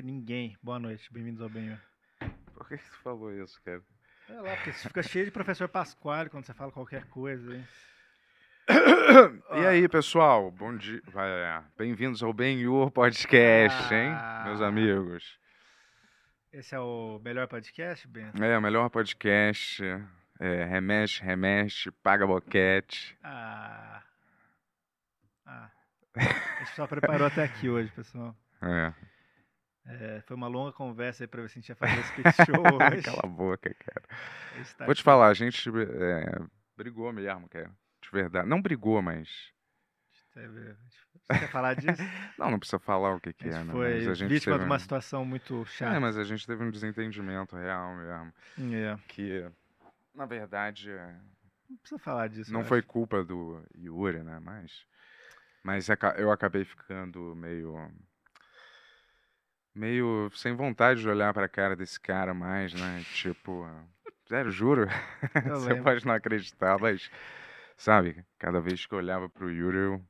Ninguém. Boa noite, bem-vindos ao Benhur. Por que você falou isso, cara? É lá, porque você fica cheio de professor Pasquale quando você fala qualquer coisa, hein? E aí, pessoal? Bom dia. É, Bem-vindos ao Ben-Hur Podcast, hein, meus Ah. amigos? Esse é o melhor podcast, Ben? É, o melhor podcast. É, remexe, remexe, paga boquete. Ah. Ah. A gente só preparou até aqui hoje, pessoal. É. É, foi uma longa conversa aí pra ver se a gente ia fazer esse Pix Show hoje. Cala a boca, cara. Tá Vou te aqui. falar, a gente é, brigou mesmo, cara. De verdade. Não brigou, mas. Você quer falar disso? Não, não precisa falar o que, que é, né? foi Mas a gente vítima teve de uma um- situação muito chata. É, mas a gente teve um desentendimento real mesmo. É, Que, na verdade. é, não precisa falar disso. Não foi acho. culpa do Yuri, né? Mas, mas eu acabei ficando meio. Meio sem vontade de olhar pra cara desse cara mais, né? Tipo. Sério, juro. Você lembro. pode não acreditar, mas. Sabe? Cada vez que eu olhava pro Yuri, eu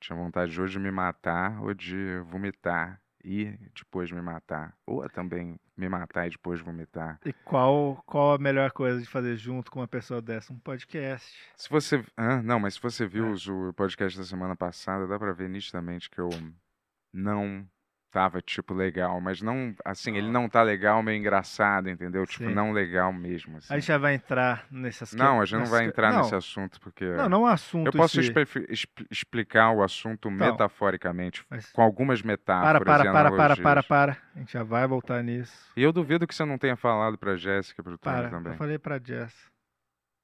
tinha vontade ou de me matar ou de vomitar. E depois me matar. Ou também me matar e depois vomitar. E qual, qual a melhor coisa de fazer junto com uma pessoa dessa? Um podcast. Se você. Hã? não, mas se você viu É. o podcast da semana passada, dá pra ver nitidamente que eu não tava, tipo, legal. Mas não. Assim, ele não tá legal, meio engraçado, entendeu? Tipo, Sim. não legal mesmo. Assim. A gente já vai entrar nessas que- Não, a gente não vai que- entrar não, nesse assunto, porque. Não, não é um assunto eu posso expli- expli- explicar o assunto Então, metaforicamente, mas- com algumas Para, metáforas. para, para, para, analogias. para, para. A gente já vai voltar nisso. E eu duvido que você não tenha falado pra Jéssica pro Tony Para. também. Eu falei pra Jess.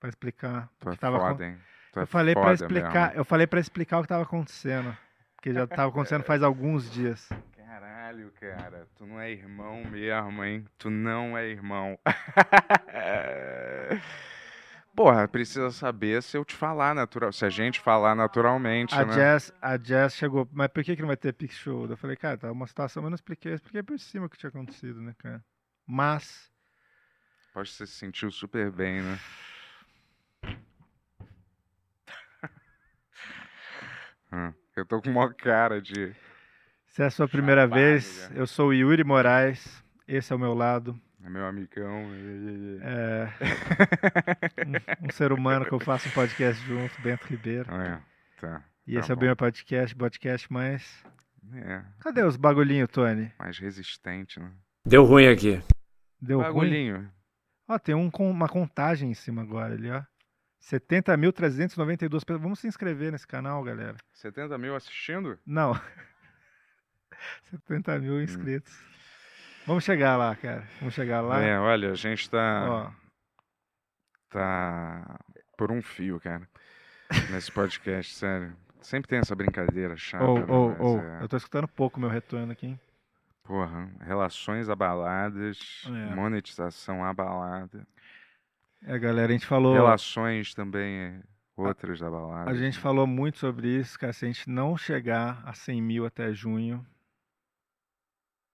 Pra explicar. o Tu é que tava foda, acon- hein? Tu Eu é falei pra foda explicar. mesmo. Eu falei para explicar o que tava acontecendo. Porque já tava acontecendo faz alguns dias. Caralho, cara, tu não é irmão mesmo, hein? Tu não é irmão. Porra, precisa saber se eu te falar natural, se a gente falar naturalmente, A né? Jess, a Jess chegou. Mas por que, que não vai ter Pix Show? Eu falei, cara, tá uma situação, mas eu não expliquei. Eu expliquei por cima o que tinha acontecido, né, cara? Mas. Pode se sentiu super bem, né? Hum, Eu tô com uma cara de. Se é a sua primeira vez, já. eu sou o Yuri Moraes. Esse é o meu lado. É meu amigão. É, um, um ser humano que eu faço um podcast junto, Bento Ribeiro. É, tá. E tá esse é o bom. meu podcast, podcast mais. É, Cadê os bagulhinhos, Tony? mais resistente, né? Deu ruim aqui. Deu ruim? Bagulhinho. Ó, tem um com uma contagem em cima agora ali, ó. 70.392 pessoas. Vamos se inscrever nesse canal, galera. 70 mil assistindo? Não. 70 mil inscritos. Vamos chegar lá, cara. Vamos chegar lá. É, olha, a gente tá. Ó, Tá por um fio, cara. Nesse podcast, sério. Sempre tem essa brincadeira chata. ou, né, ou, ou. é- Eu tô escutando pouco meu retorno aqui, hein? Porra, relações abaladas, É. monetização abalada. É, galera, a gente falou. Relações também outras abaladas. A gente né? falou muito sobre isso, cara. Se a gente não chegar a 100 mil até junho,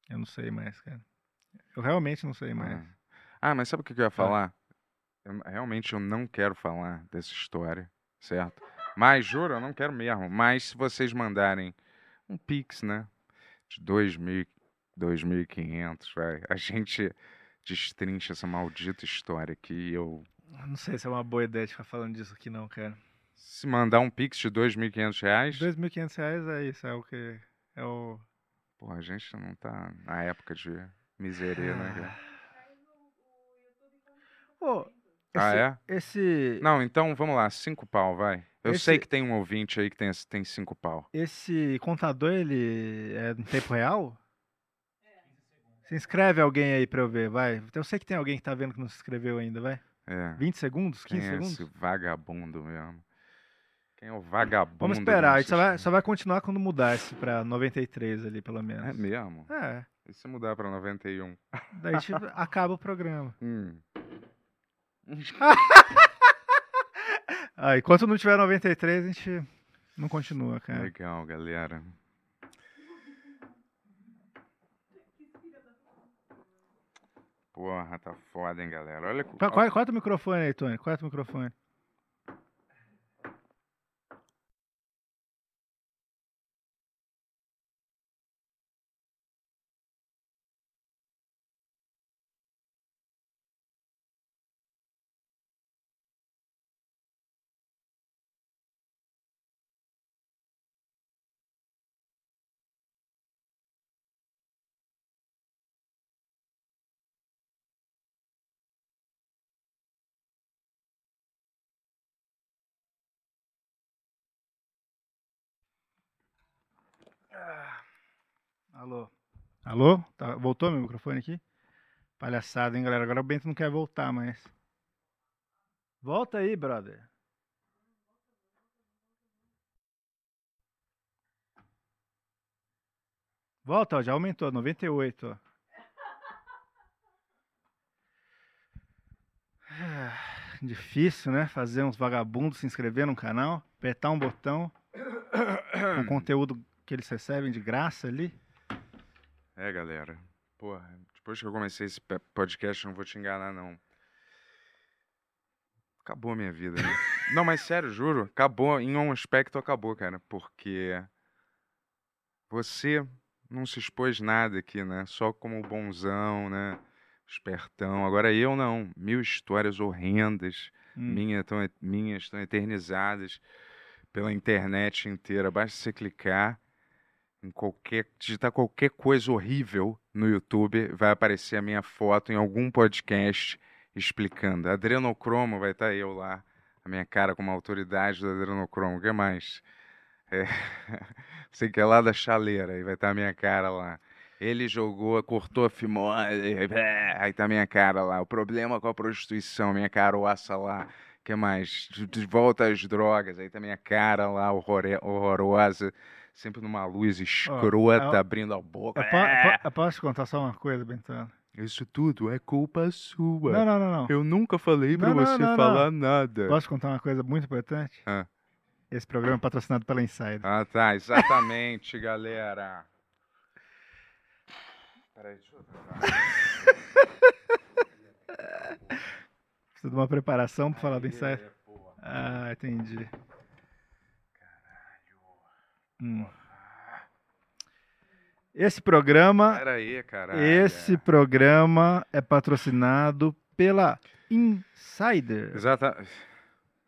eu não sei mais, cara. Eu realmente não sei mais. Ah, mas sabe o que que eu ia falar? Eu- realmente eu não quero falar dessa história, certo? Mas, juro, eu não quero mesmo. Mas se vocês mandarem um pix, né? De 2.000, 2.500, vai. A gente destrincha essa maldita história aqui e eu... Eu Não sei se é uma boa ideia de ficar falando disso aqui, não, cara. Se mandar um pix de 2.500 reais... 2.500 reais é isso, é o que. É o. Pô, a gente não tá na época de miseria, né, cara? Pô, Ah, esse- é? Esse. Não, então vamos lá, cinco pau, vai. Eu Esse- sei que tem um ouvinte aí que tem, tem cinco pau. Esse contador, ele é em tempo real? Se inscreve alguém aí pra eu ver, vai. Eu sei que tem alguém que tá vendo que não se inscreveu ainda, vai. É. 20 segundos? 15 Quem é segundos? esse vagabundo mesmo? Quem é o vagabundo? Vamos esperar, gente só vai, nosso só vai continuar quando mudar esse pra 93 ali, pelo time? É menos. mesmo? É, E se mudar pra 91? daí a gente acaba o programa. Hum. Ah, enquanto não tiver 93, a gente não continua, cara. Legal, galera. Porra, tá foda, hein, galera. Olha. Corta o microfone aí, Tony. Corta o microfone. Alô? Alô? Tá- voltou meu microfone aqui? Palhaçada, hein, galera? Agora o Bento não quer voltar mais. Volta aí, brother. Volta, ó, já aumentou, 98, ó. Ah, Difícil, né? Fazer uns vagabundos se inscrever no canal, apertar um botão com conteúdo que eles recebem de graça ali. É, galera. Porra, depois que eu comecei esse podcast, não vou te enganar, não. Acabou a minha vida, né? não, mas sério, juro. Acabou. Em um aspecto, acabou, cara. Porque você não se expôs nada aqui, né? Só como bonzão, né? Espertão. Agora eu não. Mil histórias horrendas. Hum. Minha tão, minhas estão eternizadas pela internet inteira. Basta você clicar em qualquer, digitar qualquer coisa horrível no YouTube, vai aparecer a minha foto em algum podcast explicando. Adrenocromo vai estar eu lá, a minha cara como autoridade do adrenocromo. O que mais? É, sei que é lá da chaleira, aí vai estar a minha cara lá. Ele jogou, cortou a fimose, aí tá a minha cara lá. O problema com a prostituição, minha caroça lá. O que mais? De, volta às drogas, aí tá minha cara lá, horrore- horrorosa. Sempre numa luz escrota, eu- abrindo a boca. Eu, po- eu po- eu posso contar só uma coisa, Bentano? Isso tudo é culpa sua. Não, não, não, não. Eu nunca falei pra Não, não, você não, não. falar nada. Posso contar uma coisa muito importante? Ah. Esse programa é patrocinado pela Insider. Ah, tá, exatamente, galera. Peraí, deixa eu Precisa de uma preparação pra falar da Insider. Ah, entendi. Hum. Esse programa, Peraí, caralho. esse programa é patrocinado pela Insider. Exata...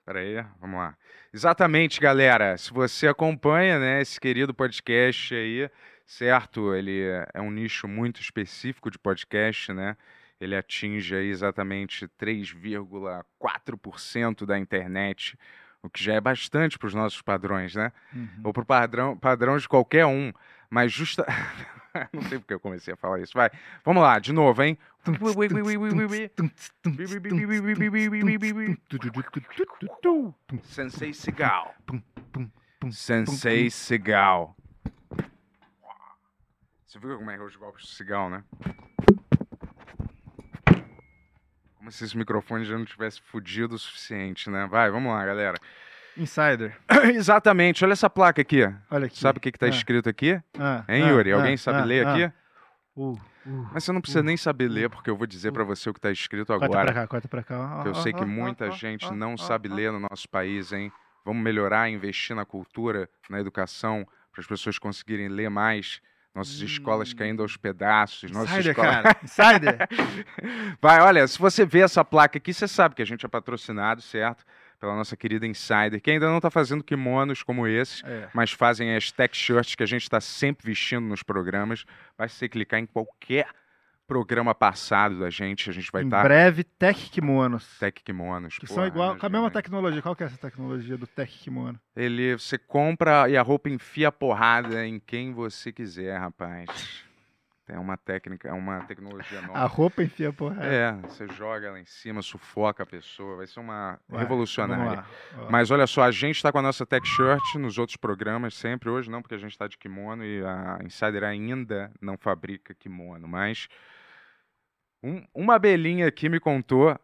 Peraí, vamos lá. Exatamente, galera. Se você acompanha, né, esse querido podcast aí, certo? Ele é um nicho muito específico de podcast, né? Ele atinge aí exatamente 3,4% da internet, o que já é bastante para os nossos padrões, né? Uhum. Ou para o padrão, padrão de qualquer um. Mas justa. Não sei porque eu comecei a falar isso. Vai. Vamos lá, de novo, hein? Sensei Segal. Sensei Segal. Você viu como é que é os golpes de cigal, né? Como se esse microfone já não tivesse fudido o suficiente, né? Vai, vamos lá, galera. Insider. Exatamente, olha essa placa aqui. Olha aqui. Sabe o que, que tá Ah, escrito aqui? ah, Hein, ah, Yuri? ah, Alguém sabe ah, ler ah. aqui? Uh, uh. Mas você não precisa uh, nem saber ler, porque eu vou dizer pra você o que tá escrito Corta agora. pra cá, corta pra cá. eu sei que muita gente não sabe ler no nosso país, hein? Vamos melhorar, investir na cultura, na educação, para as pessoas conseguirem ler mais. Nossas escolas Hum. caindo aos pedaços. Nossas Insider, escolas... cara. Insider. Vai, olha, se você vê essa placa aqui, você sabe que a gente é patrocinado, certo? Pela nossa querida Insider, que ainda não está fazendo kimonos como esses, É. mas fazem as tech shirts que a gente está sempre vestindo nos programas. Basta você clicar em qualquer programa passado da gente, a gente vai em estar breve, Tech Kimonos. tech kimonos. Que porra, são igual, com a mesma imagina. tecnologia. Qual que é essa tecnologia do Tech Kimono? Ele, você compra e a roupa enfia a porrada em quem você quiser, rapaz. É uma técnica, é uma tecnologia nova. A roupa enfia porra. É, você joga ela em cima, sufoca a pessoa, vai ser uma Vai, revolucionária. Lá. Mas olha só, a gente está com a nossa tech shirt nos outros programas sempre, hoje não, porque a gente está de kimono e a Insider ainda não fabrica kimono, mas um- uma abelhinha aqui me contou,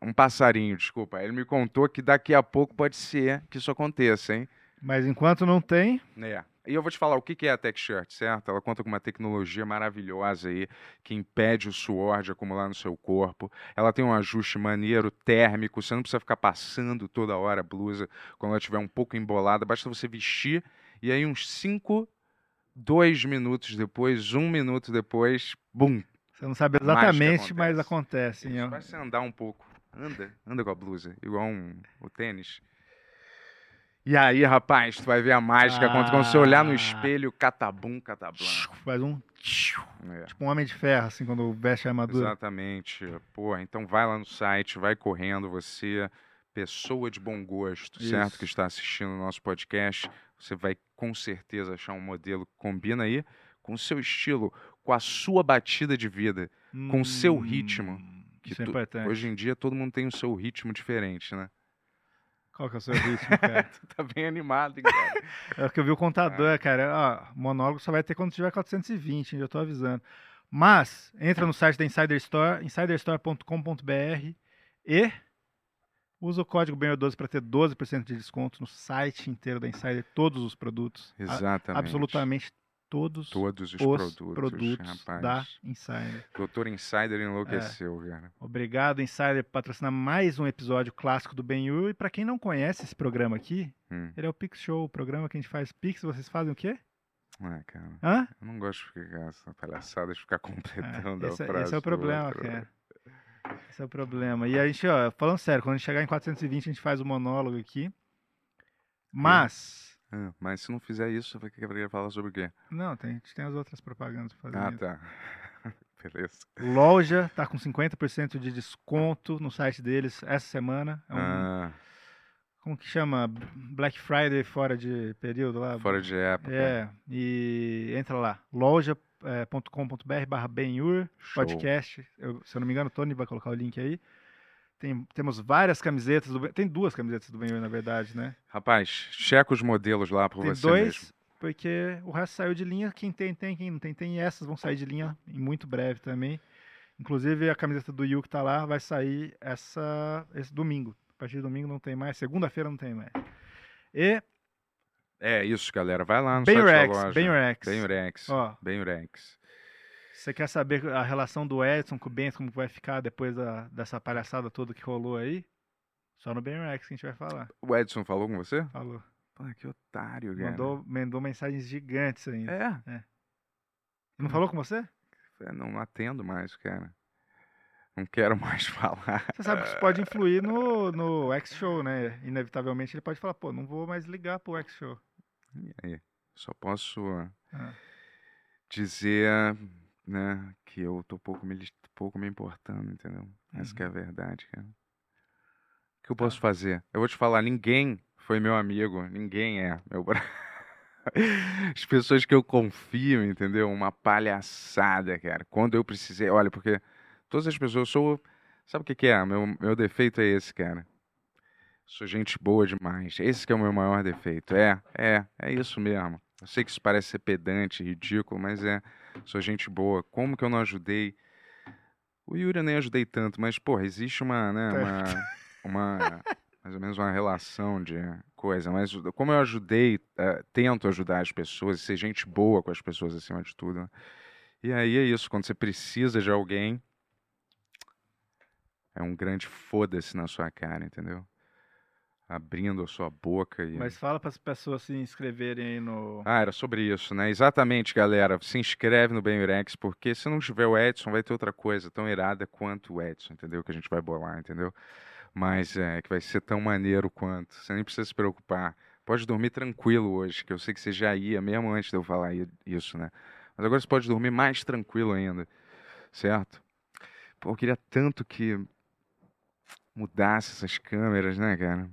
um passarinho, desculpa, ele me contou que daqui a pouco pode ser que isso aconteça, hein? Mas enquanto não tem, É. E eu vou te falar o que é a Tech Shirt, certo? Ela conta com uma tecnologia maravilhosa aí que impede o suor de acumular no seu corpo. Ela tem um ajuste maneiro térmico, você não precisa ficar passando toda hora a blusa quando ela estiver um pouco embolada, basta você vestir e aí uns 5, 2 minutos depois, um minuto depois, bum! Você não sabe exatamente, mas acontece. Isso, hein? Vai se andar um pouco. Anda, anda com a blusa, igual um, o tênis. E aí, rapaz, tu vai ver a mágica quando quando você olhar no Ah. espelho, catabum, catablam. Faz um. É, Tipo um homem de ferro, assim, quando veste a armadura. exatamente. Pô, então vai lá no site, vai correndo, você, pessoa de bom gosto, certo? Isso. Que está assistindo o nosso podcast, você vai com certeza achar um modelo que combina aí com o seu estilo, com a sua batida de vida. com o seu ritmo, que Isso é tu- importante. Hoje em dia todo mundo tem o seu ritmo diferente, né? Qual que é o seu ritmo, cara? Tu tá bem animado, cara? É o que eu vi o contador, cara. Ó, monólogo só vai ter quando tiver 420, hein, já tô avisando. Mas, entra no site da Insider Store, insiderstore.com.br e usa o código BENHOR12 para ter 12% de desconto no site inteiro da Insider, todos os produtos. A- Exatamente. absolutamente todos Todos os, os produtos, produtos da Insider. Doutor Insider enlouqueceu, cara. Obrigado, Insider, por patrocinar mais um episódio clássico do Ben-Hur. E para quem não conhece esse programa aqui, Hum. ele é o Pix Show, o programa que a gente faz Pix. Vocês fazem o quê? Ah, cara. Hã? Eu não gosto de ficar essa palhaçada de ficar completando É, esse, a é- frase esse é o problema, cara. Esse é o problema. E a gente, ó, falando sério, quando a gente chegar em 420, a gente faz o monólogo aqui. Mas. Ah, mas se não fizer isso, vai querer falar sobre o quê? Não, tem, a gente tem as outras propagandas pra fazer. Ah, ainda. tá. Beleza. Loja tá com 50% de desconto no site deles essa semana. É um, Ah, Como que chama? Black Friday fora de período lá? fora de época. É, e entra lá, loja.com.br barra Benhur podcast. Eu, se eu não me engano, o Tony vai colocar o link aí. Tem, temos várias camisetas do Tem duas camisetas do Benhur, na verdade, né? Rapaz, checa os modelos lá por tem você dois, mesmo. porque o resto saiu de linha. Quem tem, tem. Quem não tem, tem. E essas vão sair de linha em muito breve também. Inclusive, a camiseta do Yu que tá lá vai sair essa, esse domingo. A partir de domingo não tem mais. Segunda-feira não tem mais. E É isso, galera. Vai lá no site da loja. Benurex. Benurex. Ó, Benurex. Você quer saber a relação do Edson com o Benz, como vai ficar depois da, dessa palhaçada toda que rolou aí? Só no BenRex que a gente vai falar. O Edson falou com você? Falou. Pô, que otário, cara. Mandou, mandou mensagens gigantes ainda. É, Não falou com você? não atendo mais, cara. Não quero mais falar. Você sabe que isso pode influir no, no X-Show, né? Inevitavelmente ele pode falar, pô, não vou mais ligar pro X-Show. E aí? Só posso Ah. dizer, né, que eu tô pouco me, pouco me importando, entendeu? Essa que é a verdade, cara. O que eu posso fazer? Eu vou te falar, ninguém foi meu amigo, ninguém é meu. As pessoas que eu confio, entendeu? Uma palhaçada, cara. Quando eu precisei, olha, porque todas as pessoas, eu sou, sabe o que que é? Meu, meu defeito é esse, cara. Sou gente boa demais. Esse que é o meu maior defeito. É, é, é isso mesmo. Eu sei que isso parece ser pedante, ridículo, mas é. Sou gente boa. Como que eu não ajudei? O Yuri eu nem ajudei tanto, mas, porra, existe uma, né, uma, uma, mais ou menos uma relação de coisa. Mas como eu ajudei, eh, tento ajudar as pessoas, ser gente boa com as pessoas acima de tudo. né? E aí é isso, quando você precisa de alguém, é um grande foda-se na sua cara, entendeu? Abrindo a sua boca e. Mas fala para as pessoas se inscreverem aí no. Ah, era sobre isso, né? Exatamente, galera. Se inscreve no Benurex, porque se não tiver o Edson, vai ter outra coisa tão irada quanto o Edson, entendeu? Que a gente vai bolar, entendeu? Mas é que vai ser tão maneiro quanto. Você nem precisa se preocupar. Pode dormir tranquilo hoje, que eu sei que você já ia, mesmo antes de eu falar isso, né? Mas agora você pode dormir mais tranquilo ainda, certo? Pô, eu queria tanto que mudasse essas câmeras, né, cara?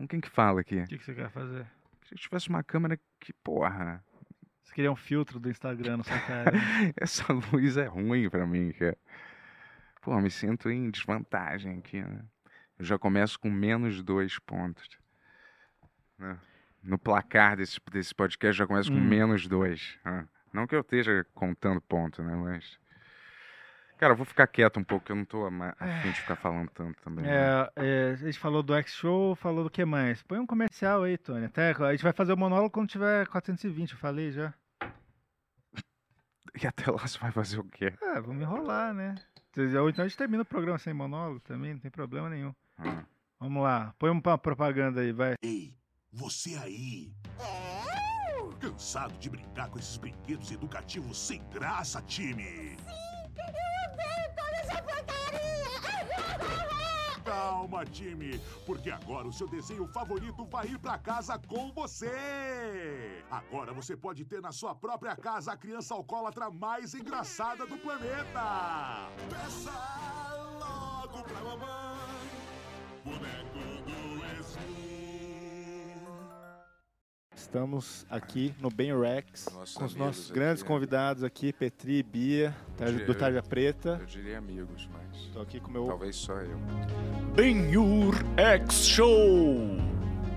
Com quem que fala aqui? O que, que você quer fazer? Se tivesse uma câmera que, porra, Você queria um filtro do Instagram na sua cara. Essa luz é ruim pra mim, cara. Pô, me sinto em desvantagem aqui, né? Eu já começo com menos dois pontos. né? No placar desse, desse podcast já começo com Hum. menos dois. né? Não que eu esteja contando ponto, né? Mas. Cara, eu vou ficar quieto um pouco, que eu não tô ama- afim de ficar falando tanto também. né? É, é, a gente falou do X-Show, falou do que mais? Põe um comercial aí, Tony. Até, a gente vai fazer o monólogo quando tiver 420, eu falei já. E até lá você vai fazer o quê? Ah, vamos enrolar, né? Ou então a gente termina o programa sem monólogo também, não tem problema nenhum. Ah. Vamos lá, põe uma propaganda aí, vai. Ei, você aí. Cansado de brincar com esses brinquedos educativos sem graça, time? Calma, time, porque agora o seu desenho favorito vai ir pra casa com você. Agora você pode ter na sua própria casa a criança alcoólatra mais engraçada do planeta. Peça logo pra mamãe, boneco do Esmir. Estamos aqui no Ben Rex Nossos com os nossos grandes é. convidados aqui, Petri e Bia, do. Tarja Preta. Eu diria amigos, mas Estou aqui com meu talvez só eu. Ben-Hur X Show.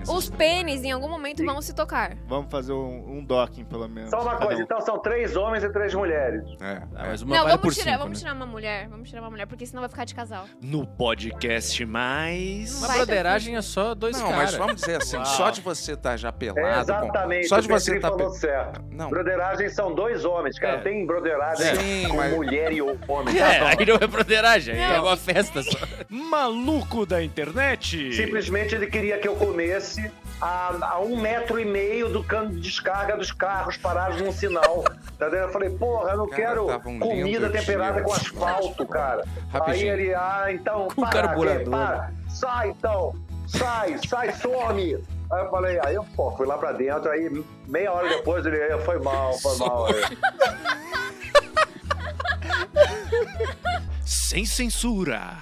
Os pênis em algum momento vão se tocar. Vamos fazer um, um docking, pelo menos. Só uma cada coisa, um. então são três homens e três mulheres. É, Ah, é. mas uma não, vale vamos por tirar, cinco, vamos né? tirar uma mulher. Vamos tirar uma mulher, porque senão vai ficar de casal. No podcast mais. Uma broderagem é só dois Não, caras. mas vamos dizer assim, Uau. só de você estar já pelado. É, exatamente, Só de você estar. falou certo. Não, Broderagem são dois homens, cara. É. Tem broderagem Sim, com mas- mulher e homem. É, tá bom. aí não é broderagem, é Não. uma festa só. Maluco da internet. Simplesmente ele queria que eu comesse a, a um metro e meio do cano de descarga dos carros parados num sinal. Tá? Eu falei, porra, eu não Cara, quero um comida temperada dia, com asfalto, cara. Aí rapidinho. ele, ah, então, Com para, carburador. para, sai então, sai, sai, some. Aí eu falei, aí eu pô, fui lá pra dentro, aí meia hora depois ele, "É, foi mal, foi mal. aí. Sem censura.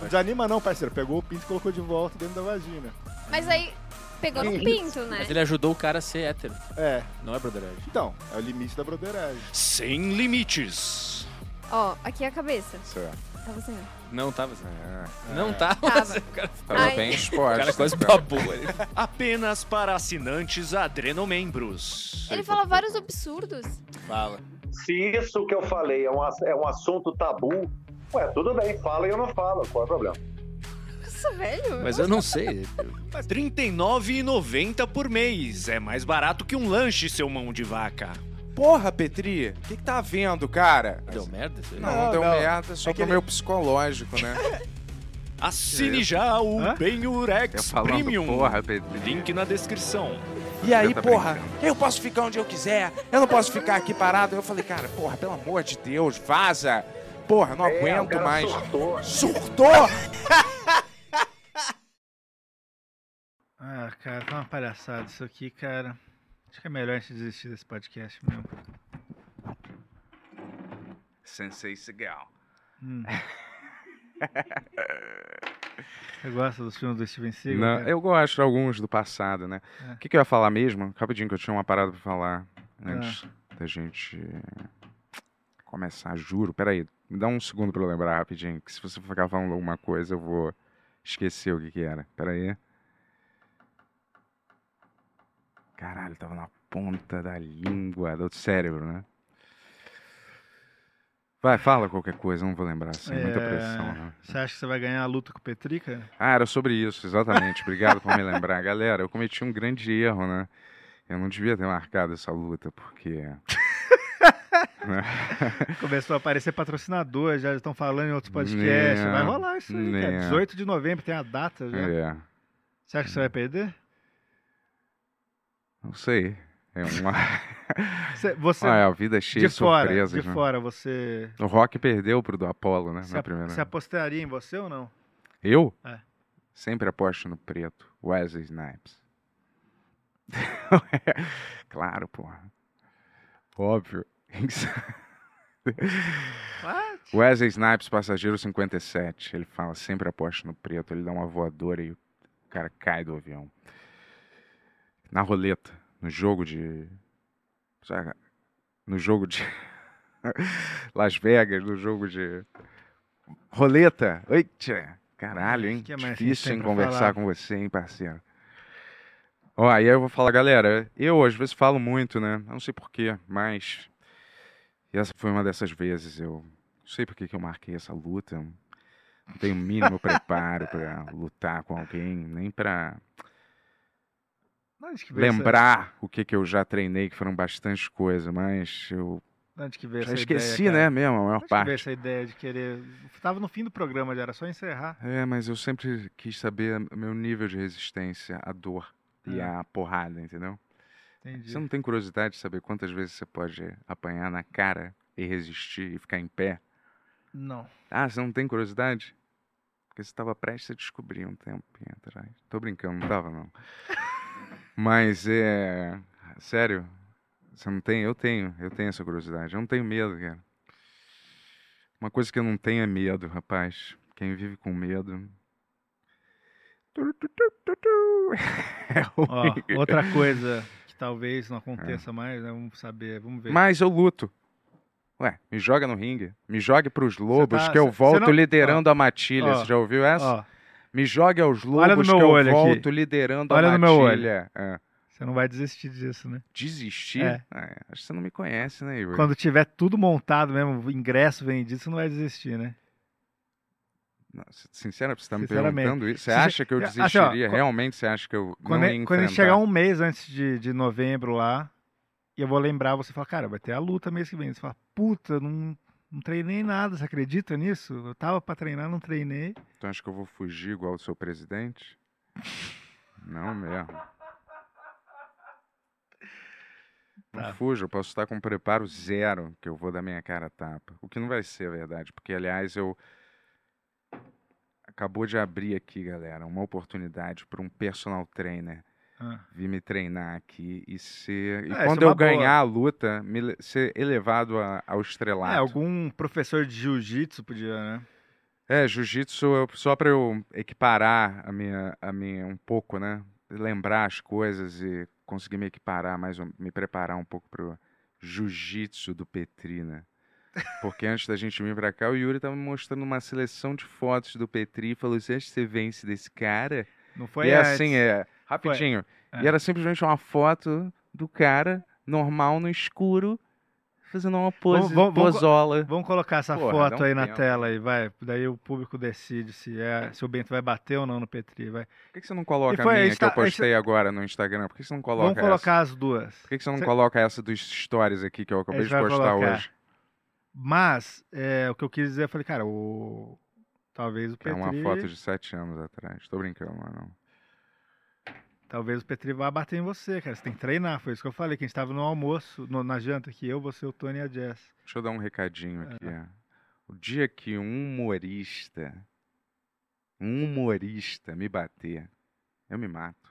Não desanima não, parceiro. Pegou o pinto e colocou de volta dentro da vagina. Mas aí pegou no pinto, né? Mas ele ajudou o cara a ser hétero. É, Não é broderagem. então, é o limite da broderagem. Sem limites. Ó, aqui é a cabeça. Certo. Tava assim. Não tava assim. É. Não tava. Tava. O cara, Tava Ai. bem o exposto. cara quase cara. babou ali. Apenas para assinantes adrenomembros. Ele fala vários absurdos. Fala. Se isso que eu falei é um, é um assunto tabu, ué, tudo bem, fala e eu não falo, qual é o problema? Nossa, velho. Mas eu não sei. R$ 39,90 por mês. É mais barato que um lanche, seu mão de vaca. Porra, Petri, o que, que tá vendo, cara? Deu merda isso aí? Não, Não, deu não. merda só É que pro ele- meu psicológico, né? Assine já o Hã? Ben-Hur Eu X falando, Premium. porra, Petri. Link na descrição. E aí, tá porra, brincando. eu posso ficar onde eu quiser, eu não posso ficar aqui parado. Eu falei, cara, porra, pelo amor de Deus, vaza. Porra, não É, o aguento cara mais. surtou. Surtou! Ah, cara, tá uma palhaçada isso aqui, cara. Acho que é melhor a gente desistir desse podcast mesmo. Sensei Segal. Hum. Você gosta dos filmes do Steven Seagal? Não, cara? eu gosto de alguns do passado, né? É. O que, que eu ia falar mesmo? Rapidinho, que eu tinha uma parada pra falar antes da gente começar, juro. Peraí, me dá um segundo pra eu lembrar rapidinho, que se você ficar falando alguma coisa, eu vou esquecer o que, que era. Peraí. Caralho, tava na ponta da língua, do cérebro, né? Vai, fala qualquer coisa, não vou lembrar assim, muita É, pressão, né? Você acha que você vai ganhar a luta com o Petri, cara? Ah, era sobre isso, exatamente. Obrigado por me lembrar. Galera, eu cometi um grande erro, né? Eu não devia ter marcado essa luta, porque. né? Começou a aparecer patrocinador, já estão falando em outros podcasts. Né, Vai rolar isso aí, né. 18 de novembro tem a data já. É, Você acha que você vai perder? Não sei. É uma. Você, você Ah, é, a vida é cheia de fora, surpresas. de né? fora, você, O Rock perdeu pro do Apollo, né? você, Na primeira. você apostaria em você ou não? Eu? É. Sempre aposto no preto. Wesley Snipes. claro, porra. Óbvio. Wesley Snipes, passageiro 57. Ele fala, sempre aposto no preto. Ele dá uma voadora e o cara cai do avião. Na roleta, no jogo de. No jogo de Las Vegas, no jogo de roleta. Eita, caralho, hein? Que Difícil em conversar falar? com você, hein, parceiro. Ó, aí eu vou falar, galera, eu às vezes falo muito, né? Eu não sei porquê, mas e essa foi uma dessas vezes. Eu não sei por que eu marquei essa luta. Não tenho o mínimo preparo pra lutar com alguém, nem pra Onde que veio essa- lembrar o que que eu já treinei, que foram bastante coisas, mas eu Onde que veio já esqueci, ideia, né, mesmo, a maior que veio parte. essa ideia de querer... Tava no fim do programa, já era só encerrar. É, mas eu sempre quis saber meu nível de resistência à dor e É. à porrada, entendeu? Entendi. Você não tem curiosidade de saber quantas vezes você pode apanhar na cara e resistir e ficar em pé? Não. Ah, você não tem curiosidade? Porque você estava prestes a descobrir um tempinho atrás. Tô brincando, não tava não. Mas é. Sério? Você não tem? Eu tenho. Eu tenho essa curiosidade. Eu não tenho medo, cara. Uma coisa que eu não tenho é medo, rapaz. Quem vive com medo. É ruim. outra coisa que talvez não aconteça mais, né? Vamos saber, vamos ver. É. Mas eu luto. Ué, me joga no ringue. Me jogue pros lobos tá- que eu volto não- liderando a matilha. ó, Você já ouviu essa? Ó, Me jogue aos Olha lobos que eu olho aqui. volto liderando Olha a no meu olho. matilha. É. você não vai desistir disso, né? Desistir? É. É, acho que você não me conhece, né, Igor? Quando tiver tudo montado mesmo, ingresso vendido, você não vai desistir, né? Sinceramente, você tá me perguntando isso? Você acha que eu assim, ó, desistiria? qu- Realmente você acha que eu Quando, não é- ia quando a gente enfrentar? chegar um mês antes de, de novembro lá, e eu vou lembrar, você fala, cara, vai ter a luta mês que vem. Você fala, puta, não, não treinei nada, você acredita nisso? Eu tava pra treinar, não treinei. Então acho que eu vou fugir igual o seu presidente? Não mesmo. Não Tá. fujo, eu posso estar com preparo zero, que eu vou dar minha cara tapa. O que não vai ser verdade, porque aliás eu. Acabou de abrir aqui, galera, uma oportunidade para um personal trainer Ah. vir me treinar aqui e ser. E isso quando é eu uma boa. ganhar a luta, me ser elevado a- ao estrelato. É, algum professor de jiu-jitsu podia, né? É, jiu-jitsu só para eu equiparar a minha, a minha um pouco, né? Lembrar as coisas e conseguir me equiparar mais, me preparar um pouco pro jiu-jitsu do Petri, né? Porque antes da gente vir pra cá, o Yuri tava me mostrando uma seleção de fotos do Petri e falou: Você acha que você vence desse cara? Não foi e é antes. assim, é, rapidinho. É. E era simplesmente uma foto do cara, normal, no escuro, fazendo uma pose, vamos- vamos- posola. Vamos colocar essa Porra, foto um aí na tempo. tela aí, vai. Daí o público decide se, é, se o Bento vai bater ou não no Petri, vai. Por que, que você não coloca E foi, a a minha gente que eu tá- a postei agora no Instagram? Por que você não coloca Vamos colocar essa? as duas. Por que, que você não Cê- coloca essa dos stories aqui que eu acabei A de postar colocar. hoje? Mas, é, o que eu quis dizer, eu falei, cara, o... talvez o Que é Petri... uma foto de sete anos atrás. Tô brincando, mas não. Talvez o Petri vá bater em você, cara. Você tem que treinar, foi isso que eu falei, que a gente tava no almoço, no- na janta aqui, eu, você, o Tony e a Jess. Deixa eu dar um recadinho aqui. É. O dia que um humorista, um humorista me bater, eu me mato.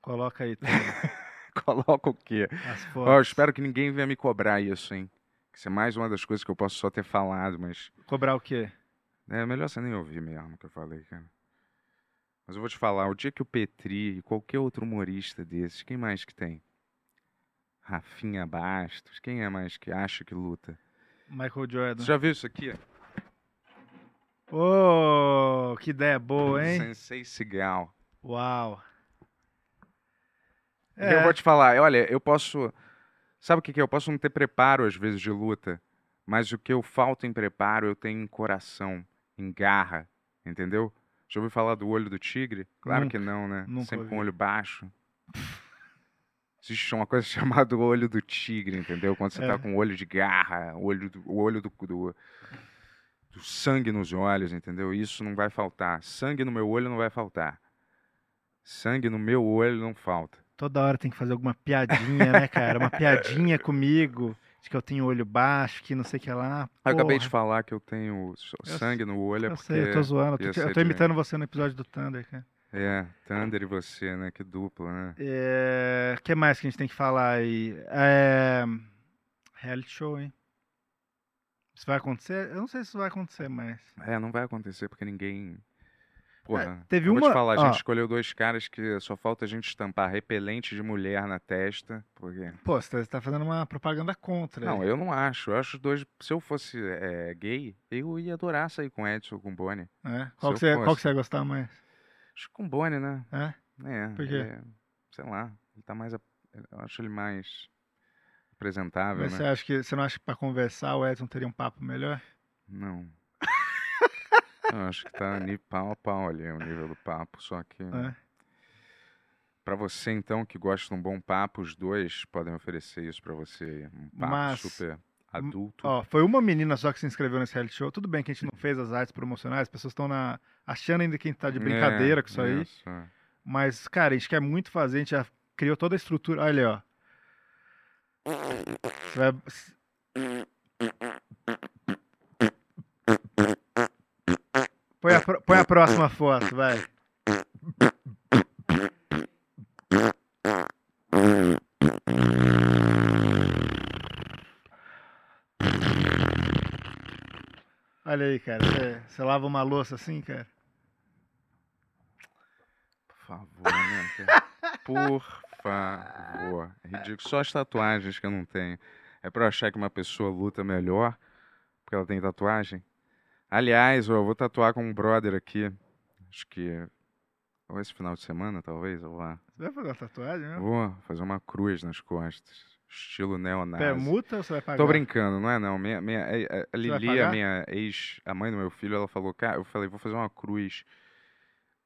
Coloca aí, Tony, Coloca o quê? as Ó, eu fotos. espero que ninguém venha me cobrar isso, hein? Isso é mais uma das coisas que eu posso só ter falado, mas Cobrar o quê? É melhor você nem ouvir mesmo o que eu falei, cara. Mas eu vou te falar, o dia que o Petri e qualquer outro humorista desses, quem mais que tem? Rafinha Bastos, quem é mais que acha que luta? Michael Jordan. Você já viu isso aqui? Ô, que ideia boa, hein? Sensei Sigal. Uau. E Eu É. vou te falar, olha, eu posso. Sabe o que, que é? Eu posso não ter preparo às vezes de luta, mas o que eu falto em preparo eu tenho em coração, em garra, entendeu? Já ouviu falar do olho do tigre? Claro Nunca, que não, né? Sempre com ouvi. o olho baixo. Existe uma coisa chamada olho do tigre, entendeu? Quando você É. tá com o olho de garra, o olho do, olho do, do, do sangue nos olhos, entendeu? Isso não vai faltar. Sangue no meu olho não vai faltar. Sangue no meu olho não falta. Toda hora tem que fazer alguma piadinha, né, cara? Uma piadinha comigo, de que eu tenho olho baixo, que não sei o que lá. Eu acabei de Porra. falar que eu tenho so- Eu sangue no olho, é Eu porque. sei, eu tô zoando. Eu tô, eu tô imitando você no episódio do Thunder, cara. É, Thunder e você, né? Que dupla, né? É... O que mais que a gente tem que falar aí? É... Reality show, hein? Isso vai acontecer? Eu não sei se isso vai acontecer, mas... É, não vai acontecer porque ninguém. Porra, teve eu vou uma- te falar, a gente escolheu dois caras que só falta a gente estampar repelente de mulher na testa, porque... Pô, você tá fazendo uma propaganda contra. Não, aí. eu não acho. Eu acho os dois... Se eu fosse é, gay, eu ia adorar sair com Edson ou com Bonnie. É? Qual, que você, qual que você ia gostar mais? Acho que com Bonnie, né? É? É. Por quê? é- sei lá, ele tá mais... Eu acho ele mais apresentável, Mas né? você acha que você não acha que pra conversar o Edson teria um papo melhor? Não. Acho que tá pau a pau ali o nível do papo, só que... É. Pra você, então, que gosta de um bom papo, os dois podem oferecer isso pra você. Um papo Mas- super adulto. Ó, foi uma menina só que se inscreveu nesse reality show. Tudo bem que a gente não fez as artes promocionais, as pessoas estão na... achando ainda que a gente tá de brincadeira É, com isso aí. isso, é. Mas, cara, a gente quer muito fazer, a gente já criou toda a estrutura. Olha ali, ó. Você vai... Põe a, põe a próxima foto, vai. Olha aí, cara. Você, lava uma louça assim, cara? Por favor, né? Por favor. É ridículo. Só as tatuagens que eu não tenho. É pra eu achar que uma pessoa luta melhor porque ela tem tatuagem? Aliás, eu vou tatuar com um brother aqui. Acho que. Ou esse final de semana, talvez, eu vá. Você vai fazer uma tatuagem mesmo? Vou fazer uma cruz nas costas. Estilo neonazi. Permuta ou você vai pagar? Tô brincando, não é não. Minha, minha, a- a- a Lili, a minha ex, a mãe do meu filho, ela falou, cara, eu falei, vou fazer uma cruz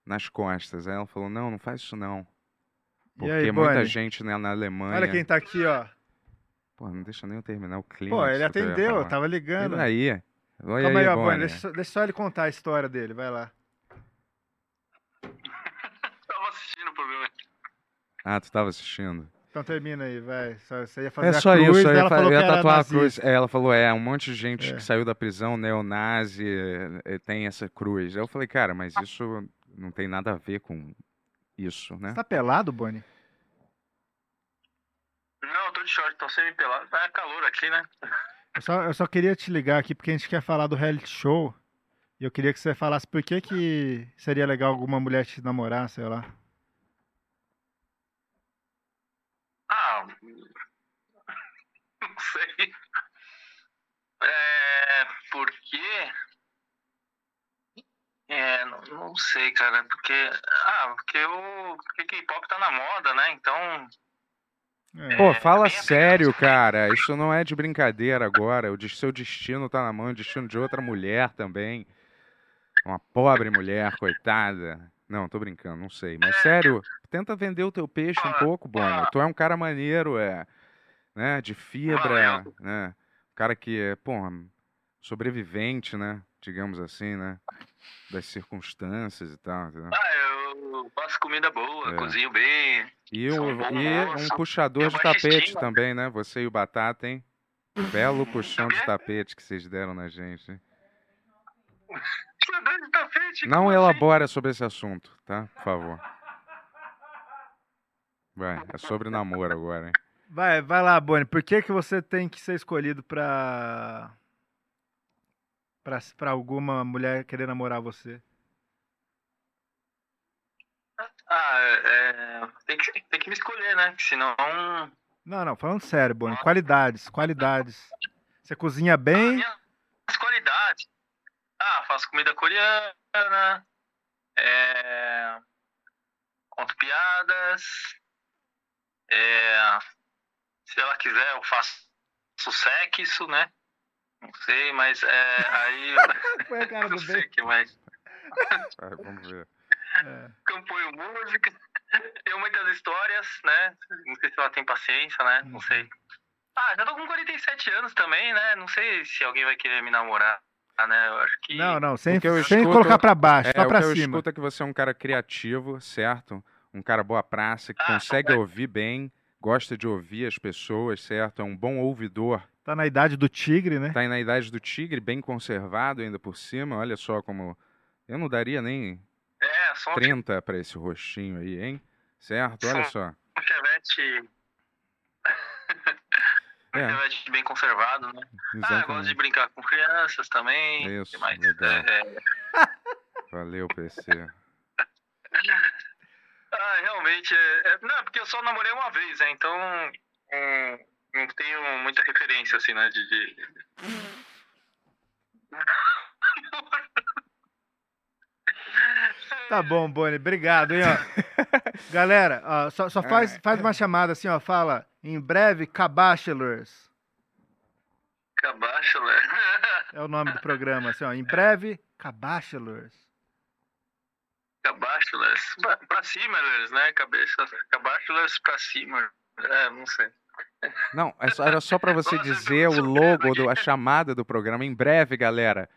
nas costas. Aí ela falou, não, não faz isso não. E Porque aí, muita Bonnie? gente né, na Alemanha. Olha quem tá aqui, ó. Pô, não deixa nem eu terminar o clima. Pô, ele atendeu, eu tava ligando. Olha aí. Olha Calma aí, ó, Bonnie. Deixa, só- deixa só ele contar a história dele, vai lá. Tava assistindo o programa. Ah, tu tava assistindo. Então termina aí, vai. Só- Você ia fazer É a só cruz, isso, eu ia, ela fa- falou eu ia tatuar a cruz. É, ela falou, é, um monte de gente É. que saiu da prisão, neonazi, eh, tem essa cruz. Eu falei, cara, mas isso não tem nada a ver com isso, né? Você tá pelado, Bonnie? Não, eu tô de short, tô semi-pelado. Tá calor aqui, né? Eu só, eu só queria te ligar aqui porque a gente quer falar do reality show. E eu queria que você falasse por que, que seria legal alguma mulher te namorar, sei lá. Ah, não sei. É, por quê? É, não, não sei, cara, porque... Ah, porque o porque K-pop tá na moda, né? Então... É. Pô, fala sério, cara. Isso não é de brincadeira agora. O seu destino tá na mão, o destino de outra mulher também. Uma pobre mulher, coitada. Não, tô brincando, não sei. Mas sério, tenta vender o teu peixe um pouco, Bono. Tu é um cara maneiro, é, né, de fibra, né? Um cara que é, pô, sobrevivente, né? Digamos assim, né? Das circunstâncias e tal, entendeu? Ah, eu faço comida boa, É. cozinho bem. E, um, bom e um puxador de tapete estima. também, né? Você e o Batata, hein? Belo puxão de tapete que vocês deram na gente. Puxador de tapete? Não como assim? elabora sobre esse assunto, tá? Por favor. Vai, é sobre namoro agora, hein? Vai, vai lá, Bonnie. Por que, que você tem que ser escolhido pra... pra. pra alguma mulher querer namorar você? Ah, é, tem, que, tem que me escolher, né? Senão. Não, não, falando sério, Bonnie. Qualidades, qualidades. Você cozinha bem. As qualidades. Ah, faço comida coreana. É, conto piadas. É, se ela quiser, eu faço sexo, né? Não sei, mas é, aí. Foi a cara não do sei que mais. Vai, vamos ver. Componho música. Tenho muitas histórias, né? Não sei se ela tem paciência, né? Não sei. Ah, já tô com 47 anos também, né? Não sei se alguém vai querer me namorar, né? Eu acho que. Não, não, sem, O que eu sem escuto- colocar pra baixo, é, só o pra que eu cima. escuto é que você é um cara criativo, certo? Um cara boa praça, Ah, que consegue ouvir bem, gosta de ouvir as pessoas, certo? É um bom ouvidor. Tá na idade do tigre, né? Tá aí na idade do tigre, bem conservado ainda por cima. Olha só como. Eu não daria nem É, só um 30 pra esse rostinho aí, hein? Certo? Olha só. um chevette. É. Um chevette bem conservado, né? Ah, eu gosto de Exatamente. brincar com crianças também. Isso, que mais? legal. É, é, Valeu, PC. Ah, realmente. É, é- não, porque eu só namorei uma vez, né? Então. hum, não tenho muita referência, assim, né? De. de- Tá bom, Boni, obrigado, hein, ó. Galera, ó, só, só faz, faz uma chamada assim, ó, fala, em breve, Cabachelors. Bachelor. É o nome do programa, assim, ó, em breve, Cabachelors. Bachelors. Pra, pra cima, né? Cabeça. Bachelors pra cima. É, não sei. Não, é era só pra você dizer o logo, do, a chamada do programa. Em breve, galera.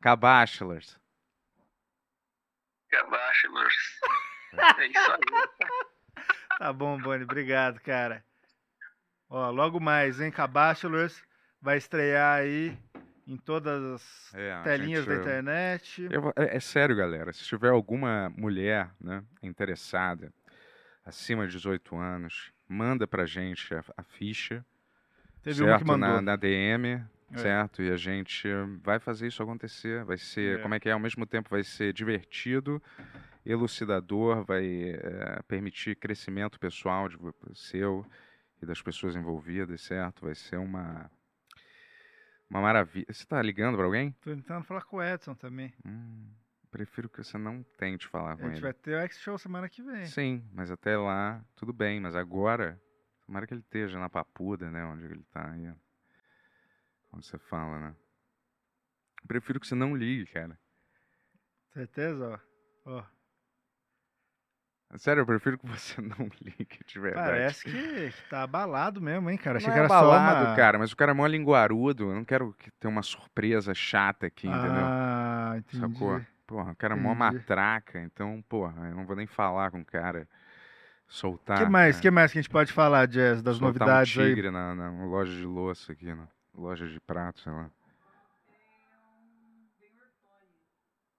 Cabachelors. Bachelors. É isso aí. Tá bom, Boni, obrigado, cara. Ó, logo mais, hein, Cabachelors vai estrear aí em todas as É, telinhas gente- da internet. Eu é, é sério, galera. Se tiver alguma mulher né, interessada, acima de 18 anos, manda pra gente a, a ficha. Teve uma certo? que mandou. Na, na DM, É. certo? E a gente vai fazer isso acontecer. Vai ser, É. como é que é? Ao mesmo tempo vai ser divertido, elucidador, vai é, permitir crescimento pessoal de, seu e das pessoas envolvidas, certo? Vai ser uma. Uma maravilha. Você tá ligando pra alguém? Tô tentando falar com o Edson também. Hum, prefiro que você não tente falar A com gente ele. vai ter o X-Show semana que vem. Sim, mas até lá, tudo bem. Mas agora, tomara que ele esteja na papuda, né? Onde ele tá aí. Onde você fala, né? Prefiro que você não ligue, cara. Certeza, ó. Ó, Sério, eu prefiro que você não ligue, de verdade. parece que, tá abalado mesmo, hein, cara. Achei não que é era abalado, só uma... cara, mas o cara é mó linguarudo. Eu não quero que ter uma surpresa chata aqui, entendeu? Ah, entendi. Sacou? Porra, o cara é mó matraca, então, porra, eu não vou nem falar com o cara. Soltar. que mais? é, que mais que a gente pode falar, Jazz, das soltar novidades um aí? tigre Na, na loja de louça aqui, na loja de prato, sei lá.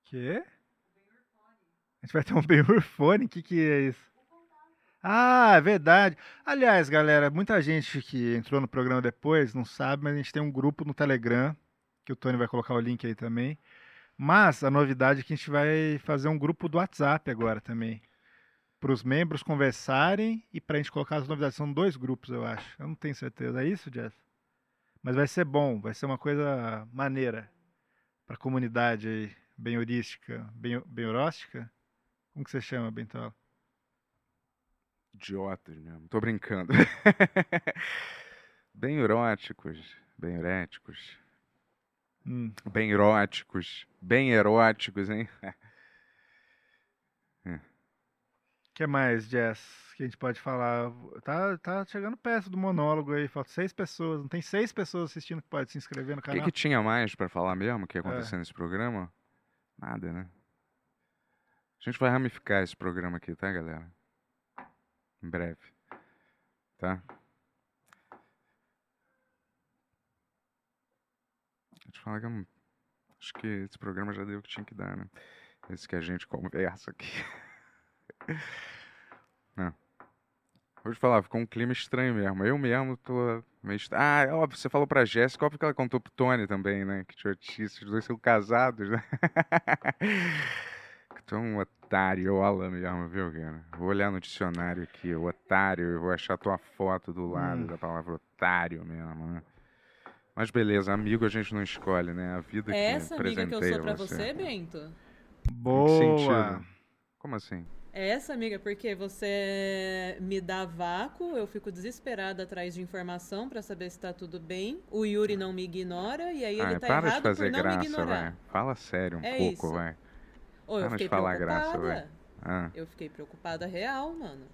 Quê? A gente vai ter um Benhur Fone? O que, que é isso? Ah, é verdade. Aliás, galera, muita gente que entrou no programa depois não sabe, mas a gente tem um grupo no Telegram, que o Tony vai colocar o link aí também. Mas a novidade é que a gente vai fazer um grupo do WhatsApp agora também. Para os membros conversarem e para a gente colocar as novidades. São dois grupos, eu acho. Eu não tenho certeza. É isso, Jess? Mas vai ser bom, vai ser uma coisa maneira para a comunidade aí, bem heurística, bem, bem horóstica. Como que você chama, Bentola? Idiotas mesmo. Tô brincando. bem eróticos. Bem eréticos. Hum. Bem eróticos. Bem eróticos, hein? O que mais, Jess, que a gente pode falar? Tá, tá chegando perto do monólogo aí, faltam seis pessoas. Não tem seis pessoas assistindo que pode se inscrever no O que, canal? que tinha mais pra falar mesmo que ia É. acontecer nesse programa? Nada, né? A gente vai ramificar esse programa aqui, tá, galera? Em breve. Tá? Deixa eu falar que eu não... Acho que esse programa já deu o que tinha que dar, né? Esse que a gente conversa aqui. Não. Vou te falar, ficou um clima estranho mesmo. Eu mesmo tô meio estranho. Ah, é óbvio, você falou pra Jéssica, óbvio que ela contou pro Tony também, né? Que idiotice, os dois são casados, né? que tu é um otário, Alan mesmo, viu, cara? Vou olhar no dicionário aqui, otário, eu vou achar tua foto do lado Hum. da palavra otário mesmo, né? Mas beleza, amigo a gente não escolhe, né? A vida que É essa amiga que eu sou pra você. você, Bento? Que Boa! Como assim? É essa, amiga, porque você me dá vácuo, eu fico desesperada atrás de informação pra saber se tá tudo bem. O Yuri não me ignora e aí ele Ai, tá para de errado fazer por não me graça, ignorar. vai. Fala sério um É pouco, isso. vai. Ô, eu Para de fiquei falar preocupada. graça, vai. Ah. Eu fiquei preocupada real, mano.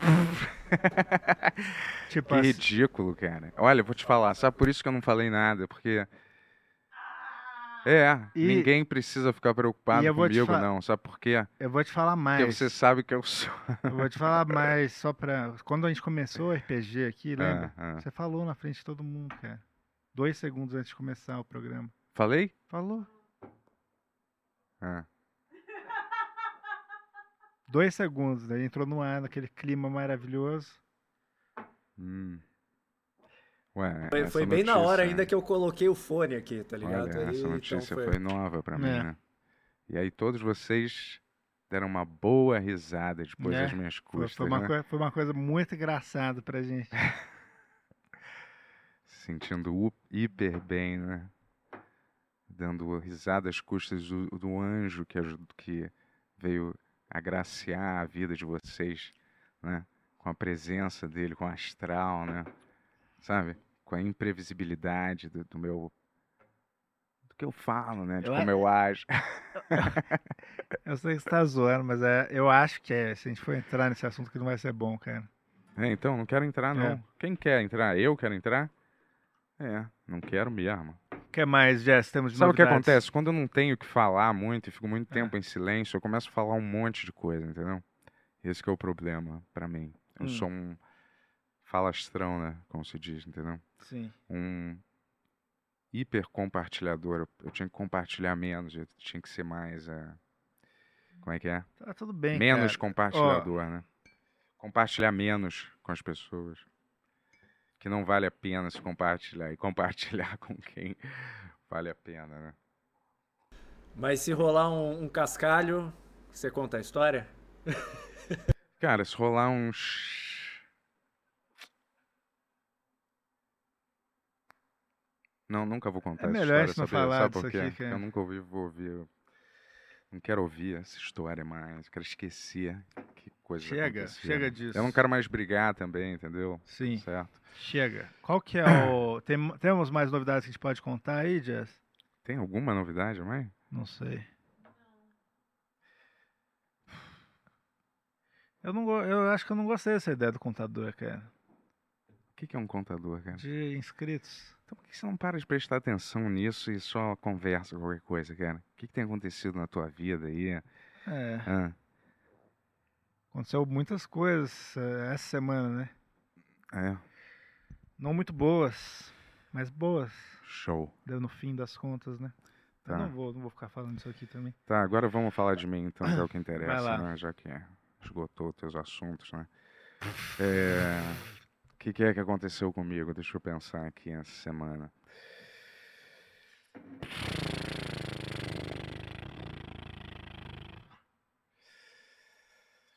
Tipo que assim- ridículo, cara. Olha, eu vou te falar, sabe por isso que eu não falei nada? Porque. É, E- ninguém precisa ficar preocupado comigo, não. Sabe por quê? Eu vou te falar mais. Porque você sabe que eu sou. Eu vou te falar mais, só pra. Quando a gente começou o RPG aqui, lembra? Ah, ah. Você falou na frente de todo mundo, cara. Dois segundos antes de começar o programa. Falei? Falou. Ah. Dois segundos, daí entrou no ar, naquele clima maravilhoso. Hum. Ué, Foi, essa foi bem na hora notícia- ainda que eu coloquei o fone aqui, tá ligado? Olha, Aí, essa então notícia foi- foi... nova pra mim, É. né? E aí todos vocês deram uma boa risada depois É, das minhas Foi, custas, foi uma né? coi- foi uma coisa muito engraçada pra gente. Se sentindo hiper bem, né? Dando risada às custas do, do anjo que, que veio agraciar a vida de vocês, né? Com a presença dele, com o astral, né? Sabe? Com a imprevisibilidade do, do meu. do que eu falo, né? De Eu a- como eu ajo. Eu sei que você tá zoando, mas é, eu acho que é. Se a gente for entrar nesse assunto que não vai ser bom, cara. É, então, não quero entrar, não. É. Quem quer entrar? Eu quero entrar? É, não quero mesmo. O que mais, Jess? Temos de Sabe o que acontece? Quando eu não tenho o que falar muito e fico muito É. tempo em silêncio, eu começo a falar um monte de coisa, entendeu? Esse que é o problema pra mim. Eu Hum. sou um falastrão, né? Como se diz, entendeu? Sim. Um hiper compartilhador. Eu, tinha que compartilhar menos, eu tinha que ser mais. eh, Como é que é? Tá tudo bem, Menos cara. compartilhador, né? Compartilhar menos com as pessoas. Que não vale a pena se compartilhar. E compartilhar com quem vale a pena, né? Mas se rolar um, um cascalho, você conta a história? Cara, se rolar uns. Não, nunca vou contar É essa melhor história, não falar Sabe disso por quê? aqui, Porque cara. eu nunca ouvi, vou ouvir. Não quero ouvir essa história mais. Quero esquecer que coisa Chega, acontecia. chega disso. Eu não quero mais brigar também, entendeu? Sim. Certo. Chega. Qual que é o. Tem- temos mais novidades que a gente pode contar aí, Jess? Tem alguma novidade, mãe? Não sei. Eu, não, eu acho que eu não gostei dessa ideia do contador, cara. O que, que é um contador, cara? De inscritos. Então por que você não para de prestar atenção nisso e só conversa qualquer coisa, cara? O que, que tem acontecido na tua vida aí? É. Ah, Aconteceu muitas coisas eh, essa semana, né? é, Não muito boas, mas boas. show. Deu no fim das contas, né? Eu Tá. não vou, não vou ficar falando isso aqui também. Tá, agora vamos falar de mim, então, que é o que interessa, né? Já que esgotou os teus assuntos, né? É, O que, que é que aconteceu comigo? Deixa eu pensar aqui essa semana.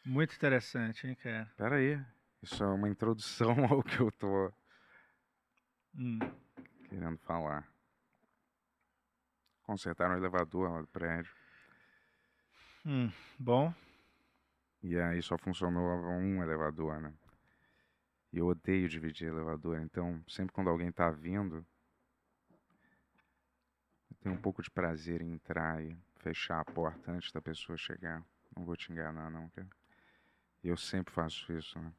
Muito interessante, hein, cara? Pera aí, isso é uma introdução ao que eu tô Hum. querendo falar. Consertaram o elevador lá do prédio. Hum, bom. E aí só funcionou um elevador, né? Eu odeio dividir elevador, então sempre quando alguém tá vindo, eu tenho um pouco de prazer em entrar e fechar a porta antes da pessoa chegar. Não vou te enganar não, cara. Eu sempre faço isso, né?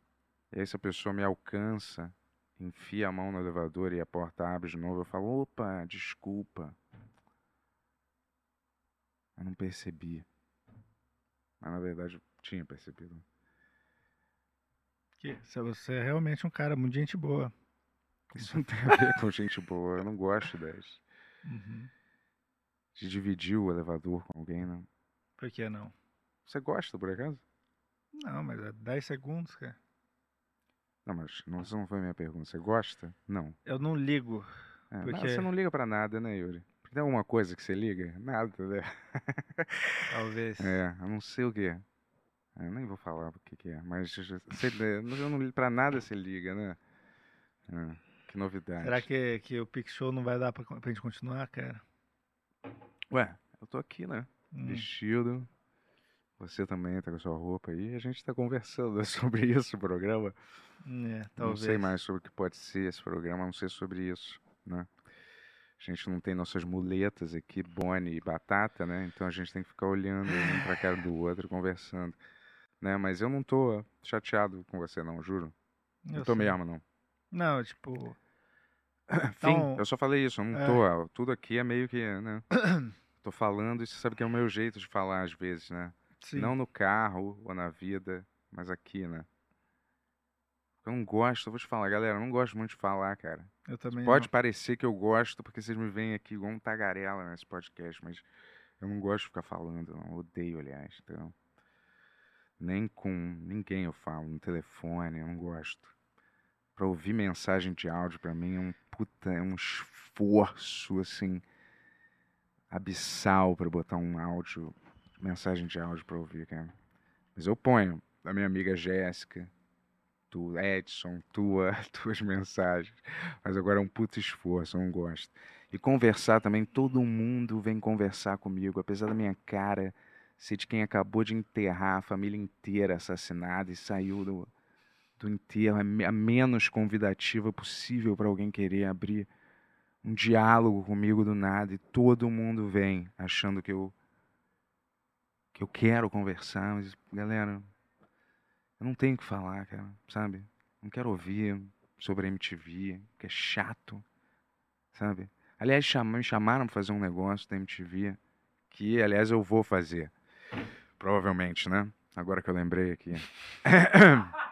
E aí se a pessoa me alcança, enfia a mão no elevador e a porta abre de novo, eu falo, opa, desculpa. Eu não percebi. Mas na verdade eu tinha percebido. Que se você é realmente um cara muito gente boa. Isso não tem a ver com gente boa. Eu não gosto das. Uhum. De dividir o elevador com alguém, não. Por que não? Você gosta, por acaso? Não, mas é 10 segundos, cara. Não, mas não, essa não foi a minha pergunta. Você gosta? Não. Eu não ligo. É, não, Porque- Você não liga pra nada, né, Yuri? Tem alguma coisa que você liga? Nada, né? Talvez. É, eu não sei o que é. Eu nem vou falar o que, que é, mas eu não ligo pra nada você liga, né? É, que novidade. Será que, que o Pix Show não vai dar pra, pra gente continuar, cara? Ué, eu tô aqui, né? Hum. Vestido. Você também tá com a sua roupa aí. A gente tá conversando sobre isso no programa. É, Não talvez. sei mais sobre o que pode ser esse programa, não sei sobre isso, né? A gente não tem nossas muletas aqui, Bonnie e Batata, né? Então a gente tem que ficar olhando um pra cara do outro, conversando, né? Mas eu não tô chateado com você não, juro. Eu tô sei. mesmo, não. Não, tipo. Fim, Então, eu só falei isso, eu não é. tô, tudo aqui é meio que, né? tô falando e você sabe que é o meu jeito de falar às vezes, né? Sim. Não no carro ou na vida, mas aqui, né? Eu não gosto, eu vou te falar, galera, eu não gosto muito de falar, cara. Eu também Pode não. parecer que eu gosto, porque vocês me veem aqui igual um tagarela nesse podcast, mas eu não gosto de ficar falando, não. Eu odeio, aliás, entendeu? Nem com ninguém eu falo, no telefone, eu não gosto. Pra ouvir mensagem de áudio, pra mim, é um puta, é um esforço, assim, abissal pra botar um áudio, mensagem de áudio pra ouvir, cara. Mas eu ponho da minha amiga Jéssica, do Edson, tua, tuas mensagens. Mas agora é um puto esforço, eu não gosto. E conversar também, todo mundo vem conversar comigo, apesar da minha cara ser de quem acabou de enterrar a família inteira assassinada e saiu do, do enterro, a me- a menos convidativa possível para alguém querer abrir um diálogo comigo do nada e todo mundo vem achando que eu que eu quero conversar, mas galera, eu não tenho o que falar, cara, sabe? Não quero ouvir sobre a MTV, que é chato, sabe? Aliás, me chamaram pra fazer um negócio da MTV, que, aliás, eu vou fazer. Provavelmente, né? Agora que eu lembrei aqui.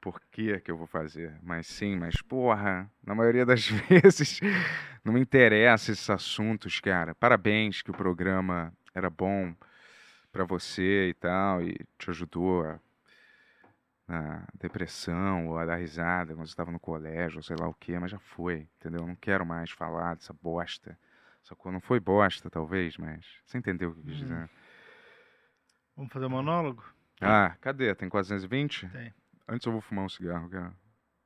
Por que que eu vou fazer? Mas sim, mas porra, na maioria das vezes não me interessa esses assuntos, cara. Parabéns que o programa era bom pra você e tal, e te ajudou a, na depressão ou a dar risada quando você estava no colégio, ou sei lá o que, mas já foi, entendeu? Eu não quero mais falar dessa bosta. Só que não foi bosta, talvez, mas você entendeu o que eu quis Hum. Vamos fazer um monólogo? Ah, cadê? Tem 420? Tem. Antes eu vou fumar um cigarro, cara.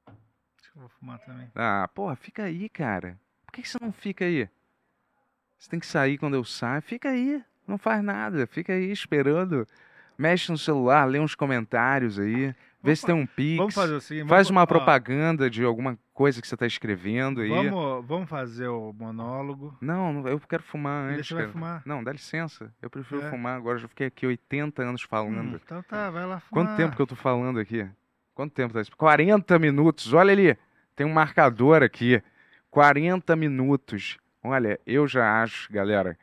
Acho que eu vou fumar também. Ah, porra, fica aí, cara. Por que, que você não fica aí? Você tem que sair quando eu saio. Fica aí. Não faz nada. Fica aí esperando. Mexe no celular, lê uns comentários aí. Vê se tem um pix. vamos fazer o seguinte, Faz vamos- uma propaganda de alguma coisa que você tá escrevendo aí. Vamos, vamos fazer o monólogo. Não, eu quero fumar antes. vai cara. fumar? Não, dá licença. Eu prefiro É. fumar agora. Já fiquei aqui 80 anos falando. Hum, então tá, vai lá fumar. Quanto tempo que eu tô falando aqui? Quanto tempo tá isso? 40 minutos. Olha ali. Tem um marcador aqui. 40 minutos. Olha, eu já acho, galera,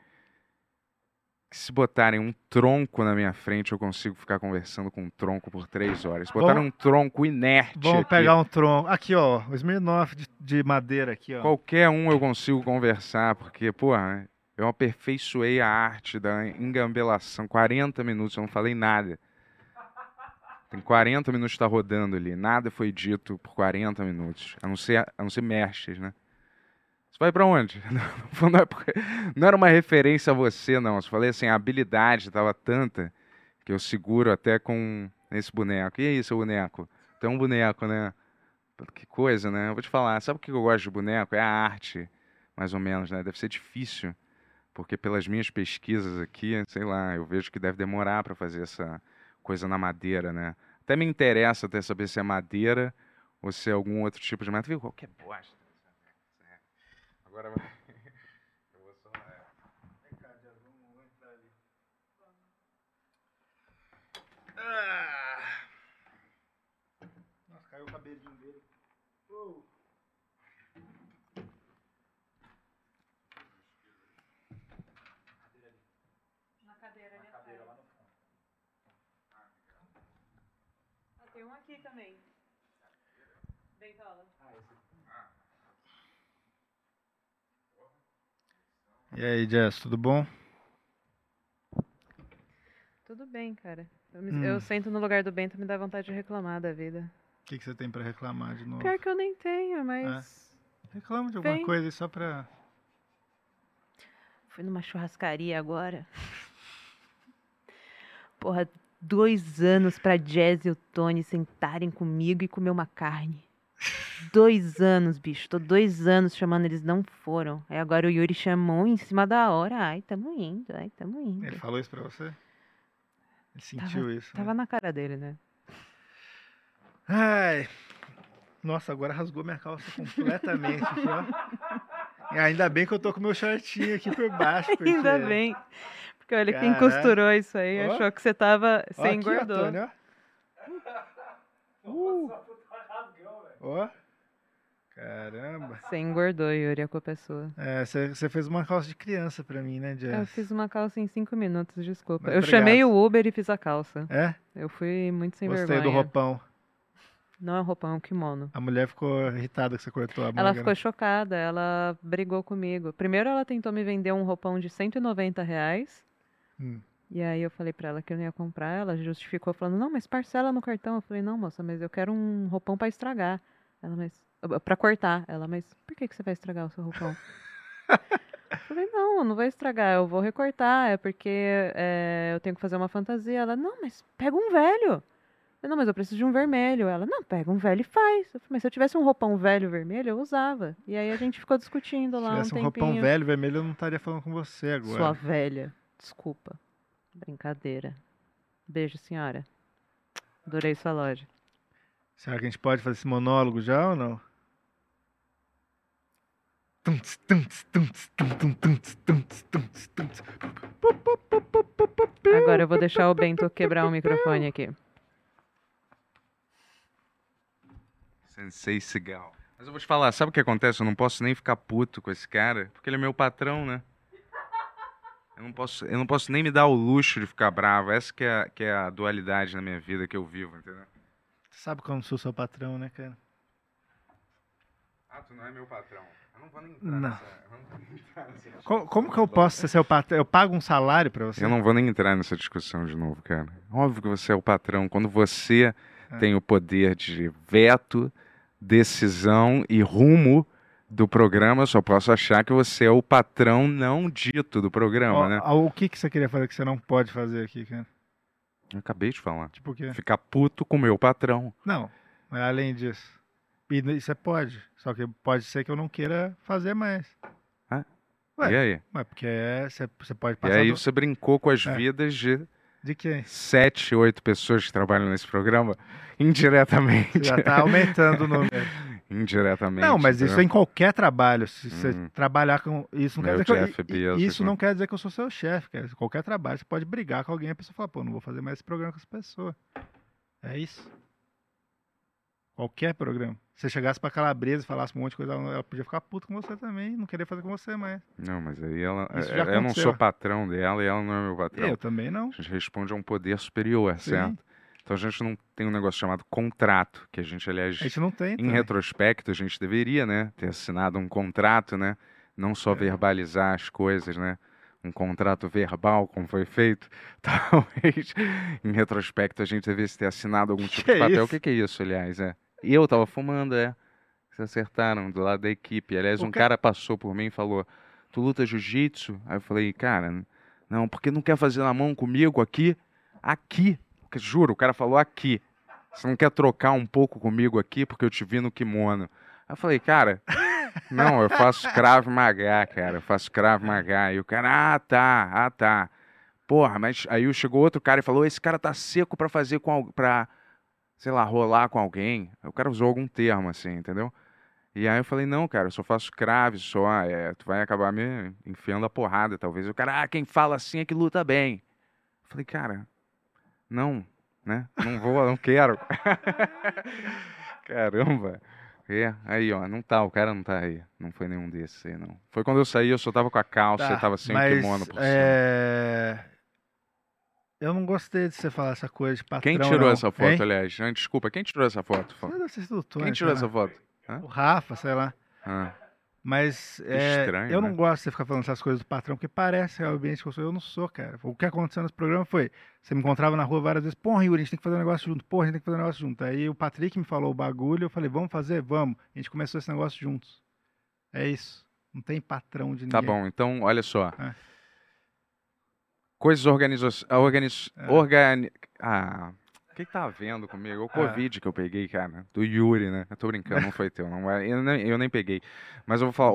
que se botarem um tronco na minha frente, eu consigo ficar conversando com um tronco por três horas. Vamos- um tronco inerte Vamos aqui, pegar um tronco. Aqui, ó. O Smirnoff de, de madeira aqui, ó. qualquer um eu consigo conversar, porque, porra, eu aperfeiçoei a arte da engambelação. 40 minutos, eu não falei nada. Tem 40 minutos que tá rodando ali. Nada foi dito por 40 minutos. A não ser, a não ser mestres, né? Você vai pra onde? Não, não é porque- não era uma referência a você, não. Eu falei assim, a habilidade tava tanta que eu seguro até com esse boneco. E aí, seu boneco? Tem um boneco, né? Que coisa, né? Eu vou te falar, sabe o que eu gosto de boneco? É a arte, mais ou menos, né? Deve ser difícil, porque pelas minhas pesquisas aqui, sei lá, eu vejo que deve demorar para fazer essa coisa na madeira, né? Até me interessa até saber se é madeira ou se é algum outro tipo de madeira. Viu? Qualquer bosta. Agora vai. Eu vou só. é. Ah. Nossa, caiu o cabelinho dele. Oh. Na cadeira ali atrás. Ah, tem um aqui também. Bentola. E aí, Jess, tudo bom? Tudo bem, cara. Eu, me- Hum. eu sento no lugar do Bento e me dá vontade de reclamar da vida. O que, que você tem pra reclamar de novo? Pior que eu nem tenho, mas. Reclama de alguma Vem. coisa só pra. Fui numa churrascaria agora. Porra, dois anos pra Jazz e o Tony sentarem comigo e comer uma carne. Dois anos, bicho. Tô dois anos chamando, eles não foram. Aí agora o Yuri chamou em cima da hora. Ai, tamo indo, ai, tamo indo. Ele falou isso pra você? Ele sentiu tava, isso. né? Tava na cara dele, né? Ai. Nossa, agora rasgou minha calça completamente ó. E ainda bem que eu tô com meu shortinho aqui por baixo. Porque... Ainda bem. Porque olha, quem Caraca. costurou isso aí Ó. achou que você tava. Você Ó aqui, engordou. Tony, ó. Uh. Ó. Caramba. Você engordou, Yuri, a culpa é sua. É, você fez uma calça de criança pra mim, né, Jess? Eu fiz uma calça em cinco minutos, desculpa. Mas eu obrigado. chamei o Uber e fiz a calça. É? Eu fui muito sem Gostei vergonha. do roupão. Não é um roupão, é um kimono. A mulher ficou irritada que você cortou a manga. Ela né? ficou chocada, ela brigou comigo. Primeiro ela tentou me vender um roupão de 190 reais. Hum. E aí eu falei pra ela que eu não ia comprar. Ela justificou falando, não, mas parcela no cartão. Eu falei, não, moça, mas eu quero um roupão pra estragar. Ela, mas. Pra cortar. Ela, mas por que, que você vai estragar o seu roupão? Eu falei, não, não vai estragar, eu vou recortar, é porque é, eu tenho que fazer uma fantasia. Ela, não, mas pega um velho. Eu não, mas eu preciso de um vermelho. Ela, não, pega um velho e faz. Eu falei, mas se eu tivesse um roupão velho vermelho, eu usava. E aí a gente ficou discutindo Se lá um tivesse um tempinho. roupão velho, vermelho, eu não estaria falando com você agora. Sua velha. Desculpa. Brincadeira. Beijo, senhora. Adorei sua loja. Será que a gente pode fazer esse monólogo já ou não? Agora eu vou deixar o Bento quebrar o microfone aqui. Sensei Segal. Mas eu vou te falar, sabe o que acontece? Eu não posso nem ficar puto com esse cara, porque ele é meu patrão, né? Eu não posso, eu não posso nem me dar o luxo de ficar bravo. Essa que é, que é a dualidade na minha vida que eu vivo, entendeu? Você sabe que eu não sou seu patrão, né, cara? Ah, tu não é meu patrão. Eu não vou nem Não. nessa... eu não vou nem entrar nessa Co- Como que eu posso ser seu patrão? Eu pago um salário pra você? Eu não vou nem entrar nessa discussão de novo, cara. Óbvio que você é o patrão. Quando você É. tem o poder de veto, decisão e rumo do programa, eu só posso achar que você é o patrão não dito do programa, Ó, né? O que, que você queria fazer que você não pode fazer aqui, cara? Eu acabei de falar. Tipo o quê? Ficar puto com o meu patrão. Não, mas além disso. E você pode. Só que pode ser que eu não queira fazer mais. Ah, Ué, e aí? Mas porque é, você, pode E passar. aí do- você brincou com as É. vidas de De quem? sete, oito pessoas que trabalham nesse programa indiretamente. Já tá aumentando o número. indiretamente. Não, mas isso é em qualquer trabalho. Se você Uhum. trabalhar com. Isso não quer dizer que eu, Isso né? não quer dizer que eu sou seu chefe, cara. Qualquer trabalho, você pode brigar com alguém e a pessoa fala, pô, não vou fazer mais esse programa com essa pessoa. É isso. Qualquer programa. Se você chegasse pra Calabresa e falasse um monte de coisa, ela podia ficar puta com você também, não querer fazer com você mais. Não, mas aí ela. É- eu não sou patrão dela e ela não é meu patrão. Eu também não. A gente responde a um poder superior, Sim. certo? Então a gente não tem um negócio chamado contrato, que a gente, aliás, A gente não tem. em também. retrospecto, a gente deveria, né, ter assinado um contrato, né? Não É. só verbalizar as coisas, né? Um contrato verbal, como foi feito. Talvez, em retrospecto, a gente devesse ter assinado algum tipo Que de papel. isso? O que, que é isso, aliás? É. E eu tava fumando, é. Vocês acertaram do lado da equipe. Aliás, O um ca- cara passou por mim e falou: Tu luta jiu-jitsu? Aí eu falei, cara, não, porque não quer fazer na mão comigo aqui? Aqui. Juro, o cara falou aqui. Você não quer trocar um pouco comigo aqui porque eu te vi no kimono? Aí eu falei, cara, não, eu faço Krav Maga, cara. Eu faço Krav Maga. E o cara, ah, tá, ah, tá. Porra, mas aí chegou outro cara e falou: esse cara tá seco pra fazer com pra, sei lá, rolar com alguém. O cara usou algum termo assim, entendeu? E aí eu falei, não, cara, eu só faço crave, só, é, tu vai acabar me enfiando a porrada, talvez. O cara, ah, quem fala assim é que luta bem. Eu falei, cara, não, né? Não vou, não quero. Caramba. É, aí, ó, não tá, o cara não tá aí. Não foi nenhum desses aí, não. Foi quando eu saí, eu só tava com a calça Tá, e tava sem o mas, kimono por cima. é... Eu não gostei de você falar essa coisa de patrão, Quem tirou não. essa foto, Hein? aliás? Desculpa, quem tirou essa foto? Você deve o Tony, Quem tirou sei essa foto? Hã? O Rafa, sei lá. Ah, Mas é, estranho, eu né? não gosto de você ficar falando essas coisas do patrão, porque parece realmente que eu sou. Eu não sou, cara. O que aconteceu nesse programa foi: você me encontrava na rua várias vezes, porra, Yuri, a gente tem que fazer um negócio junto, porra, a gente tem que fazer um negócio junto. Aí o Patrick me falou o bagulho, eu falei, vamos fazer? Vamos. A gente começou esse negócio juntos. É isso. Não tem patrão de ninguém. Tá bom, então, olha só. É. Coisas organizações. Organiz, É. organi... Ah, o que, que tá havendo comigo? O É. Covid que eu peguei, cara. Do Yuri, né? Eu tô brincando, não foi teu. Não, é- eu, nem, eu nem peguei. Mas eu vou falar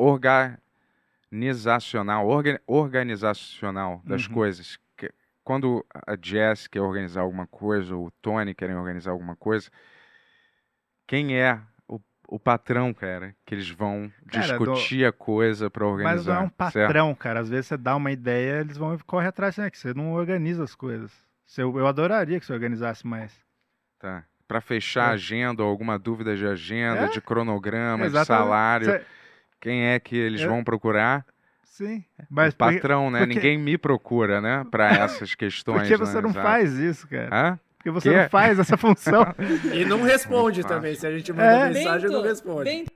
organizacional, orga- organizacional das Uhum. coisas. Que- Quando a Jess quer organizar alguma coisa, ou o Tony querem organizar alguma coisa, quem é o, patrão, cara, que eles vão Cara, do- discutir a coisa pra organizar? Mas não é um certo? patrão, cara. Às vezes você dá uma ideia, eles vão e correm atrás, né? Que você não organiza as coisas. Se Eu, eu adoraria que você organizasse mais. Tá. Pra fechar É. a agenda, ou alguma dúvida de agenda, É. de cronograma, de Exatamente. salário, Cê- quem é que eles É. vão procurar? Sim. o Mas porque- patrão, né? porque- Ninguém me procura, né? Pra essas questões. Porque você né? não Exato. faz isso, cara. Hã? Porque você Quê? não faz essa função. E não responde Não também. Se a gente manda É. mensagem, não Bento, responde. Bento,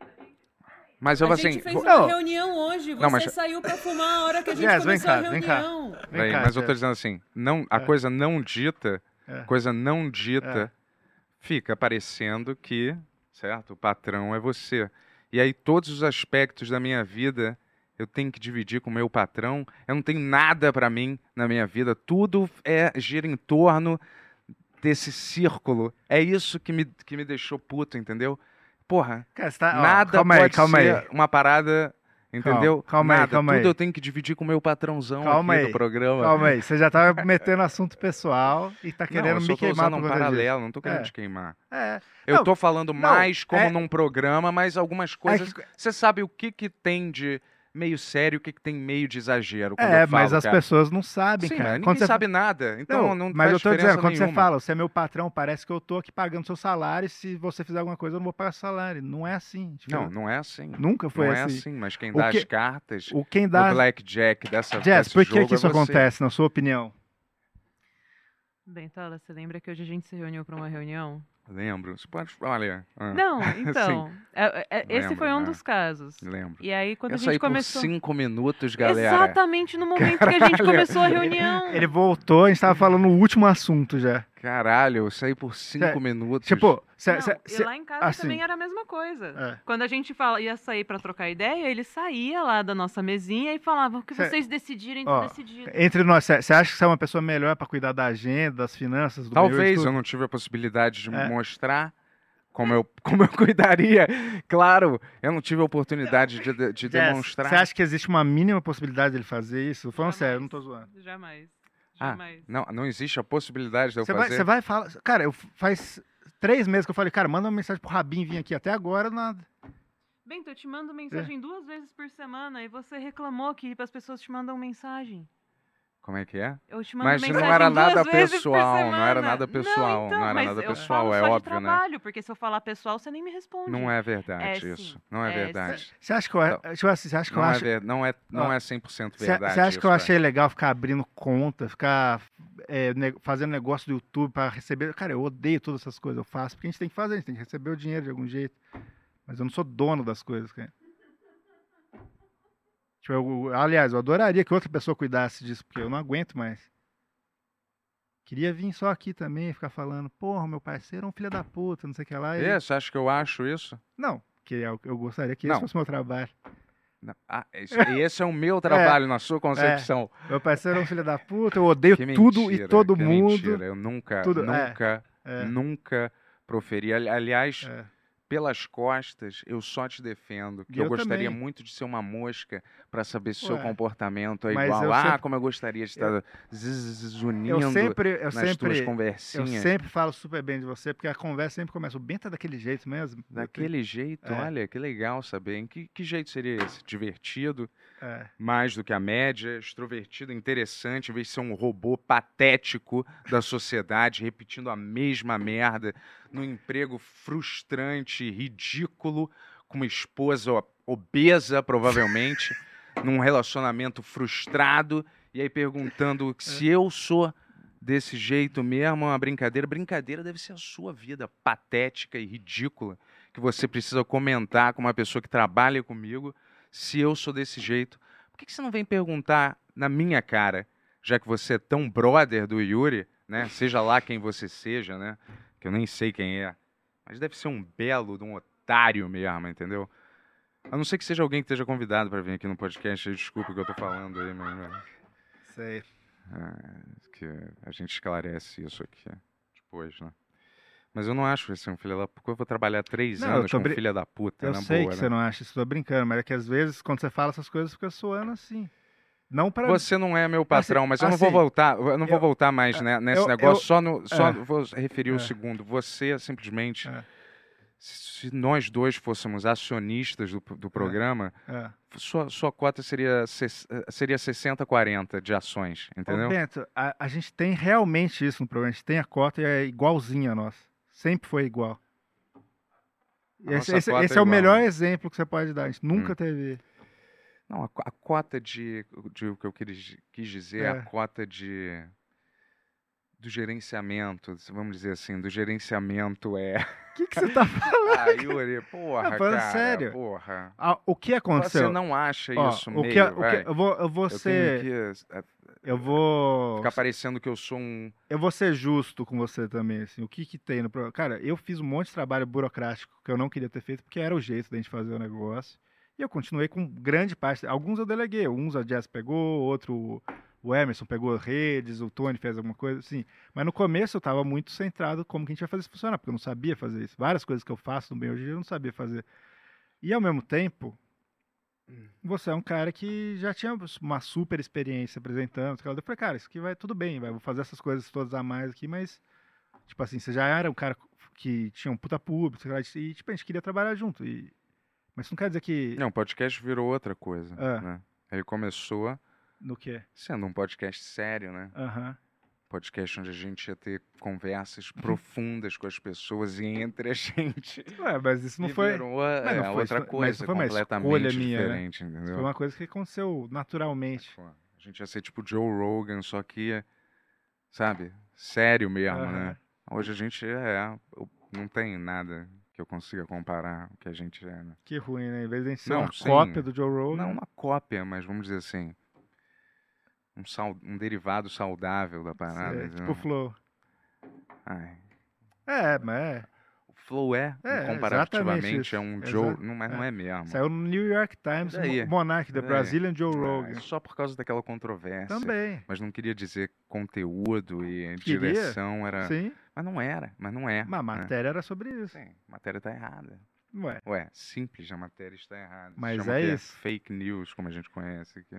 Mas eu a assim. gente fez uma Não. reunião hoje. Você Não, mas- saiu pra fumar a hora que a gente vem começou a cá, vem cá. reunião. Vem Peraí, cá, mas eu tô dizendo assim, não, a É. coisa não dita, É. coisa não dita, É. fica parecendo que, certo? O patrão é você. E aí todos os aspectos da minha vida eu tenho que dividir com o meu patrão. Eu não tenho nada pra mim na minha vida. Tudo é gira em torno desse círculo. É isso que me, que me deixou puto, entendeu? Porra, Cara, tá- ó, nada calma aí, pode calma ser aí. uma parada, entendeu? calma aí, nada. calma Tudo aí. eu tenho que dividir com o meu patrãozão Calma aqui aí. do programa. Calma aí. Você já tá metendo assunto pessoal e tá Não, querendo eu só me queimar usando um por causa disso. paralelo, não tô querendo É. te queimar. É. Eu Não, tô falando não, mais como é- num programa, mas algumas coisas. que- Você sabe o que que tem de meio sério, o que que tem meio de exagero. Quando É, eu falo, mas as cara. pessoas não sabem, Sim, cara. mas ninguém você sabe nada. Então não, mas faz eu tô dizendo, quando você nenhuma. fala, você é meu patrão, parece que eu tô aqui pagando seu salário e se você fizer alguma coisa eu não vou pagar salário. Não é assim. tipo, Não, não é assim. Nunca foi não assim. é assim, mas quem O dá que- as cartas o quem dá- do Blackjack dessa Jess, por que, que isso é você. acontece, na sua opinião? Bem, Tola, você lembra que hoje a gente se reuniu para uma reunião? Lembro. Você pode. Olha. ah. Não, então. Sim. é- é- esse Lembro, foi um né? dos casos. Lembro. E aí, quando Eu a saí gente por começou. cinco minutos, galera. Exatamente no momento que a gente Caralho. começou a reunião. Ele voltou, a gente tava falando no último assunto já. Caralho, eu saí por cinco Cê- minutos. Tipo, cê- Não, cê- e cê- lá em casa assim, também era a mesma coisa. É. Quando a gente fala, ia sair pra trocar ideia, ele saía lá da nossa mesinha e falava: o que Cê- vocês decidirem, ó, decidido. entre nós, você acha que você é uma pessoa melhor pra cuidar da agenda, das finanças, do Talvez eu não tive a possibilidade de É. mostrar como eu, como eu cuidaria. Claro, eu não tive a oportunidade de, de- Jess, demonstrar. Você acha que existe uma mínima possibilidade dele fazer isso? Falando sério, eu não tô zoando. Jamais. Ah, não, não existe a possibilidade de eu Você vai, fazer. você vai falar. Cara, eu, faz três meses que eu falei, cara, manda uma mensagem pro Rabin vir aqui. Até agora, nada. Bento, eu te mando É. mensagem duas vezes por semana e você reclamou que as pessoas te mandam mensagem. Como é que é? Eu te mando Mas não mensagem era duas nada pessoal, não era nada pessoal, então, não era mas nada eu pessoal, falo é só de óbvio, né? trabalho, porque se eu falar pessoal, você nem me responde. Não é verdade É, isso. sim. Não é, É, verdade. Você acha que eu, tipo assim, você acha que Não eu é acho. ver- não é- não é 100% Você verdade você acha isso, que eu achei legal ficar abrindo conta, ficar é, ne- fazendo negócio do YouTube pra receber. Cara, eu odeio todas essas coisas. Eu faço porque a gente tem que fazer, a gente tem que receber o dinheiro de algum jeito. Mas eu não sou dono das coisas, cara. Tipo, eu- aliás, eu adoraria que outra pessoa cuidasse disso, porque eu não aguento mais. Queria vir só aqui também e ficar falando, porra, meu parceiro é um filho da puta, não sei o que lá. e- É, você acha que eu acho isso? Não, que eu, eu gostaria que Não. esse fosse meu trabalho. Não. Ah, esse, esse é o meu trabalho na sua concepção. É, meu parceiro é um filho da puta, eu odeio tudo e todo que mundo. mentira. Eu nunca, Tudo- é, nunca, é. nunca proferi. Ali- Aliás, É. pelas costas, eu só te defendo. Que eu, eu gostaria também. muito de ser uma mosca para saber se seu Ué, comportamento é igual. eu Ah, sempre- como eu gostaria de estar zunindo Eu sempre, eu nas sempre, tuas eu conversinhas. sempre falo super bem de você, porque a conversa sempre começa. O Bento é daquele jeito mesmo. Daquele jeito, É. olha, que legal saber. Em que, que jeito seria esse? Divertido, É. mais do que a média, extrovertido, interessante, em vez de ser um robô patético da sociedade, repetindo a mesma merda, num emprego frustrante, ridículo, com uma esposa obesa, provavelmente, num relacionamento frustrado, e aí perguntando se eu sou desse jeito mesmo, é uma brincadeira. Brincadeira deve ser a sua vida patética e ridícula, que você precisa comentar com uma pessoa que trabalha comigo, se eu sou desse jeito. Por que, que você não vem perguntar na minha cara, já que você é tão brother do Yuri, né? Seja lá quem você seja, né? Que eu nem sei quem é. Mas deve ser um belo de um otário mesmo, entendeu? A não ser que seja alguém que esteja convidado para vir aqui no podcast. Desculpa o que eu tô falando aí, mas. Sei. É, que a gente esclarece isso aqui depois, né? Mas eu não acho esse um filho da puta. Eu vou trabalhar três Não, anos com brin- filha da puta, Eu sei boa, que né? você não acha isso, tô brincando, mas é que às vezes, quando você fala essas coisas, fica soando assim. Não pra Você não é meu patrão, Assim- mas eu não vou assim, voltar, eu não vou eu- voltar mais né, nesse eu- negócio, eu- só no, só é. vou referir o É. segundo. Você simplesmente, se nós dois fôssemos acionistas do, do programa, É. sua, sua cota seria, seria 60-40 de ações, entendeu? Ô, Bento, a, a gente tem realmente isso no programa. A gente tem a cota e é igualzinha a nossa. Sempre foi igual. Esse, esse- cota é esse é o melhor né? exemplo que você pode dar. A gente nunca Hum. teve. Não, a, a cota de, de o que eu quis, quis dizer, é É. a cota de do gerenciamento, vamos dizer assim, do gerenciamento é. O que, que você tá falando? Ah, Yuri, porra, Tá falando cara, sério? porra. Ah, o que aconteceu? Você não acha Ó, isso o meio, que, o que- eu vou, eu vou tenho ser, que, eh, eu vou, ficar parecendo que eu sou um eu vou ser justo com você também, assim. O que que tem no? Cara, eu fiz um monte de trabalho burocrático que eu não queria ter feito porque era o jeito da gente fazer o negócio. E eu continuei com grande parte. Alguns eu deleguei, uns a Jazz pegou, outro o Emerson pegou redes, o Tony fez alguma coisa assim. Mas no começo eu estava muito centrado como que a gente vai fazer isso funcionar, porque eu não sabia fazer isso. Várias coisas que eu faço no bem hoje eu não sabia fazer. E ao mesmo tempo, você é um cara que já tinha uma super experiência apresentando. Eu falei, cara, isso aqui vai tudo bem, vai, vou fazer essas coisas todas a mais aqui, mas, tipo assim, você já era um cara que tinha um puta público, e tipo, a gente queria trabalhar junto. E... Mas isso não quer dizer que. Não, o podcast virou outra coisa. Ah. Né? Ele começou No quê? sendo um podcast sério, né? Aham. Podcast onde a gente ia ter conversas profundas com as pessoas e entre a gente. Ué, mas isso não E foi. virou, mas é, não foi outra coisa, mas isso foi uma completamente minha, né? diferente, Isso entendeu? Foi uma coisa que aconteceu naturalmente. A gente ia ser tipo Joe Rogan, só que, sabe, sério mesmo, Aham. né? Hoje a gente é. não tem nada que eu consiga comparar o que a gente é, né? Que ruim, né? Em vez de a gente ser Não, uma sim. cópia do Joe Rogan. Não uma cópia, mas vamos dizer assim. Um, sal, um derivado saudável da parada. É, tipo o Flow. Ai. É, mas é. O Flow é, É, comparativamente, é um. Joe. Não, mas não é mesmo. Saiu no New York Times, daí? Monarch, The daí? Brazilian Joe Ah, Rogan. é só por causa daquela controvérsia. Também. Mas não queria dizer conteúdo e Queria? direção era. Sim. Mas não era, mas não é. Mas a né? matéria era sobre isso. Sim, a matéria tá errada. Ué. Ué, simples, a matéria está errada. Mas é isso. Fake news, como a gente conhece aqui.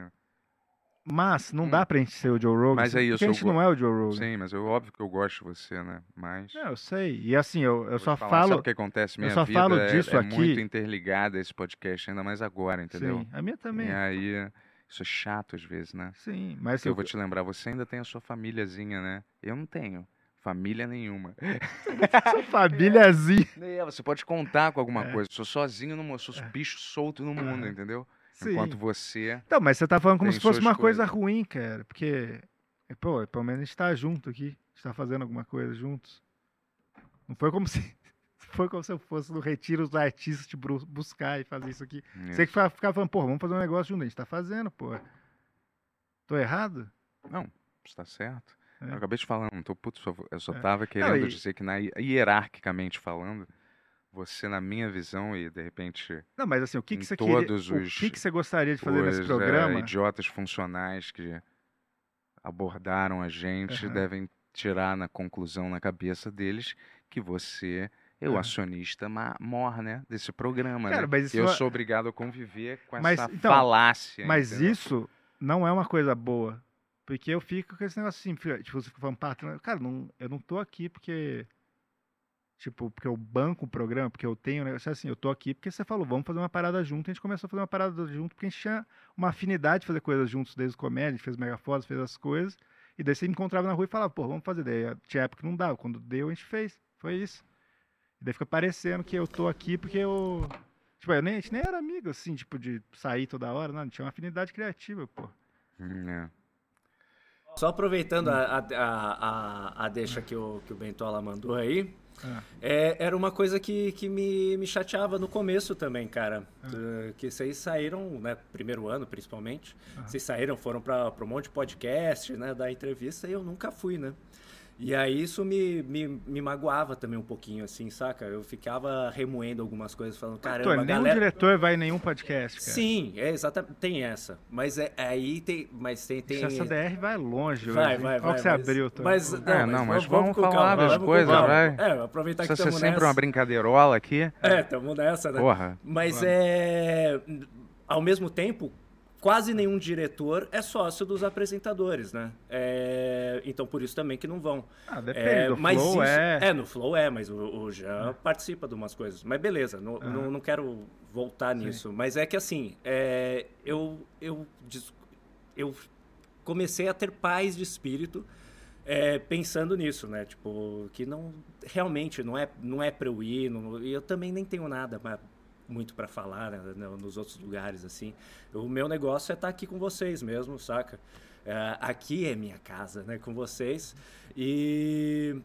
Mas não dá pra gente ser o Joe Rogan. Hum. Mas é porque isso. a eu gente go- não é o Joe Rogan. Sim, mas eu, óbvio que eu gosto de você, né? Mas. Não, eu sei. E assim, eu, eu Vou só falar, falo. Sabe o que acontece? eu Minha só vida falo é, disso é aqui. muito interligada a esse podcast, ainda mais agora, entendeu? Sim, a minha também. E aí, isso é chato às vezes, né? Sim, mas eu eu- vou te lembrar, você ainda tem a sua famíliazinha, né? Eu não tenho. Família nenhuma. Sua famíliazinha. É, você pode contar com alguma coisa. Sou sozinho no mundo, sou bicho solto no mundo, entendeu? Sim. Enquanto você. Então, mas você tá falando como se fosse uma coisa ruim, cara. Porque, pô, pelo menos a gente tá junto aqui. A gente tá fazendo alguma coisa juntos. Não foi como se. Foi como se eu fosse no retiro dos artistas te buscar e fazer isso aqui. Você que Isso. ficava falando, pô, vamos fazer um negócio junto. A gente tá fazendo, pô. Tô errado? Não, está certo. É. Eu acabei de falar, não tô puto, eu só É. tava Não, querendo e- dizer que na, hi- hierarquicamente falando, você, na minha visão, e de repente. Não, mas assim, o que, que você queria. todos O os, que, que você gostaria de fazer nesse os, eh, programa? idiotas funcionais que abordaram a gente Aham. devem tirar na conclusão na cabeça deles que você é o Aham. acionista mor, né, desse programa, Cara, né? mas isso eu é- sou obrigado a conviver com Mas, essa então, falácia. Mas entendeu? isso não é uma coisa boa. Porque eu fico com esse negócio assim, tipo, você fica falando, patrão, cara, não, eu não tô aqui porque. Tipo, porque eu banco o programa, porque eu tenho. um negócio assim, eu tô aqui porque você falou, vamos fazer uma parada junto. A gente começou a fazer uma parada junto porque a gente tinha uma afinidade de fazer coisas juntos desde o comédia, a gente fez megafotos, fez as coisas. E daí você me encontrava na rua e falava, pô, vamos fazer. Daí tinha época que não dava. Quando deu, a gente fez. Foi isso. E daí fica parecendo que eu tô aqui porque eu. Tipo, eu nem, a gente nem era amigo, assim, tipo, de sair toda hora, não. A gente tinha uma afinidade criativa, pô. Hum, é. Só aproveitando a, a, a, a deixa que o, que o Bentola mandou aí, Ah. é, era uma coisa que, que me, me chateava no começo também, cara. Eh, Que vocês saíram, né, primeiro ano principalmente, vocês saíram, foram para um monte de podcast, né, da entrevista, e eu nunca fui, né? E aí isso me, me, me magoava também um pouquinho, assim, saca? Eu ficava remoendo algumas coisas, falando, caramba, Pô, a nenhum galera... diretor vai em nenhum podcast, cara. Sim, é exatamente, tem essa. Mas é, aí tem, mas tem, tem... Essa DR vai longe Vai, hoje, vai, hein? Olha vai. o que você mas- abriu, Tony. Mas, não, É, não, mas vamos com falar calma, das vamos coisas, vai. É, aproveitar que Precisa ser estamos sempre nessa. uma brincadeirola aqui. É, estamos nessa, né? Porra. Mas Vamos. é. Ao mesmo tempo, quase nenhum diretor é sócio dos apresentadores, né? É, Então por isso também que não vão. Ah, depende, no mas Flow é. no Flow é, mas o, o Jean participa de umas coisas. Mas beleza, não, Aham. não, não quero voltar nisso. Mas é que assim, é, eu, eu, eu comecei a ter paz de espírito é, pensando nisso, né? Tipo, que não realmente não é não é para eu ir, não- e eu também nem tenho nada muito para falar né, no- nos outros lugares assim. O meu negócio é estar aqui com vocês mesmo, saca? É, aqui é minha casa, né? Com vocês e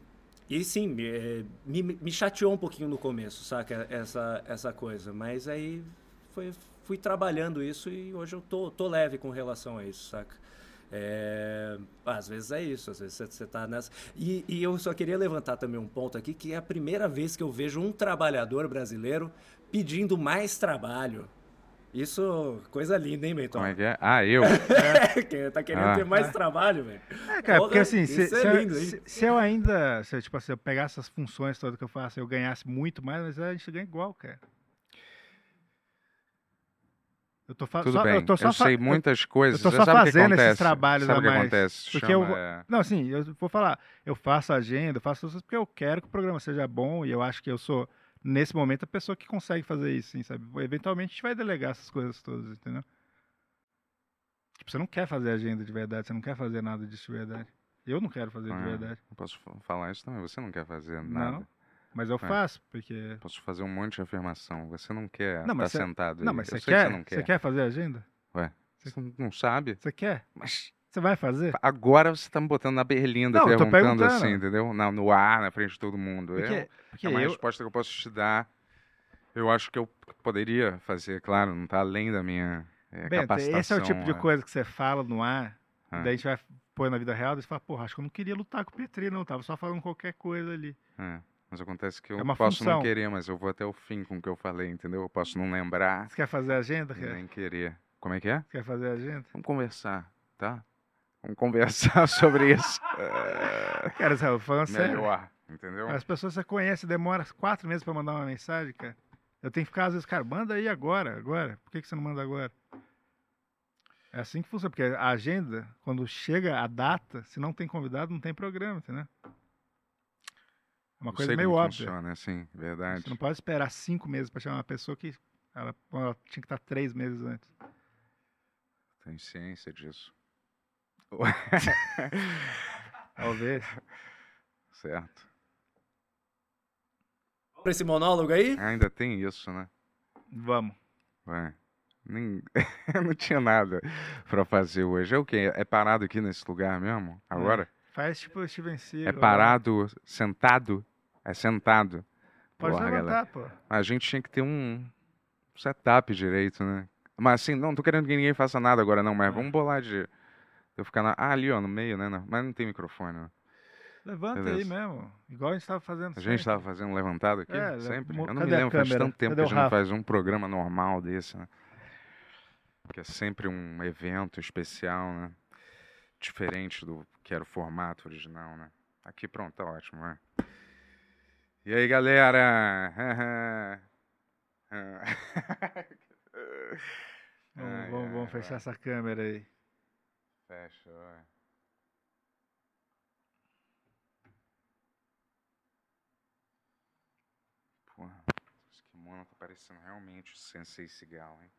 e sim, me, me, me chateou um pouquinho no começo, saca? Essa, essa coisa. Mas aí foi, fui trabalhando isso e hoje eu tô, tô leve com relação a isso, saca? É, às vezes é isso, às vezes você, você tá nessa. E, e eu só queria levantar também um ponto aqui, que é a primeira vez que eu vejo um trabalhador brasileiro pedindo mais trabalho. Isso, coisa linda, hein, Bento? Como é que é? Ah, eu? É, que tá querendo Ah. ter mais trabalho, velho. É, cara, porque assim, se, é eu- lindo, hein? se- se eu ainda, se eu, tipo assim, eu pegasse essas funções todas que eu faço, eu ganhasse muito mais, mas a gente ganha igual, cara. Eu tô, Tudo só, bem, eu tô só eu sei muitas coisas, Eu tô só sabe o que fazendo esses acontece? trabalhos Sabe a o que mais. acontece? Porque Chama, eu, é, Não, assim, eu vou falar, eu faço agenda, eu faço porque eu quero que o programa seja bom e eu acho que eu sou, nesse momento, a pessoa que consegue fazer isso, assim, sabe? Eventualmente a gente vai delegar essas coisas todas, entendeu? Tipo, você não quer fazer agenda de verdade, você não quer fazer nada disso de verdade. Eu não quero fazer de Ah, verdade. Eu posso fa- falar isso também. Você não quer fazer nada. Não, mas eu É. faço, porque... Posso fazer um monte de afirmação. Você não quer Não, estar mas você- sentado Não, aí. mas você quer, você não quer. você quer fazer agenda? Ué, você não sabe? Você quer? Mas Você vai fazer? agora você tá me botando na berlinda, Não, perguntando, perguntando. assim, entendeu? Não, no ar, na frente de todo mundo. Porque- Eu- porque é uma eu- resposta que eu posso te dar. Eu acho que eu poderia fazer, claro, não tá além da minha é, Bento, capacitação. esse é o tipo de é. coisa que você fala no ar, Ah. daí a gente vai pôr na vida real, daí você fala, porra, acho que eu não queria lutar com o Petri, não, eu tava só falando qualquer coisa ali. É, Mas acontece que eu É posso função. não querer, mas eu vou até o fim com o que eu falei, entendeu? Eu posso não lembrar. Você quer fazer agenda, e cara? Nem querer. Como é que é? Você quer fazer agenda? Vamos conversar, tá? Vamos conversar sobre isso. É, Cara, sabe, falando sério. Melhor, entendeu? As pessoas que você conhece demora quatro meses pra mandar uma mensagem, cara. Eu tenho que ficar, às vezes, cara, manda aí agora, agora. Por que, que você não manda agora? É assim que funciona, porque a agenda, quando chega a data, se não tem convidado, não tem programa, entendeu? É uma Eu coisa meio óbvia. Funciona, assim, verdade. Você não pode esperar cinco meses pra chamar uma pessoa que ela, ela tinha que estar três meses antes. Tem ciência disso. Talvez. Certo. Pra esse monólogo aí? Ainda tem isso, né? Vamos. Vai. Nem... não tinha nada pra fazer hoje. É o quê? É parado aqui nesse lugar mesmo? Agora? Faz tipo o Steven Seagal. É parado, sentado? É sentado. Pode Porra, levantar, galera. pô. A gente tinha que ter um setup direito, né? Mas assim, não tô querendo que ninguém faça nada agora, não, mas vamos bolar de. Eu ficar na. Ah, ali, ó, no meio, né? Mas não tem microfone, né? Levanta aí Beleza. mesmo. Igual a gente tava fazendo A gente sempre. tava fazendo um levantado aqui? É, sempre? Eu não me lembro, faz tanto tempo Cadê que a gente não faz um programa normal desse, né? Que é sempre um evento especial, né? Diferente do que era o formato original, né? Aqui pronto, tá ótimo, né? E aí, galera? Vamos, vamos, vamos fechar essa câmera aí. Fecha, vai. Porra, esse kimono tá parecendo realmente o Sensei Cigal, hein?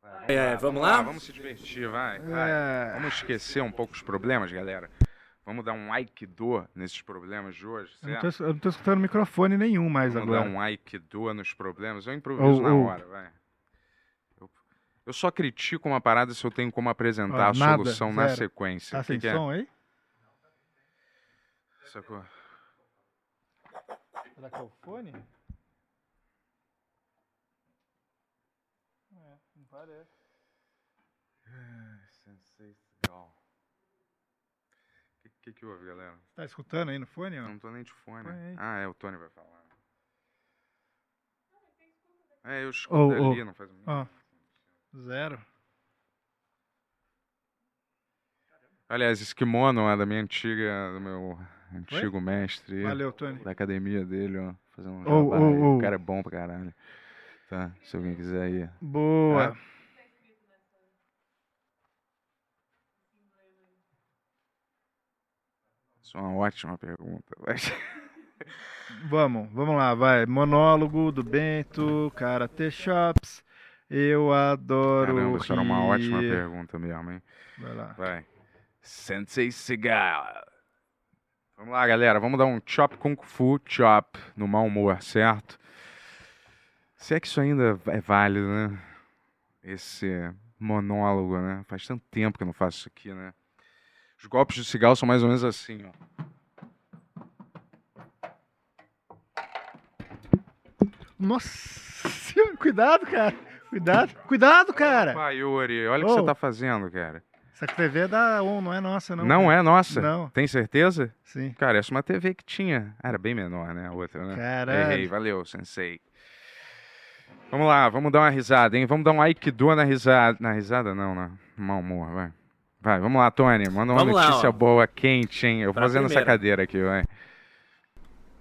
Vai, É, vamos lá? Vamos se divertir, vai. vai. É. Vamos esquecer um pouco os problemas, galera. Vamos dar um aikido nesses problemas de hoje, Eu não, certo? tô, eu não tô escutando microfone nenhum mais Vamos agora. dar um aikido nos problemas. Eu improviso Ou- na ou- hora, vai. Eu, só critico uma parada se eu tenho como apresentar Ó, a nada, solução na zero. sequência. Tá que sem que é? som aí? Sacou? Será que é o fone? É, não parece. Sensei Cigal. O que, que, que houve, galera? Tá escutando aí no fone? Ó? Não tô nem de fone. Ah, é, o Tony vai falar. É, eu escuto Ô, ali, ô, não faz ó, Zero. Aliás, esse kimono é da minha antiga, do meu antigo mestre. Valeu, Tony. Da academia dele, ó. Fazendo um Ô, jabá aí. ô. O cara é bom pra caralho. Tá, se alguém quiser ir. Boa. É? Isso é uma ótima pergunta. mas- Vamos, vamos lá, vai. Monólogo do Bento, Karate Shops. Eu adoro. Caramba, isso era uma ótima pergunta mesmo, hein? Vai lá. Vai. Sensei Cigar. Vamos lá, galera. Vamos dar um chop kung fu chop no mau humor, certo? Se é que isso ainda é válido, né? Esse monólogo, né? Faz tanto tempo que eu não faço isso aqui, né? Os golpes de cigarro são mais ou menos assim, ó. Nossa cuidado, cara. Cuidado, cuidado, cara. Opa, Yuri, olha o que você tá fazendo, cara. Essa TV é da ON, não é nossa, não. Não, cara. é nossa? Não. Tem certeza? Sim. Cara, essa é uma TV que tinha. Ah, Era bem menor, né? A outra, né? Caralho. Errei, valeu, sensei. Vamos lá, vamos dar uma risada, hein? Vamos dar um Aikido na risada. Na risada não, na mau humor, vai. Vai, vamos lá, Tony. Manda uma Vamos lá, notícia ó. boa, quente, hein? Eu vou fazendo essa cadeira aqui, vai.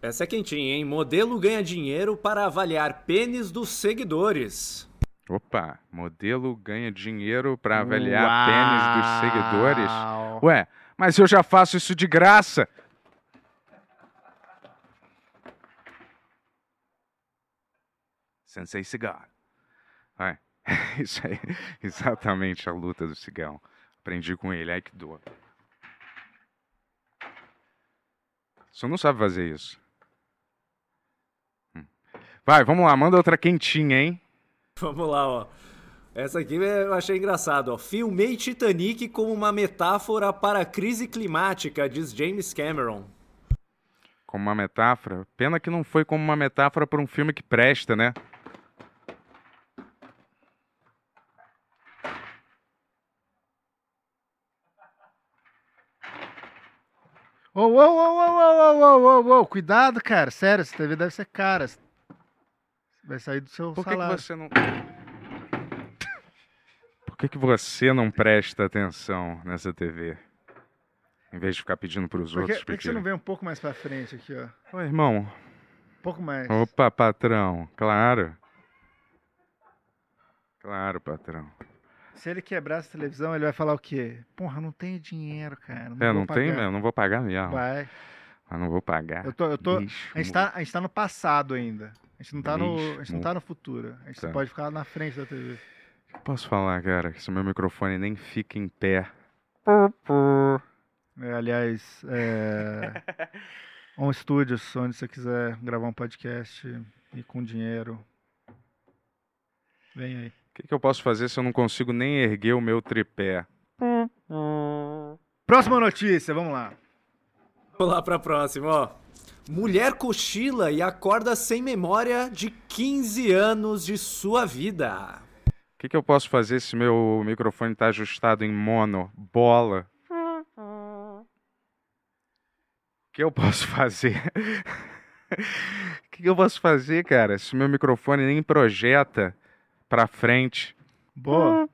Essa é quentinha, hein? Modelo ganha dinheiro para avaliar pênis dos seguidores. Opa, modelo ganha dinheiro pra avaliar pênis dos seguidores. Ué, mas eu já faço isso de graça. Sensei Cigar. Vai. Isso aí, exatamente a luta do cigão. Aprendi com ele, ai que dor. Você não sabe fazer isso. Hum. Vai, vamos lá, manda outra quentinha, hein? Vamos lá, ó. Essa aqui eu achei engraçado, ó. Filmei Titanic como uma metáfora para a crise climática, diz James Cameron. Como uma metáfora. Pena que não foi como uma metáfora para um filme que presta, né? Ô, ô, ô, ô, ô, ô, ô, ô, ô, cuidado, cara. Sério, essa TV deve ser cara. Vai sair do seu Por que, que você não. Por que, que você não presta atenção nessa TV? Em vez de ficar pedindo para os que, outros por que você não vem um pouco mais pra frente aqui, ó? Ô, irmão. Um pouco mais. Opa, patrão. Claro. Claro, patrão. Se ele quebrar essa televisão, ele vai falar o quê? Porra, não tenho dinheiro, cara. é, vou não tem, pagar. eu não vou pagar mesmo. Vai. Mas não vou pagar. Eu tô, eu tô, Bicho, a, gente tá, a gente tá no passado ainda. A gente não tá, no, a gente não tá no futuro. A gente tá. pode ficar na frente da TV. Posso falar, cara, que se o meu microfone nem fica em pé. É, aliás, é, On Studios, onde você quiser gravar um podcast e com dinheiro. Vem aí. O que, que eu posso fazer se eu não consigo nem erguer o meu tripé? Próxima notícia, vamos lá. Vamos lá pra próxima, ó. Mulher cochila e acorda sem memória de 15 anos de sua vida. O que, que eu posso fazer se meu microfone está ajustado em mono? Bola. O que eu posso fazer? O que, que eu posso fazer, cara, se meu microfone nem projeta pra frente? Boa.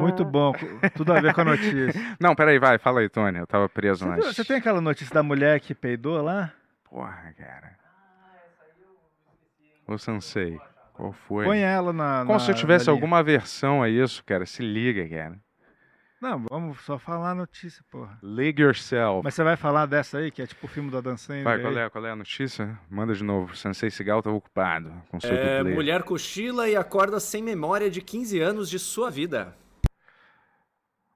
Muito bom. Tudo a ver com a notícia. Não, peraí, vai, fala aí, Tony. Eu tava preso Você, viu- você tem aquela notícia da mulher que peidou lá? Porra, cara. Ô, Sensei, qual foi? Põe ela na. Como na- se eu tivesse alguma aversão a isso, cara. Se liga, cara. Não, vamos só falar a notícia, porra. Ligue yourself. Mas você vai falar dessa aí, que é tipo o filme da Dan Sandler Vai, qual é, qual é a notícia? Manda de novo. Sensei Cigal tá ocupado com seu É, mulher cochila e acorda sem memória de 15 anos de sua vida.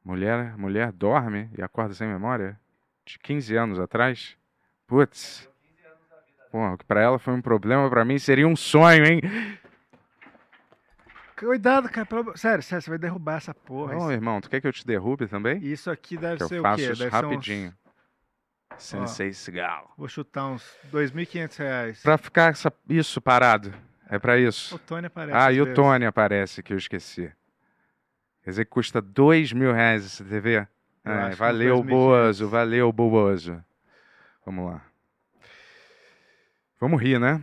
Mulher, mulher dorme e acorda sem memória? De 15 anos atrás? Putz. O que pra ela foi um problema, pra mim seria um sonho, hein? Cuidado, cara. pelo- Sério, sério, você vai derrubar essa porra. Ô, Isso- irmão, tu quer que eu te derrube também? Isso aqui deve que ser eu o faço quê? isso Deve ser uns- rapidinho. Sensei Cigal. Vou chutar uns 2.500 reais. Pra ficar essa- isso parado. É pra isso. O Tony aparece Ah, e o. Tony aparece, que eu esqueci. Quer dizer que custa dois mil reais essa TV? É, uns valeu, 2.500. Bozo, valeu, Bozo. Vamos lá. Vamos rir, né?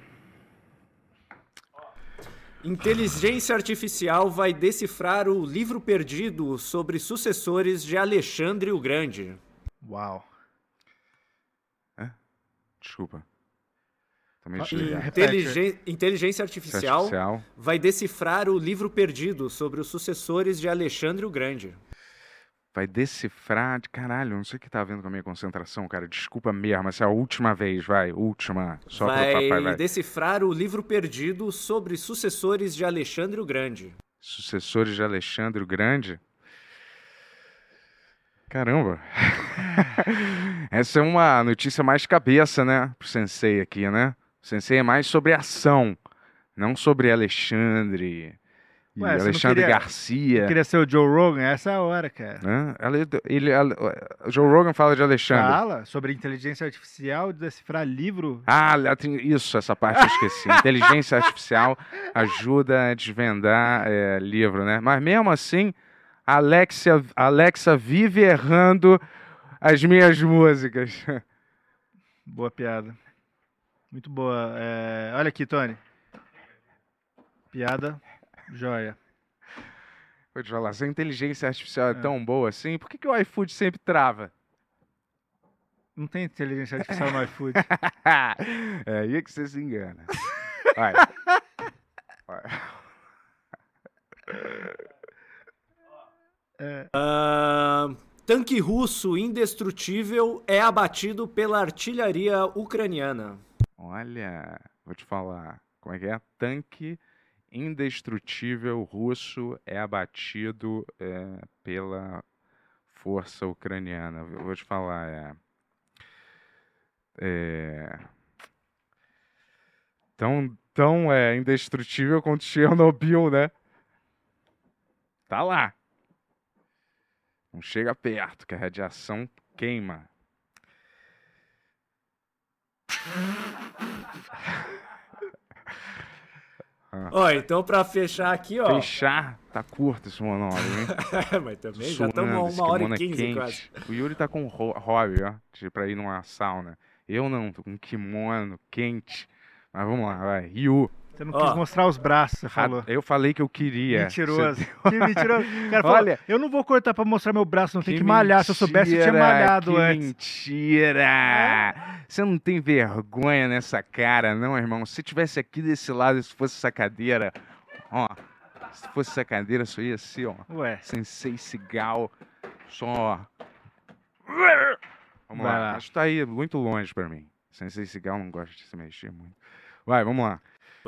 Inteligência artificial vai decifrar o livro perdido sobre sucessores de Alexandre o Grande. Uau. Desculpa. Também Ah. Inteligen- Inteligência artificial, Artificial. vai decifrar o livro perdido sobre os sucessores de Alexandre o Grande. Vai decifrar de caralho. Não sei o que tá vendo com a minha concentração, cara. Desculpa mesmo. Essa é a última vez, vai. Última. Só pro vai papai, vai. decifrar o livro perdido sobre sucessores de Alexandre o Grande. Sucessores de Alexandre o Grande. Caramba. Essa é uma notícia mais cabeça, né? Pro Sensei aqui, né? O Sensei é mais sobre ação, não sobre Alexandre Ué, Alexandre queria- Garcia. Queria ser o Joe Rogan? Essa é a hora, cara. Ale- Ele, ale- o Joe Rogan fala de Alexandre. Fala sobre inteligência artificial, de decifrar livro. Ah, isso, essa parte eu esqueci. Inteligência artificial ajuda a desvendar é, livro, né? Mas mesmo assim, Alexia, Alexa vive errando as minhas músicas. Boa piada. Muito boa. É, Olha aqui, Tony. Piada joia. Vou te falar, se a inteligência artificial é, tão boa assim, por que, que o iFood sempre trava? Não tem inteligência artificial no iFood. é aí que você se engana. Vai. Vai. Ah, tanque russo indestrutível é abatido pela artilharia ucraniana. Olha, vou te falar. Como é que é? Tanque indestrutível russo é abatido é, pela força ucraniana. Eu vou te falar, é. é tão, tão é, indestrutível quanto Chernobyl, né? Tá lá. Não chega perto, que a radiação queima. Ah. Ó, então pra fechar aqui, ó. Fechar? Tá curto esse monólogo, hein? Mas também já estamos a uma hora e quinze quase. O Yuri tá com hobby, ó, de- pra ir numa sauna. Eu não, tô com um kimono quente. Mas vamos lá, vai. Ryu. Você não quis mostrar os braços, você falou. Eu falei que eu queria. Mentiroso. Você- Que mentiroso. O cara falou, Olha, eu não vou cortar pra mostrar meu braço, não tem Que que malhar. Se eu soubesse, eu tinha malhado que antes. Mentira! Você não tem vergonha nessa cara, não, irmão? Se tivesse aqui desse lado, se fosse essa cadeira, ó. Se fosse essa cadeira, só ia ser, ó. Ué. Sensei Cigal, só. Vamos Vai lá. lá. Acho que tá aí muito longe pra mim. Sensei Cigal não gosta de se mexer muito. Vai, vamos lá.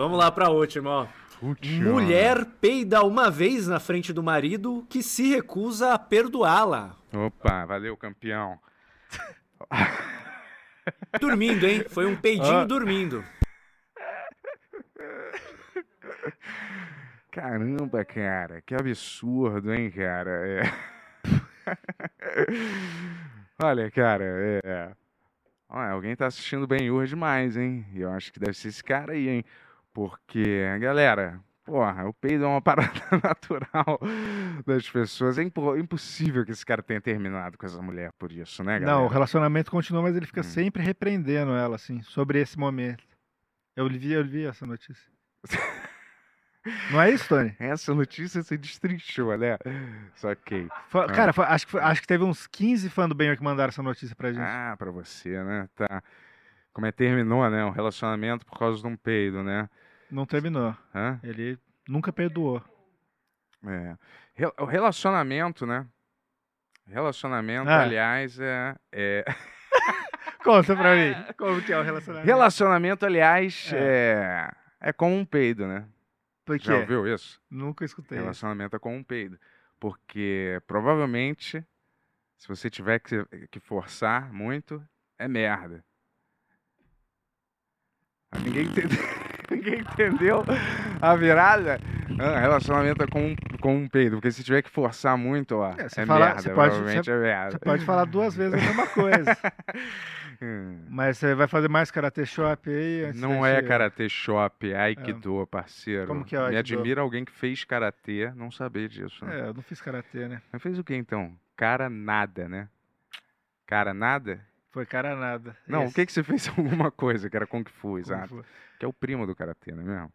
Vamos lá pra última, ó. Última. Mulher peida uma vez na frente do marido que se recusa a perdoá-la. Opa, valeu, campeão. Dormindo, hein? Foi um peidinho Ah. dormindo. Caramba, cara, que absurdo, hein, cara? É. Olha, cara, é. Olha, alguém tá assistindo Ben Hur demais, hein? E eu acho que deve ser esse cara aí, hein? Porque, galera, porra, o peido é uma parada natural das pessoas. É impo- impossível que esse cara tenha terminado com essa mulher por isso, né, galera? Não, o relacionamento continua, mas ele Hum. fica sempre repreendendo ela, assim, sobre esse momento. Eu vi, eu vi essa notícia. Não é isso, Tony? Essa notícia se destrinchou, né? Saquei. Foi- Ah. Cara, foi- acho, que foi- acho que teve uns 15 fãs do Benhur que mandaram essa notícia pra gente. Ah, pra você, né? Tá. Como é que terminou, né? Um relacionamento por causa de um peido, né? Não terminou. Hã? Ele nunca perdoou. É. O relacionamento, né? Relacionamento, Ah. aliás, é. é... Conta pra mim. Como que é o relacionamento? Relacionamento, aliás, é. é como um peido, né? Por Já quê? ouviu isso? Nunca escutei. Relacionamento é como um peido. Porque provavelmente, se você tiver que, que forçar muito, é merda. Mas Ninguém entendeu, ninguém entendeu a virada? Ah, relacionamento é com um, com um peido. Porque se tiver que forçar muito, ó, é, Você, fala- merda. você pode, provavelmente você- é merda. você pode falar duas vezes a mesma coisa. Hum. Mas você vai fazer mais karate shop aí? Não é gente- karate shop, é aikido, parceiro. Como que é o Me aikido? admira alguém que fez karatê não saber disso. Né? É, eu não fiz karatê, né? Mas fez o que então? Cara nada, né? Cara nada? Foi cara nada. Não, o Esse. que que você fez alguma coisa que era Kung Fu, exato. Fu. Que é o primo do karatê, não é mesmo?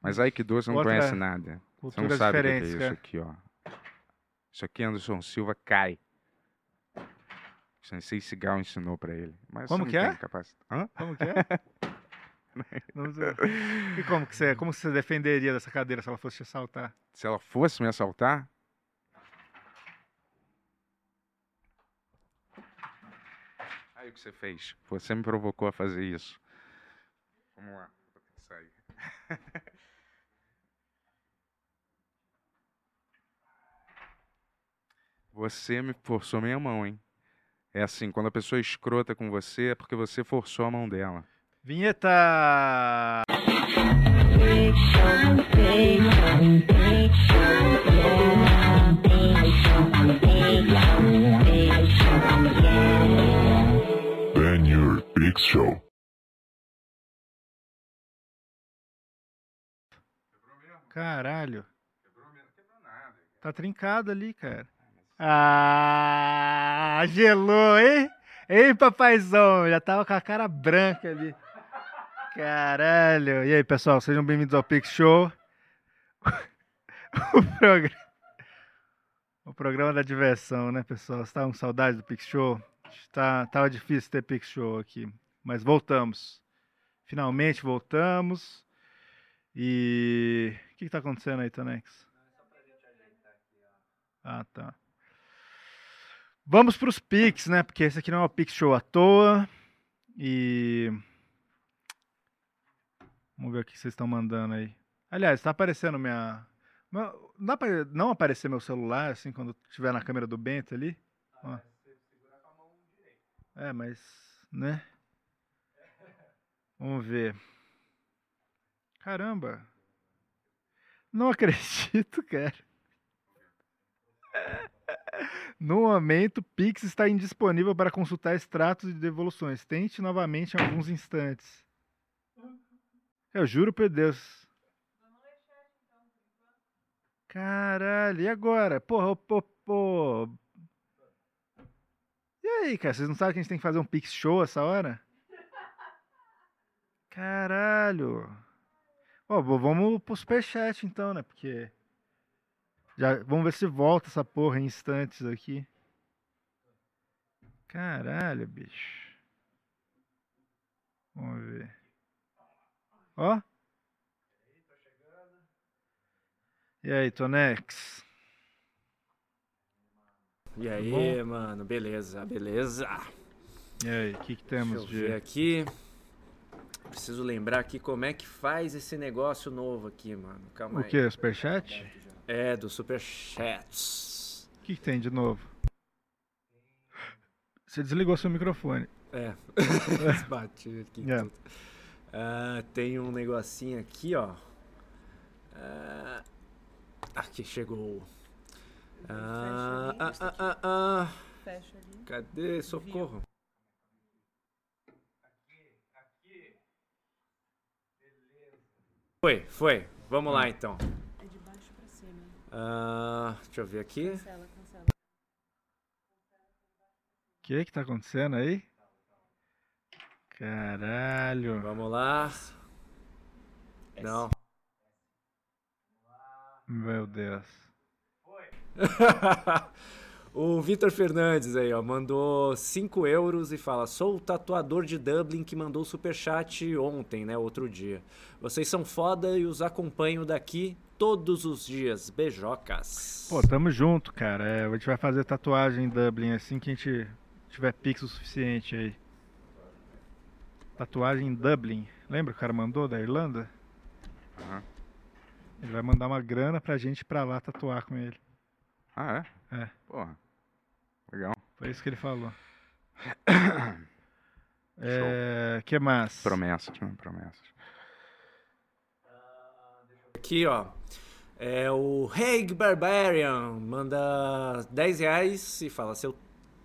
Mas Aikido você não Outra conhece nada. Você não sabe o que é isso cara. aqui, ó. Isso aqui Anderson Silva cai. Sensei Cigal ensinou pra ele. Mas Como que é? capaci- Hã? Como que é? Não sei. E como que você, como que você defenderia dessa cadeira se ela fosse te assaltar? Se ela fosse me assaltar? Aí o que você fez? Você me provocou a fazer isso. Vamos lá, vou ter que sair. Você me forçou minha mão, hein? É assim, quando a pessoa é escrota com você, é porque você forçou a mão dela. Vinheta! Show. Caralho. Tá trincado ali, cara. Ah, gelou, hein? Ei, papaizão, já tava com a cara branca ali. Caralho. E aí, pessoal, sejam bem-vindos ao Pix Show. o, programa... o programa da diversão, né, pessoal? Vocês estavam com saudade do Pix Show? Tá... Tava difícil ter Pix Show aqui, mas voltamos. Finalmente voltamos. E o que, tá acontecendo aí, Tonex? Ah, tá. Vamos para os Pix, né? Porque esse aqui não é o Pix Show à toa. E. Vamos ver o que vocês estão mandando aí. Aliás, está aparecendo minha. Dá para não aparecer meu celular assim quando estiver na câmera do Bento ali? Ó. É, mas. Né? Vamos ver. Caramba. Não acredito, cara. No momento, Pix está indisponível para consultar extratos de devoluções. Tente novamente em alguns instantes. Eu juro por Deus. Caralho, e agora? Porra, pô, pô. E aí, cara? Vocês não sabem que a gente tem que fazer um Pix show essa hora? Caralho. Ó, vamos pro superchat então, né? Porque. Já, vamos ver se volta essa porra em instantes aqui. Caralho, bicho. Vamos ver. Ó. E aí, Tonex? E aí, mano, beleza, beleza. E aí, o que, que temos Deixa eu de. ver aqui. Preciso lembrar aqui como é que faz esse negócio novo aqui, mano. Calma O aí. que? Superchat? É, do Superchats. O que, que tem de novo? Você desligou seu microfone. É. Bati aqui. É. tudo. Ah, tem um negocinho aqui, ó. Ah, aqui chegou. Ah, ah, ah, ah, ah. Fecha ali. Cadê? Socorro. Foi, foi. Vamos lá então. É de baixo pra cima. Ah, deixa eu ver aqui. Cancela, cancela. O que que tá acontecendo aí? Caralho. Vamos lá. Não. Meu Deus. o Vitor Fernandes aí, ó, mandou 5 euros e fala: Sou o tatuador de Dublin que mandou superchat ontem, né? Outro dia. Vocês são foda e os acompanho daqui todos os dias. Beijocas. Pô, tamo junto, cara. É, a gente vai fazer tatuagem em Dublin assim que a gente tiver pix o suficiente aí. Tatuagem em Dublin. Lembra que o cara mandou da Irlanda? Aham. Ele vai mandar uma grana pra gente ir pra lá tatuar com ele. Ah, é? É. Porra. Legal. Foi isso que ele falou. É, que mais? Promessas, né? Promessas. Aqui, ó. É o Haig Barbarian manda 10 reais e fala: seu,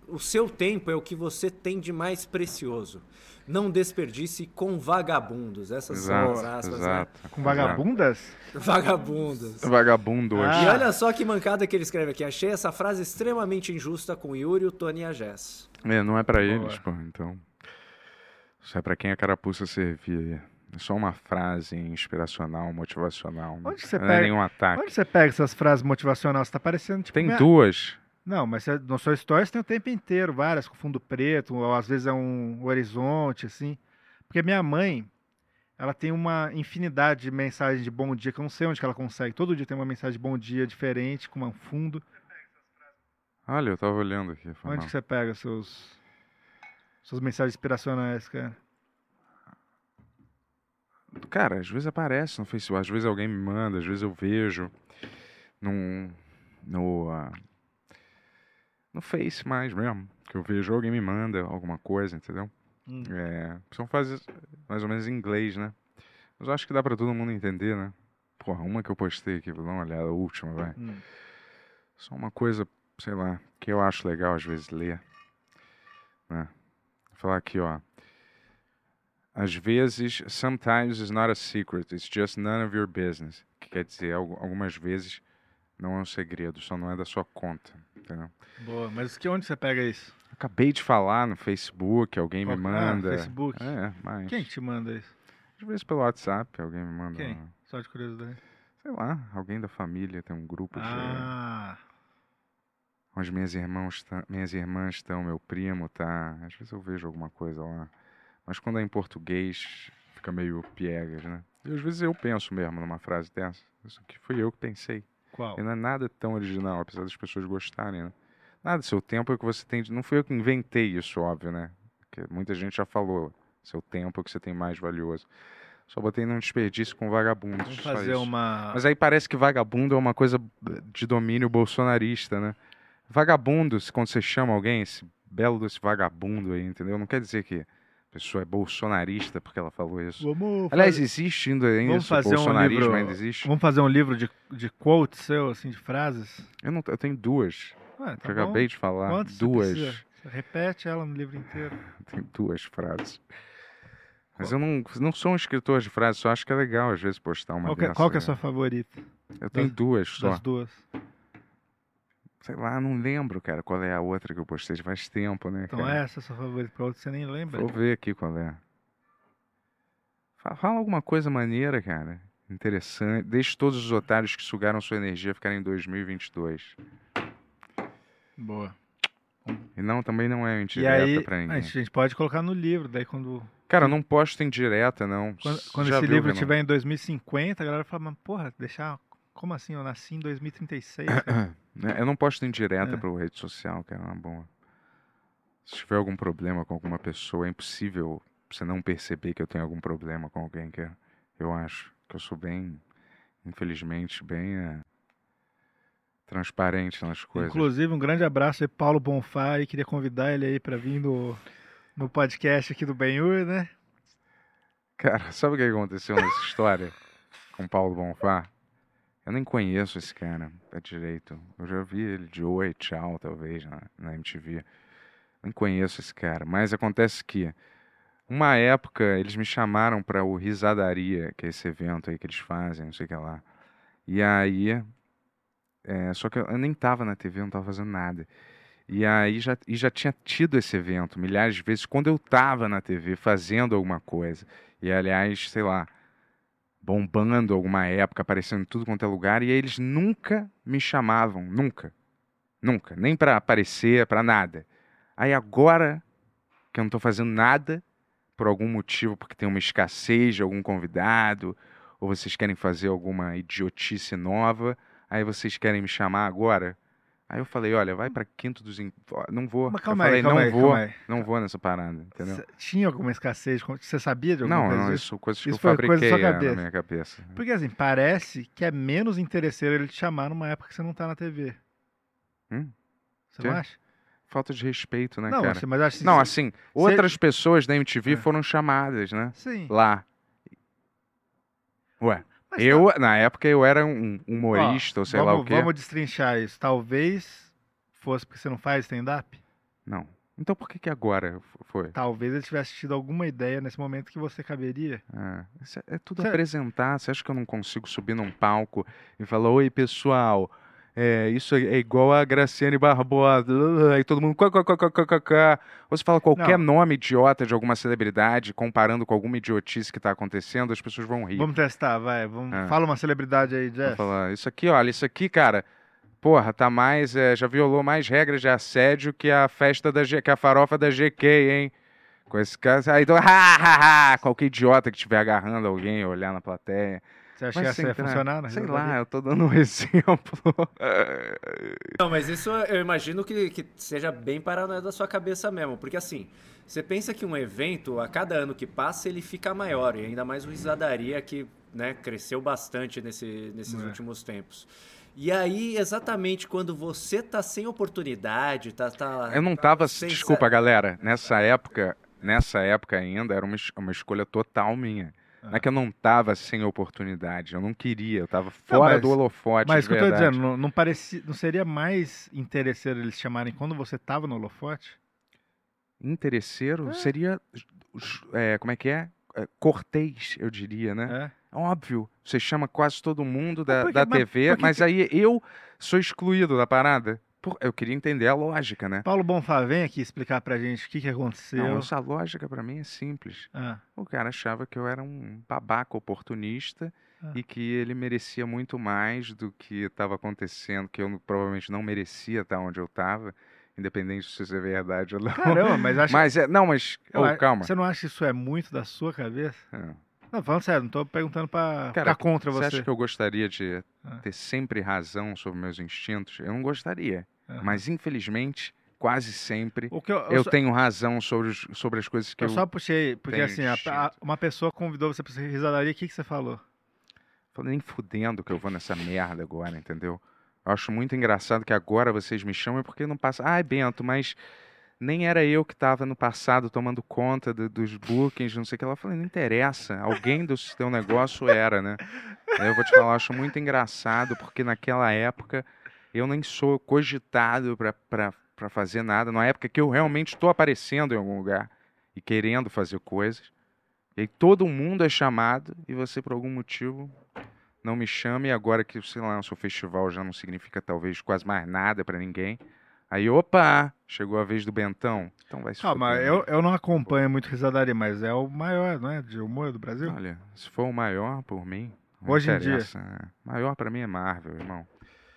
O seu tempo é o que você tem de mais precioso. Não desperdice com vagabundos. Essas são as Exato, aspas, exato. né? Com vagabundas? Vagabundos. Vagabundos. Ah. E olha só que mancada que ele escreve aqui. Achei essa frase extremamente injusta com o Yuri, o Tony e a Jess. É, não é pra Boa. eles, pô. Então. Isso é pra quem a carapuça servir. É só uma frase inspiracional, motivacional. Onde você não é pega? nenhum ataque. Onde você pega essas frases motivacionais? Você tá parecendo tipo. Tem minha- duas. Não, mas você- no seu stories tem o tempo inteiro, várias com fundo preto, ou às vezes é um horizonte, assim. Porque minha mãe, ela tem uma infinidade de mensagens de bom dia, que eu não sei onde que ela consegue. Todo dia tem uma mensagem de bom dia diferente, com um fundo. Olha, eu tava olhando aqui. Onde mal. que você pega seus suas mensagens inspiracionais, cara? Cara, às vezes aparece no Facebook, às vezes alguém me manda, às vezes eu vejo num, no, ah, no Face mais mesmo, que eu vejo alguém me manda alguma coisa, entendeu? Hum. É, são frases mais ou menos em inglês, né? Mas eu acho que dá pra todo mundo entender, né? Porra, uma que eu postei aqui, vou dar uma olhada, a última, vai. Hum. Só uma coisa, sei lá, que eu acho legal às vezes ler. Né? Vou falar aqui, ó. Às vezes, sometimes is not a secret, it's just none of your business. Que quer dizer, algu- algumas vezes Não é um segredo, só não é da sua conta, entendeu? Boa, mas que onde você pega isso? Acabei de falar no Facebook, alguém me Qual- ah, manda. Facebook? É, mas. Quem que te manda isso? Às vezes pelo WhatsApp, alguém me manda. Quem? uma- Só de curiosidade. Sei lá, alguém da família tem um grupo de. Ah, Onde minhas irmãos tã- minhas irmãs estão, meu primo tá. Às vezes eu vejo alguma coisa lá. Mas quando é em português, fica meio piegas, né? E às vezes eu penso mesmo numa frase dessa. Isso aqui fui eu que pensei. Qual? E não é nada tão original, apesar das pessoas gostarem, né? Nada, seu tempo é o que você tem. de- Não fui eu que inventei isso, óbvio, né? Porque muita gente já falou. Seu tempo é o que você tem mais valioso. Só botei num desperdício com vagabundos. Vamos fazer uma- Mas aí parece que vagabundo é uma coisa de domínio bolsonarista, né? Vagabundo, se- quando você chama alguém, esse belo desse vagabundo aí, entendeu? Não quer dizer que pessoa é bolsonarista porque ela falou isso. Vamos Aliás, fazer- existe ainda, ainda vamos isso, fazer um bolsonarismo livro. ainda existe? Vamos fazer um livro de, de quotes seu, assim, de frases? Eu, não, eu tenho duas. Ué, eu tá bom. acabei de falar. Quantas você duas. Você repete ela no livro inteiro. Tem duas frases. Mas eu não, não sou um escritor de frases, só acho que é legal às vezes postar uma Qual, que, é- dessa, qual que é a né? sua favorita? Eu tenho Das- duas só. Das duas. Sei lá, não lembro, cara, qual é a outra que eu postei faz tempo, né, Então cara? essa é a sua favorita, pra outra você nem lembra. Vou ver aqui qual é. Fa- Fala alguma coisa maneira, cara. Interessante. Deixe todos os otários que sugaram sua energia ficarem em 2022. Boa. E não, também não é E indireta aí, pra a ninguém. gente pode colocar no livro, daí quando... Cara, eu não posto em direta, não. Quando, quando esse livro estiver em 2050, a galera fala, mas porra, deixar... Como assim? Eu nasci em 2036, cara. Né, Eu não posto em direta É. pra rede social, cara, na boa. Se tiver algum problema com alguma pessoa, é impossível você não perceber que eu tenho algum problema com alguém, que eu acho. Que eu sou bem, infelizmente, bem é, transparente nas coisas. Inclusive, um grande abraço aí, Paulo Bonfá, e queria convidar ele aí pra vir no, no podcast aqui do Benhur, né? Cara, sabe o que aconteceu nessa história com Paulo Bonfá? Eu nem conheço esse cara é direito. Eu já vi ele de oi, tchau, talvez, na, na MTV. Nem conheço esse cara. Mas acontece que, uma época, eles me chamaram para o Risadaria, que é esse evento aí que eles fazem, não sei o que lá. E aí. é, só que eu, nem tava na TV, não tava fazendo nada. E aí já, e já tinha tido esse evento milhares de vezes quando eu tava na TV fazendo alguma coisa. E aliás, sei lá, bombando alguma época, aparecendo em tudo quanto é lugar, e eles nunca me chamavam, nunca. Nunca, nem pra aparecer, pra nada. Aí agora que eu não tô fazendo nada, por algum motivo, porque tem uma escassez de algum convidado, ou vocês querem fazer alguma idiotice nova, aí vocês querem me chamar agora. Aí eu falei, olha, vai pra Quinto dos Não vou. Mas eu calma aí, falei, calma não aí, vou, calma aí. não vou nessa parada, entendeu? Tinha alguma escassez? Você sabia de alguma Não, coisa não, isso coisas que eu fabriquei na minha cabeça. Porque assim, parece que é menos interesseiro ele te chamar numa época que você não tá na TV. Hum? Você Quê? não acha? Falta de respeito, né, Não, cara? assim, mas acho que Não, assim, se- outras pessoas da MTV É. foram chamadas, né? Sim. Lá. Ué, eu, na época, eu era um humorista, Ó, ou sei vamos, lá o quê. Vamos destrinchar isso. Talvez fosse porque você não faz stand-up? Não. Então por que que agora foi? Talvez ele tivesse tido alguma ideia nesse momento que você caberia. Ah, isso é, é tudo Cê- apresentar. Você acha que eu não consigo subir num palco e falar, oi, pessoal, é, isso é é igual a Graciane Barbosa, aí todo mundo... você fala qualquer nome idiota de alguma celebridade, comparando com alguma idiotice que está acontecendo, as pessoas vão rir. Vamos testar, vai. Vamos... É. Fala uma celebridade aí, Vou Jess. falar, isso aqui, olha, isso aqui, cara, porra, tá mais, é, já violou mais regras de assédio que a festa da G, que a farofa da GK, hein? Com esse caso, aí, então, ha, ha, ha, qualquer idiota que estiver agarrando alguém, olhar na plateia. Você acha Vai que essa ia funcionar na Sei lá, eu tô dando um exemplo. Não, mas isso eu imagino que, que seja bem paranoia da sua cabeça mesmo. Porque assim, você pensa que um evento, a cada ano que passa, ele fica maior. E ainda mais o Risadaria, que né, cresceu bastante nesse, nesses É. últimos tempos. E aí, exatamente quando você tá sem oportunidade, tá. tá Eu não tava, sem desculpa, galera, nessa época, nessa época ainda, era uma, uma escolha total minha. Não é que eu não tava sem oportunidade, eu não queria, eu tava Não, fora mas- do holofote Mas o que eu tô dizendo, não, não, parecia, não seria mais interesseiro eles chamarem quando você tava no holofote? Interesseiro seria, é, como é que é? É, Cortês, eu diria, né? É. Óbvio, você chama quase todo mundo da, por que- da mas TV, mas que- aí eu sou excluído da parada. Eu queria entender a lógica, né? Paulo Bonfá, vem aqui explicar pra gente o que, que aconteceu. Não, essa lógica pra mim é simples. Ah. O cara achava que eu era um babaca oportunista Ah. e que ele merecia muito mais do que estava acontecendo, que eu não- provavelmente não merecia estar onde eu estava, independente se isso é verdade ou não. Caramba, mas acho Mas é, não, mas a- calma. Você não acha que isso é muito da sua cabeça? É. Não, falando sério, não tô perguntando pra Cara, ficar contra você. acha que eu gostaria de Ah. ter sempre razão sobre meus instintos? Eu não gostaria. Mas infelizmente, quase sempre eu- eu, eu só- tenho razão sobre, os- sobre as coisas que eu, Eu só puxei, porque assim, a- a- uma pessoa convidou você pra risadaria, o que, que você falou? Falei, nem fudendo que eu vou nessa merda agora, entendeu? Eu acho muito engraçado que agora vocês me chamam porque não passa. Ai, Bento, mas nem era eu que estava no passado tomando conta do- dos bookings, não sei o que. Ela falou, não interessa. Alguém do teu negócio era, né? Eu vou te falar, acho muito engraçado porque naquela época eu nem sou cogitado para fazer nada. Na época que eu realmente estou aparecendo em algum lugar e querendo fazer coisas. E aí todo mundo é chamado e você, por algum motivo, não me chama. E agora que, sei lá, o seu festival já não significa talvez quase mais nada para ninguém. Aí, opa, chegou a vez do Bentão. Então vai se Calma, fuder. eu, eu não acompanho muito risadaria, mas é o maior, não é? De humor do Brasil? Olha, se for o maior por mim, não Hoje em dia. interessa, né? Maior para mim é Marvel, irmão.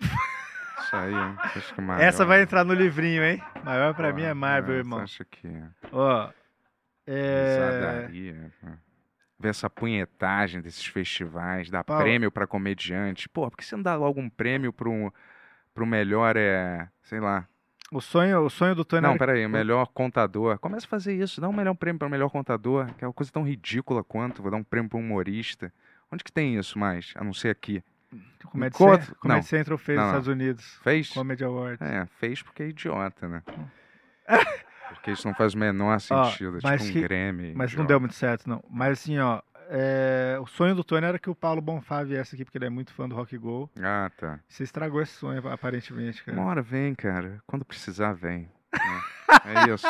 Isso aí, hein? Acha que maior... Essa vai entrar no livrinho, hein? Maior pra Pô, mim é Marvel, é, irmão. Acha que... Ó, é... Risadaria, né? Ver essa punhetagem desses festivais, dar Paulo. prêmio pra comediante. Pô, por que você não dá logo um prêmio pro, pro melhor, é, sei lá... O sonho, o sonho do Tony Não, era- peraí, o melhor contador. Começa a fazer isso, dá um melhor prêmio para o melhor contador, que é uma coisa tão ridícula quanto, vou dar um prêmio para um humorista. Onde que tem isso mais, a não ser aqui? Comedy Enquanto- Cen- Comedy não. Central fez Não, nos não. Estados Unidos. Fez? Comedy Awards. É, fez porque é idiota, né? Porque isso não faz o menor Ó, sentido, é mas tipo um que- Grêmio. Mas não idiota. deu muito certo, não. Mas assim, ó, é, o sonho do Tony era que o Paulo Bonfá viesse aqui, porque ele é muito fã do Rock Go. Ah, tá. Você estragou esse sonho, aparentemente, cara. Uma hora vem, cara. Quando precisar, vem. Né? É isso.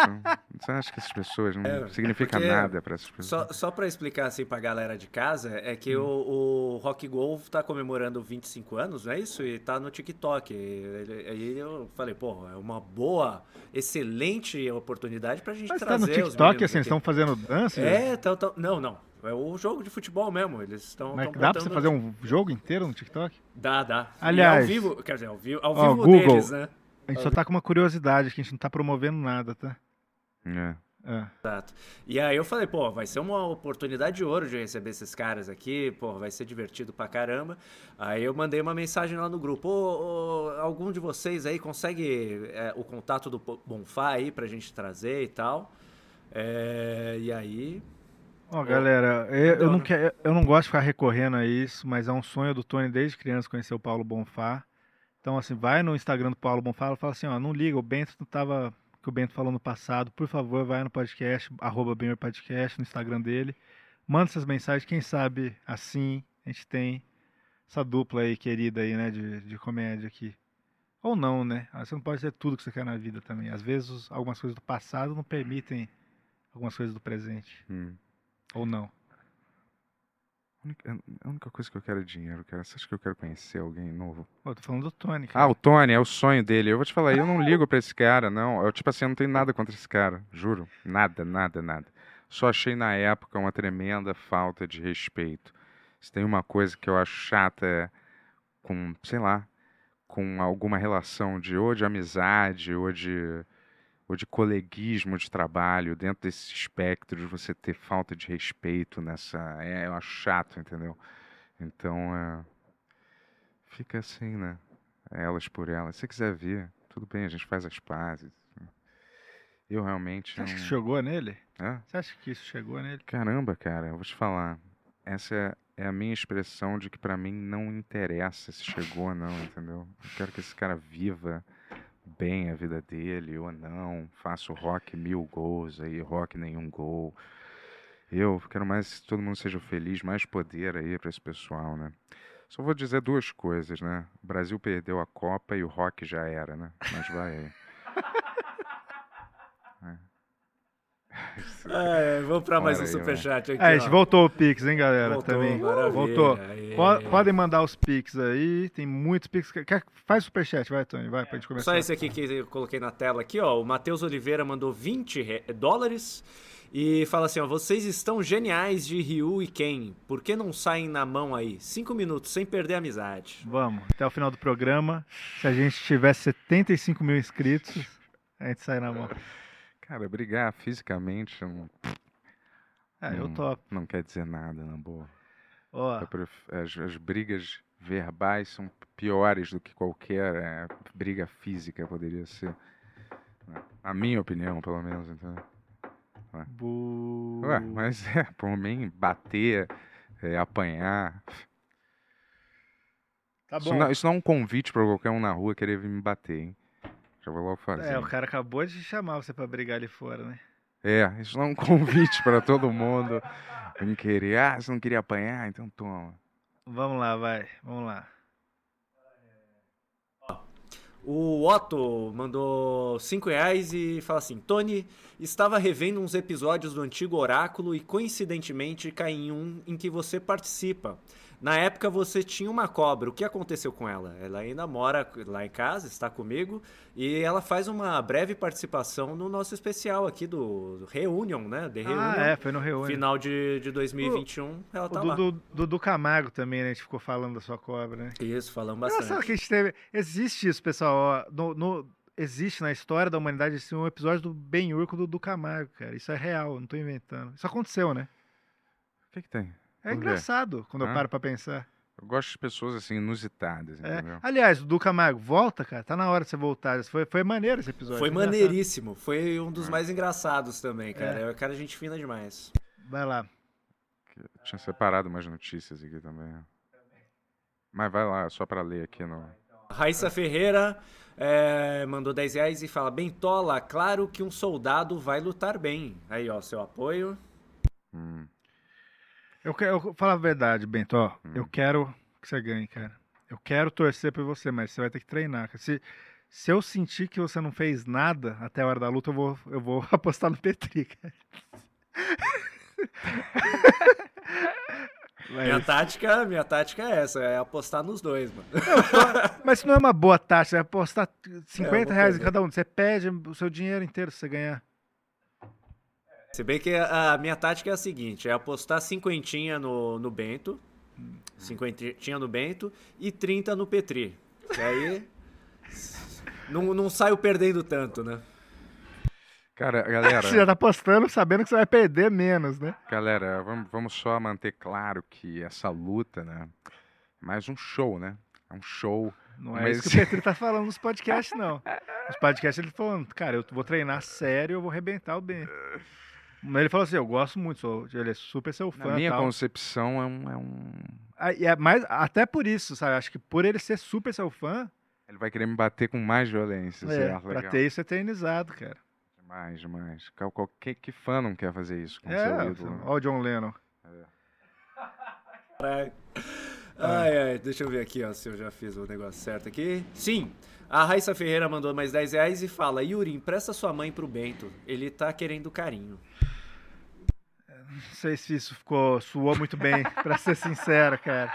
Você acha que essas pessoas não É, significa porque nada para essas pessoas? Só, só para explicar assim pra galera de casa, é que o, o Rock Go tá comemorando 25 anos, não é isso? E tá no TikTok. E- Aí eu falei, pô, é uma boa, excelente oportunidade pra gente Mas tá trazer no os TikTok, assim, eles estão fazendo dança? É, tão, tão- não, não. É o jogo de futebol mesmo. Eles estão. Mas dá pra você fazer um jogo inteiro no TikTok? Dá, dá. E Aliás, ao vivo, quer dizer, ao vivo, ao ó, vivo Google, deles, né? A gente só tá com uma curiosidade, que a gente não tá promovendo nada, tá? É. É. Exato. E aí eu falei, pô, vai ser uma oportunidade de ouro de receber esses caras aqui, pô, vai ser divertido pra caramba. Aí eu mandei uma mensagem lá no grupo, ô, ô, algum de vocês aí consegue é, o contato do Bonfá aí pra gente trazer e tal. É, e aí... Ó, galera, eu, eu não quero, eu não gosto de ficar recorrendo a isso, mas é um sonho do Tony desde criança conhecer o Paulo Bonfá. Então, assim, vai no Instagram do Paulo Bonfá e fala assim, ó, não liga, o Bento não tava, que o Bento falou no passado, por favor, vai no podcast, arroba Podcast, no Instagram dele, manda essas mensagens, quem sabe assim a gente tem essa dupla aí, querida aí, né, de, de comédia aqui. Ou não, né? Ah, Você não pode ter tudo que você quer na vida também. Às vezes, os- algumas coisas do passado não permitem algumas coisas do presente. Hum. Ou não. A única- A única coisa que eu quero é dinheiro, cara. Você acha que eu quero conhecer alguém novo? Pô, eu tô falando do Tony, cara. Ah, o Tony, é o sonho dele. Eu vou te falar, eu não ligo pra esse cara, não. Eu, tipo assim, eu não tenho nada contra esse cara. Juro. Nada, nada, nada. Só achei na época uma tremenda falta de respeito. Se tem uma coisa que eu acho chata é com, sei lá, com alguma relação de ou de amizade ou de ou de coleguismo de trabalho dentro desse espectro de você ter falta de respeito nessa, é, eu acho chato, entendeu? Então, é, fica assim, né? Elas por elas. Se você quiser vir, tudo bem, a gente faz as pazes. Eu realmente Você acha que não- isso chegou nele? Hã? Você acha que isso chegou nele? Caramba, cara, eu vou te falar. Essa é, é a minha expressão de que pra mim não interessa se chegou ou não, entendeu? Eu quero que esse cara viva bem a vida dele ou não. Faça o rock mil gols aí, rock nenhum gol. Eu quero mais que todo mundo seja feliz, mais poder aí pra esse pessoal, né? Só vou dizer duas coisas, né? O Brasil perdeu a Copa e o rock já era, né? Mas vai aí. É. É, vamos pra mais um superchat aqui. É, a gente ó. voltou o Pix, hein, galera? Voltou, também. Voltou. aê. Po- Podem mandar os Pix aí. Tem muitos Pix. Quer, faz superchat, vai, Tony. Vai, pra gente começar. Só esse aqui que eu coloquei na tela aqui, ó. O Matheus Oliveira mandou 20 re- dólares e fala assim, ó. Vocês estão geniais de Ryu e Ken. Por que não saem na mão aí? Cinco minutos, sem perder a amizade. Vamos, até o final do programa. Se a gente tivesse 75 mil inscritos, a gente sai na mão. Cara, brigar fisicamente não, É, eu não- topo. não quer dizer nada, na boa. As, as brigas verbais são piores do que qualquer é, briga física poderia ser. A minha opinião, pelo menos, entendeu? Ué. Bu... Ué, mas é, por mim, bater, é, apanhar. Tá Isso não, isso não é um convite pra qualquer um na rua querer vir me bater, hein? Já vou logo fazer. É, o cara acabou de chamar você pra brigar ali fora, né? É, isso não é um convite pra todo mundo vir querer. Ah, você não queria apanhar? Então toma. Vamos lá, vai. Vamos lá. O Otto mandou 5 reais e fala assim: Tony, estava revendo uns episódios do antigo Oráculo e coincidentemente caí em um em que você participa. Na época você tinha uma cobra, o que aconteceu com ela? Ela ainda mora lá em casa, está comigo, e ela faz uma breve participação no nosso especial aqui do, do Reunion, né? The Ah, Reunion. é, foi no Reunion. Final de, de 2021, ela O tá lá. Dudu, Dudu Camargo também, né? A gente ficou falando da sua cobra, né? Isso, falamos Engraçado bastante. que a gente teve. Existe isso, pessoal. ó, no- no- Existe na história da humanidade assim, um episódio do Ben Hur com o Dudu Camargo, cara. Isso é real, eu não tô inventando. Isso aconteceu, né? O que, que tem? É engraçado quando eu paro pra pensar. Eu gosto de pessoas assim, inusitadas, É. entendeu? Aliás, Dudu Camargo, volta, cara. Tá na hora de você voltar. Foi, foi maneiro esse episódio. Foi engraçado. maneiríssimo. Foi um dos mais engraçados também, cara. É. É. cara gente fina demais. Vai lá. Eu tinha separado umas notícias aqui também. Mas vai lá, só pra ler aqui no. Raíssa Ferreira é, mandou 10 reais e fala: Bentola, claro que um soldado vai lutar bem. Aí, ó, seu apoio. Hum. Eu quero eu, falar a verdade, Bento. Ó, Hum. eu quero que você ganhe, cara. Eu quero torcer por você, mas você vai ter que treinar. Se, se eu sentir que você não fez nada até a hora da luta, eu vou, eu vou apostar no Petri, cara. Minha Mas, tática, minha tática é essa, é apostar nos dois, mano. mas isso não é uma boa taxa, é apostar 50 vou reais em cada um. Você perde o seu dinheiro inteiro se você ganhar. Se bem que a minha tática é a seguinte: é apostar cinquentinha no, no Bento, cinquentinha no Bento e 30 no Petri. Que aí não, não saio perdendo tanto, né? Cara, galera. Você já tá apostando sabendo que você vai perder menos, né? Galera, vamos, vamos só manter claro que essa luta, né? É mais um show, né? É um show. Não é mas- isso que o Petri tá falando nos podcasts, não. Nos podcasts ele falando, cara, eu vou treinar sério, eu vou arrebentar o Ben. Mas ele falou assim, eu gosto muito, sou, ele é super seu fã Na minha tal. concepção, é um, é um. Ah, e é mais, até por isso, sabe? Acho que por ele ser super seu fã, Ele vai querer me bater com mais violência, é, certo? pra Legal. ter isso eternizado, cara. Demais, demais. Qual- Qualquer que fã não quer fazer isso com É, seu ídolo? ó o John Lennon. Caralho. Ai, ai, deixa eu ver aqui, ó, se eu já fiz o negócio certo aqui. Sim, a Raíssa Ferreira mandou mais 10 reais e fala: Yuri, empresta sua mãe pro Bento. Ele tá querendo carinho. Não sei se isso ficou, suou muito bem, pra ser sincero, cara.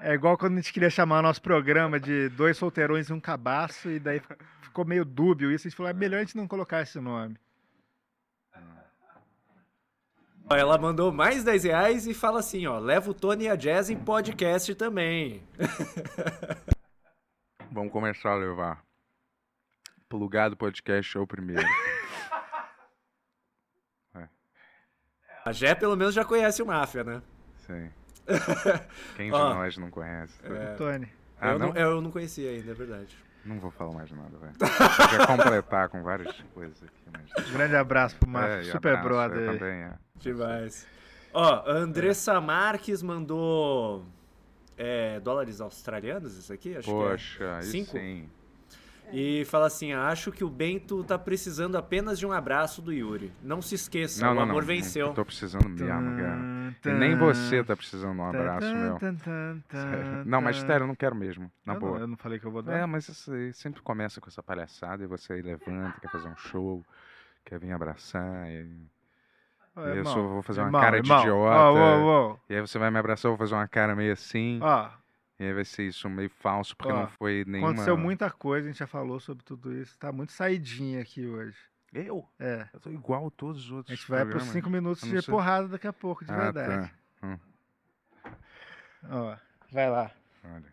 É igual quando a gente queria chamar o nosso programa de dois solteirões e um cabaço, e daí ficou meio dúbio isso. A gente falou, é melhor a gente não colocar esse nome. Ela mandou mais 10 reais e fala assim: ó, leva o Tony e a Jazz em podcast também. Vamos começar a levar. Plugado podcast é o primeiro. A Jé pelo menos já conhece o Máfia, né? Sim. Quem de Ó, nós não conhece? é, Tony. Ah, eu, não? não, eu não conhecia ainda, é verdade. Não vou falar mais nada, velho. Eu quero completar com várias coisas aqui, mas... Um grande abraço pro Mafia, É, super abraço, brother. também, é. Demais. Ó, a Andressa Marques mandou é, dólares australianos, isso aqui? Acho Poxa, que é. Cinco? sim. E fala assim: acho que o Bento tá precisando apenas de um abraço do Yuri. Não se esqueça, Não, o não, amor não. venceu. Eu tô precisando mesmo, cara. E nem você tá precisando de um abraço, meu. Sério. Não, mas sério, eu não quero mesmo, na Eu não- boa. eu não falei que eu vou dar. É, mas aí sempre começa com essa palhaçada e você aí levanta, quer fazer um show, quer vir abraçar. E, e eu só vou fazer uma irmão, cara irmão, de idiota. ó, ó, ó. E aí você vai me abraçar, eu vou fazer uma cara meio assim. Ó. E aí vai ser isso meio falso, porque Ó, não foi nenhuma. Aconteceu muita coisa, a gente já falou sobre tudo isso. Tá muito saidinha aqui hoje. Eu? É. Eu tô igual a todos os A outros. gente vai pros. 5 minutos de sei- porrada daqui a pouco, de Ah, verdade. tá. Hum, Ó, vai lá. olha.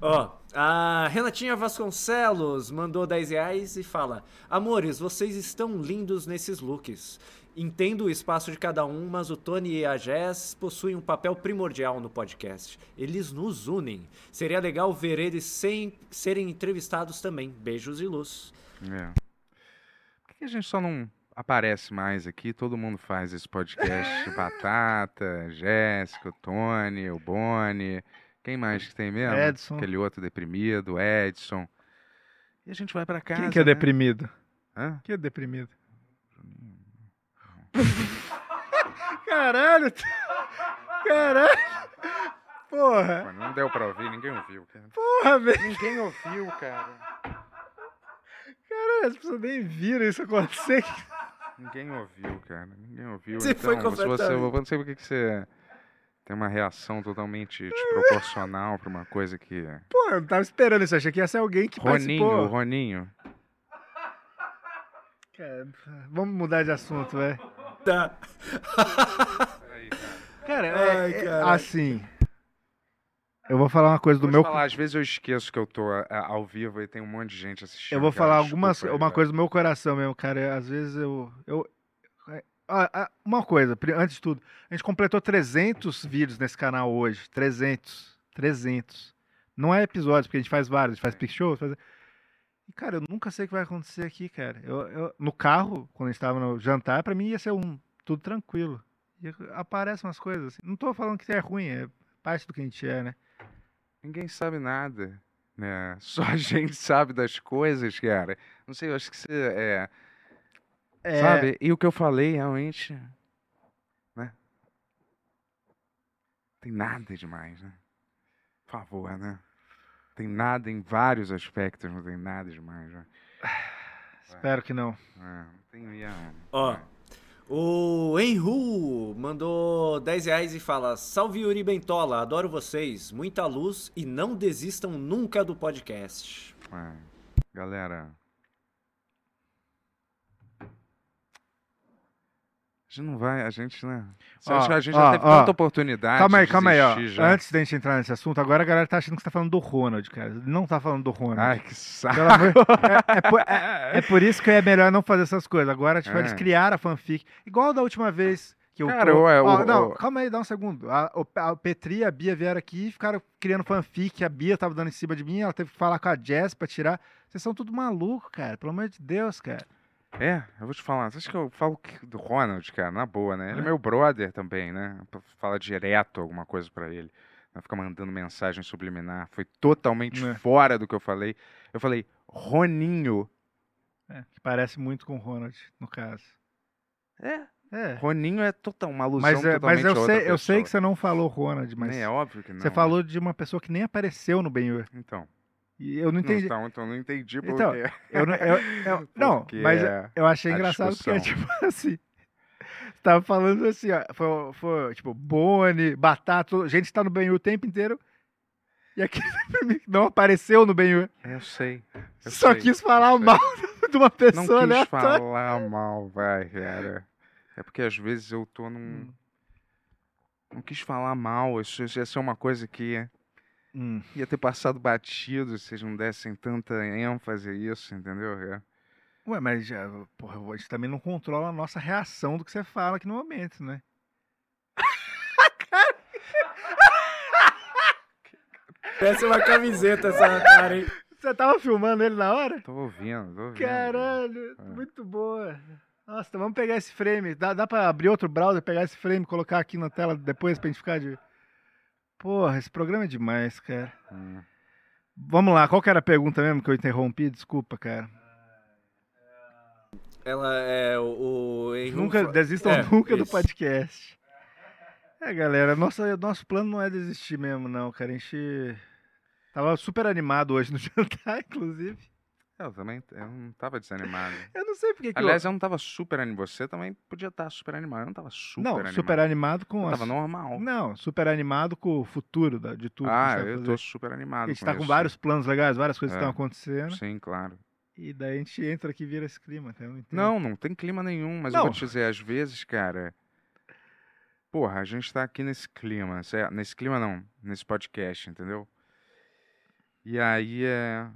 Ó, a Renatinha Vasconcelos mandou 10 reais e fala: Amores, vocês estão lindos nesses looks. Entendo o espaço de cada um, mas o Tony e a Jess possuem um papel primordial no podcast. Eles nos unem. Seria legal ver eles sem serem entrevistados também. Beijos e luz. É. Por que que a gente só não aparece mais aqui? Todo mundo faz esse podcast. Batata, Jéssica, o Tony, o Boni. Quem mais que tem mesmo? Edson. Aquele outro deprimido, Edson. E a gente vai pra casa. Quem que é né? deprimido? Hã? Quem é deprimido? Caralho! Caralho! Porra! Pô, Não deu pra ouvir, ninguém ouviu. Cara. Porra, velho! Ninguém ouviu, cara. Caralho, as pessoas nem viram isso acontecer. Ninguém ouviu, cara. Ninguém ouviu. Você foi então, se você, completamente- eu não sei por que você tem uma reação totalmente desproporcional pra uma coisa que. Pô, eu não tava esperando isso. Achei que ia ser alguém que Roninho, participou. Roninho. Cara, vamos mudar de assunto, velho. Tá. Cara, é, Ai, é, assim. Eu vou falar uma coisa do Vou meu. falar, às vezes eu esqueço que eu tô a- ao vivo e tem um monte de gente assistindo. Eu vou cara, falar algumas, aí, uma velho. coisa do meu coração mesmo, cara. Às vezes eu. eu é, uma coisa, antes de tudo, a gente completou 300 vídeos nesse canal hoje. 300. 300. Não é episódios, porque a gente faz vários, a gente faz pick show. Faz... E, cara, eu nunca sei o que vai acontecer aqui, cara. Eu, eu- no carro, quando a gente tava no jantar, pra mim ia ser um. Tudo tranquilo. E aparecem umas coisas assim. Não tô falando que é ruim, é parte do que a gente é, né? Ninguém sabe nada, né? Só a gente sabe das coisas, cara. Não sei, eu acho que você é, É. sabe? E o que eu falei realmente, né? Tem nada demais, né? Por favor, né? Tem nada em vários aspectos, não tem nada demais, né? Espero que não. É, não tem é, Ó, o Enru mandou 10 reais e fala: Salve Yuri Bentola, adoro vocês, muita luz e não desistam nunca do podcast. é. Galera. Gente não vai, a gente, né? Você Ó, acha que a gente ó, já teve ó. tanta oportunidade. Calma aí, de calma aí, ó. já. Antes da gente entrar nesse assunto, agora a galera tá achando que você tá falando do Ronald, cara. Não tá falando do Ronald. Ai, que saco. É, é por, é- é por isso que é melhor não fazer essas coisas. Agora, tipo, É. eles criaram a fanfic. Igual da última vez que eu. Cara, ué, Ó, o- não, o- calma aí, dá um segundo. A, o, a Petri e a Bia vieram aqui e ficaram criando fanfic. A Bia tava dando em cima de mim, ela teve que falar com a Jess pra tirar. Vocês são tudo maluco, cara. Pelo amor de Deus, cara. É, eu vou te falar. Você acha que eu falo do Ronald, cara, na boa, né? Ele é meu brother também, né? Pra falar direto alguma coisa pra ele. Não ficar mandando mensagem subliminar. Foi totalmente É. fora do que eu falei. Eu falei, Roninho. É, que parece muito com o Ronald, no caso. É. É. Roninho é total, uma alusão Mas, é, mas eu, sei, eu sei que você não falou Ronald, mas. É óbvio que não. Você falou de uma pessoa que nem apareceu no Ben-Hur. Então. E eu não entendi. Então, então não entendi por Então, eu não, eu- eu- não, Porque mas eu achei engraçado porque, discussão. tipo assim, você tava falando assim, ó, foi, foi, tipo, Boni, Batata, gente tá no Ben o tempo inteiro, e aquele não apareceu no Ben Eu sei. eu Só sei, quis falar mal de uma pessoa Não quis aleatória. falar mal, vai, cara. É porque às vezes eu tô num. Hum. Não quis falar mal. Isso isso ia ser uma coisa que Hum. ia ter passado batido se vocês não dessem tanta ênfase a isso, entendeu? É. Ué, mas já, porra, a gente também não controla a nossa reação do que você fala aqui no momento, né? Parece uma camiseta essa cara, hein? Você tava filmando ele na hora? Tô ouvindo, tô ouvindo. Caralho, É. muito boa. Nossa, então vamos pegar esse frame. Dá, dá pra abrir outro browser, pegar esse frame e colocar aqui na tela depois pra gente ficar de. Porra, esse programa é demais, cara. Hum. Vamos lá, qual que era a pergunta mesmo que eu interrompi? Desculpa, cara. Ela é o. o Henry Nunca desistam é, nunca do isso. podcast. É, galera, nosso, nosso plano não é desistir mesmo, não, cara. A gente tava super animado hoje no jantar, inclusive. Eu também eu não tava desanimado. Eu não sei porque que Aliás, eu... eu não tava super animado. Você também podia estar super animado. Eu não tava super Não, animado. super animado com... Eu as- tava normal. Não, super animado com o futuro da- de tudo a Ah, vai eu tô super animado A gente com tá com isso. vários planos legais, várias coisas que É. estão acontecendo. Sim, claro. E daí a gente entra aqui e vira esse clima. Então eu não. Não, não tem clima nenhum, mas eu Não. vou te dizer, às vezes, cara. Porra, a gente tá aqui nesse clima? Nesse clima não, nesse podcast, entendeu? E aí, é,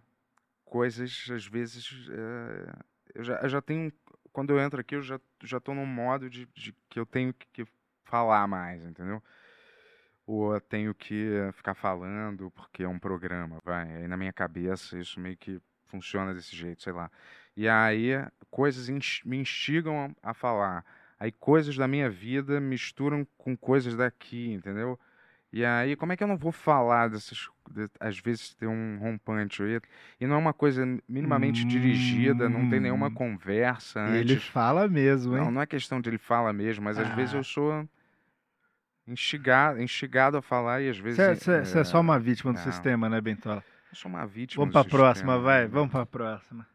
coisas, às vezes, é, eu, já, eu já tenho. Quando eu entro aqui, eu já, já tô num modo de, de que eu tenho que, falar mais, entendeu? Ou eu tenho que ficar falando porque é um programa, vai. Aí na minha cabeça isso meio que funciona desse jeito, sei lá. E aí coisas me instigam a falar. Aí coisas da minha vida misturam com coisas daqui, entendeu? E aí, como é que eu não vou falar dessas. de- às vezes tem um rompante aí, e não é uma coisa minimamente dirigida, não tem nenhuma conversa Hum. Ele antes. fala mesmo, hein? Não, não é questão de ele fala mesmo, mas às vezes Ah. eu sou instigado, instigado a falar e às vezes. Você é, só uma vítima do não. sistema, né, Bentola? Eu sou uma vítima Vamos do pra próxima, vai. né? Vamos pra próxima.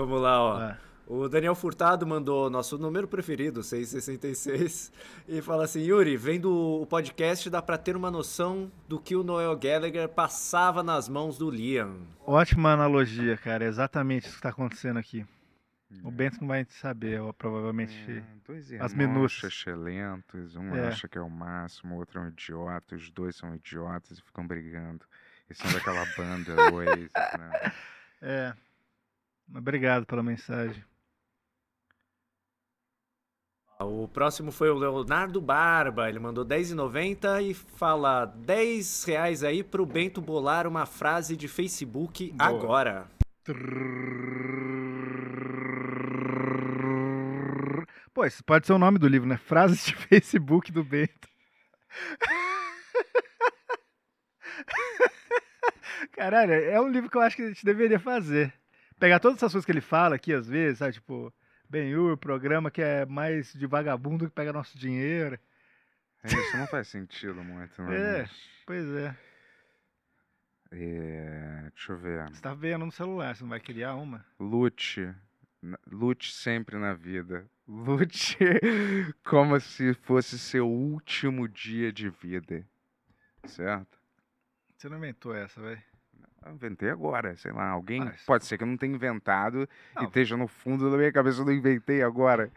Vamos lá, ó. O Daniel Furtado mandou nosso número preferido, 666, e fala assim: Yuri, vendo o podcast, dá pra ter uma noção do que o Noel Gallagher passava nas mãos do Liam. Ótima analogia, cara. É exatamente isso que tá acontecendo aqui. O Bento não vai saber, provavelmente. Dois as irmãos minúcias. excelentes, um É. acha que é o máximo, o outro é um idiota, os dois são idiotas e ficam brigando. Eles são daquela banda Oasis, né? É. Obrigado pela mensagem. O próximo foi o Leonardo Barba, ele mandou 10,90 e fala 10 reais aí pro Bento bolar uma frase de Facebook Boa. agora. Pô, esse pode ser o nome do livro, né? Frases de Facebook do Bento. Caralho, é um livro que eu acho que a gente deveria fazer. Pegar todas essas coisas que ele fala aqui, às vezes, sabe? Tipo, Ben-Hur, programa que é mais de vagabundo que pega nosso dinheiro. É, Isso não faz sentido muito, não. É, pois é. É, deixa eu ver. Você tá vendo no celular, você não vai criar uma? Lute. Lute sempre na vida. Lute como se fosse seu último dia de vida. Certo? Você não inventou essa, velho. Inventei agora, sei lá. Alguém. Mas- Pode ser que eu não tenha inventado e Não. esteja no fundo da minha cabeça, eu não inventei agora.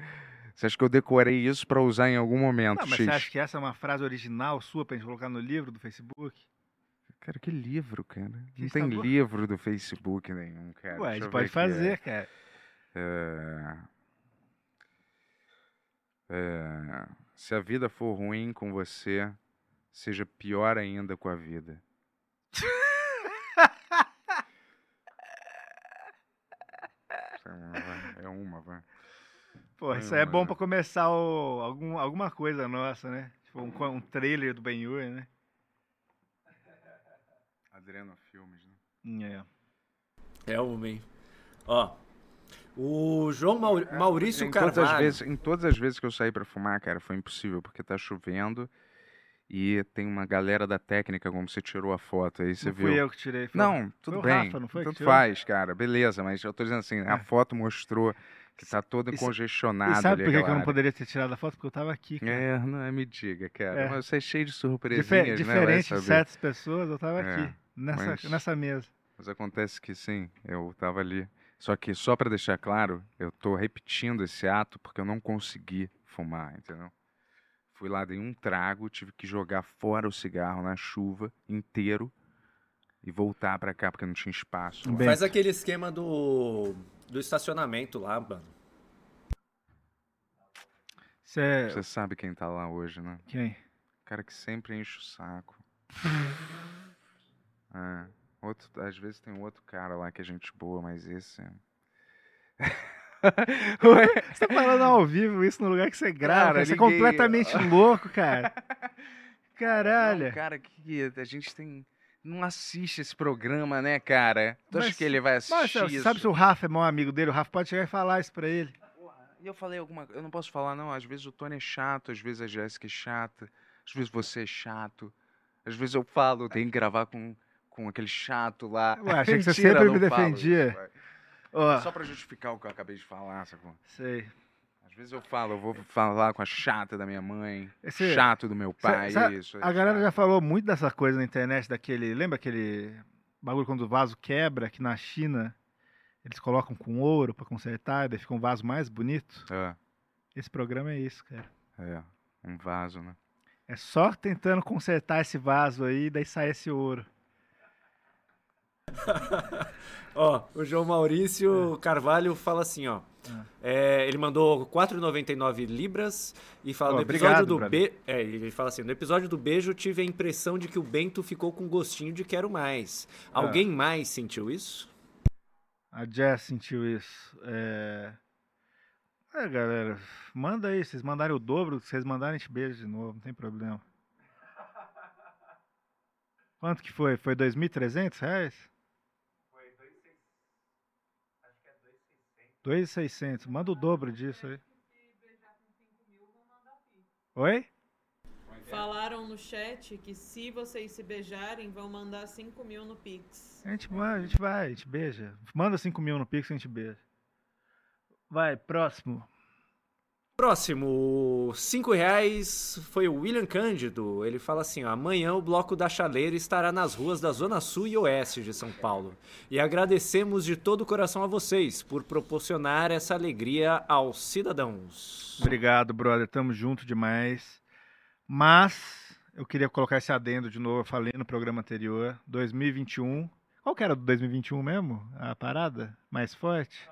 Você acha que eu decorei isso pra usar em algum momento, Não, mas X? você acha que essa é uma frase original sua pra gente colocar no livro do Facebook? Cara, que livro, cara? Que não tá tem bom. livro do Facebook nenhum, cara. Ué, a gente pode fazer, é. cara. É, é, se a vida for ruim com você, seja pior ainda com a vida. Essa É uma, vai. É uma, vai. Pô, isso aí é bom pra começar o, algum, alguma coisa nossa, né? Tipo, um, um trailer do Ben-Hur, né? Adriano Filmes, né? É. É homem. Ó. O João Mau- Maurício em todas, as Carvalho. vezes, em todas as vezes que eu saí pra fumar, cara, foi impossível, porque tá chovendo e tem uma galera da técnica, como você tirou a foto aí, você Não viu. fui eu que tirei. foi- Não, foi tudo o bem. Rafa, não foi Tanto? É. faz, cara, beleza, mas eu tô dizendo assim, a foto mostrou que tá toda sa- congestionada E sabe ali por que, eu não poderia ter tirado a foto? Porque eu tava aqui, cara. É, não é, me diga, cara. É. Mas você é cheio de surpresinhas, Difer- né? Diferente de saber. certas pessoas, eu tava É, aqui, nessa, mas- nessa mesa. Mas acontece que sim, eu tava ali. Só que, só pra deixar claro, eu tô repetindo esse ato porque eu não consegui fumar, entendeu? Fui lá, dei um trago, tive que jogar fora o cigarro na chuva inteiro e voltar pra cá porque não tinha espaço. lá. Faz aquele esquema do, do estacionamento lá, mano. Cê... Você sabe quem tá lá hoje, né? Quem? O cara que sempre enche o saco. É. Outro, às vezes tem um outro cara lá que é gente boa, mas esse. Ué? Você tá falando ao vivo isso no lugar que você grava, Cara, você é completamente louco, cara. Caralho. Não, cara, que a gente tem. Não assiste esse programa, né, cara? Tu acha Mas- que ele vai Mas assistir você isso? sabe se o Rafa é mau amigo dele? O Rafa pode chegar e falar isso pra ele. E eu falei alguma Eu não posso falar, não. Às vezes o Tony é chato, às vezes a Jéssica é chata, às vezes você é chato. Às vezes eu falo, tenho que gravar com, com aquele chato lá. Ué, achei que você Mentira, sempre me defendia. Ó. Só pra justificar o que eu acabei de falar, sacou? Sei. Às vezes eu falo, eu vou falar com a chata da minha mãe, Esse- chato do meu pai, isso. a galera já falou muito dessa coisa na internet, daquele. Lembra aquele bagulho quando o vaso quebra, que na China eles colocam com ouro pra consertar, e daí fica um vaso mais bonito? É, Esse programa é isso, cara. é, um vaso, né? É só tentando consertar esse vaso aí, daí sai esse ouro. Ó, o João Maurício Carvalho fala assim, ó. É, ele mandou 4,99 libras e fala Ó, no episódio do brother. be... é, ele fala assim, no episódio do beijo tive a impressão de que o Bento ficou com gostinho de quero mais. Alguém mais sentiu isso? A Jess sentiu isso. É... é, galera, manda aí. Se vocês mandarem o dobro, se vocês mandarem, a gente beija de novo, não tem problema. Quanto que foi? Foi 2.300 reais? 2.600. Manda o dobro disso aí. Oi? Falaram no chat que se vocês se beijarem, vão mandar 5 mil no Pix. A gente vai, a gente vai, a gente beija. Manda 5 mil no Pix e a gente beija. Vai, próximo. Próximo, 5 reais foi o William Cândido. Ele fala assim: ó, amanhã o Bloco da Chaleira estará nas ruas da Zona Sul e Oeste de São Paulo. E agradecemos de todo o coração a vocês por proporcionar essa alegria aos cidadãos. Obrigado, brother. Tamo junto demais. Mas eu queria colocar esse adendo de novo. Eu falei no programa anterior. 2021. Qual que era do 2021 mesmo? A parada mais forte?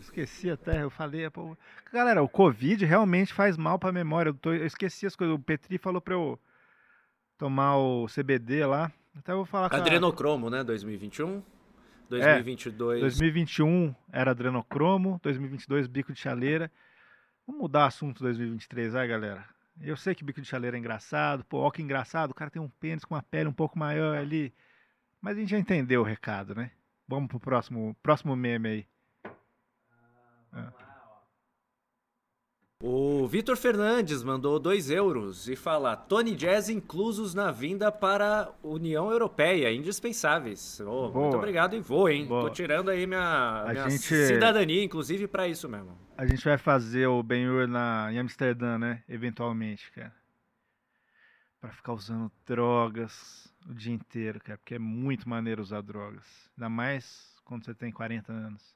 Esqueci até, eu falei. Pô. Galera, o Covid realmente faz mal pra memória. Eu, tô- eu esqueci as coisas. O Petri falou pra eu tomar o CBD lá. Até eu vou falar Adrenocromo, né? 2021. É, 2022. 2021 era adrenocromo, 2022 bico de chaleira. Vamos mudar assunto 2023, vai, galera. Eu sei que bico de chaleira é engraçado, pô, ó que engraçado, o cara tem um pênis com uma pele um pouco maior ali. Mas a gente já entendeu o recado, né? Vamos pro próximo, próximo meme aí. O Vitor Fernandes mandou 2 euros e fala: Tony Jazz inclusos na vinda para a União Europeia, indispensáveis. Boa. muito obrigado e vou, hein? Boa. Tô tirando aí minha, minha gente- cidadania, inclusive, para isso mesmo. A gente vai fazer o Ben-Hur na em Amsterdã, né? Eventualmente, cara. Pra ficar usando drogas o dia inteiro, cara. Porque é muito maneiro usar drogas. Ainda mais quando você tem 40 anos.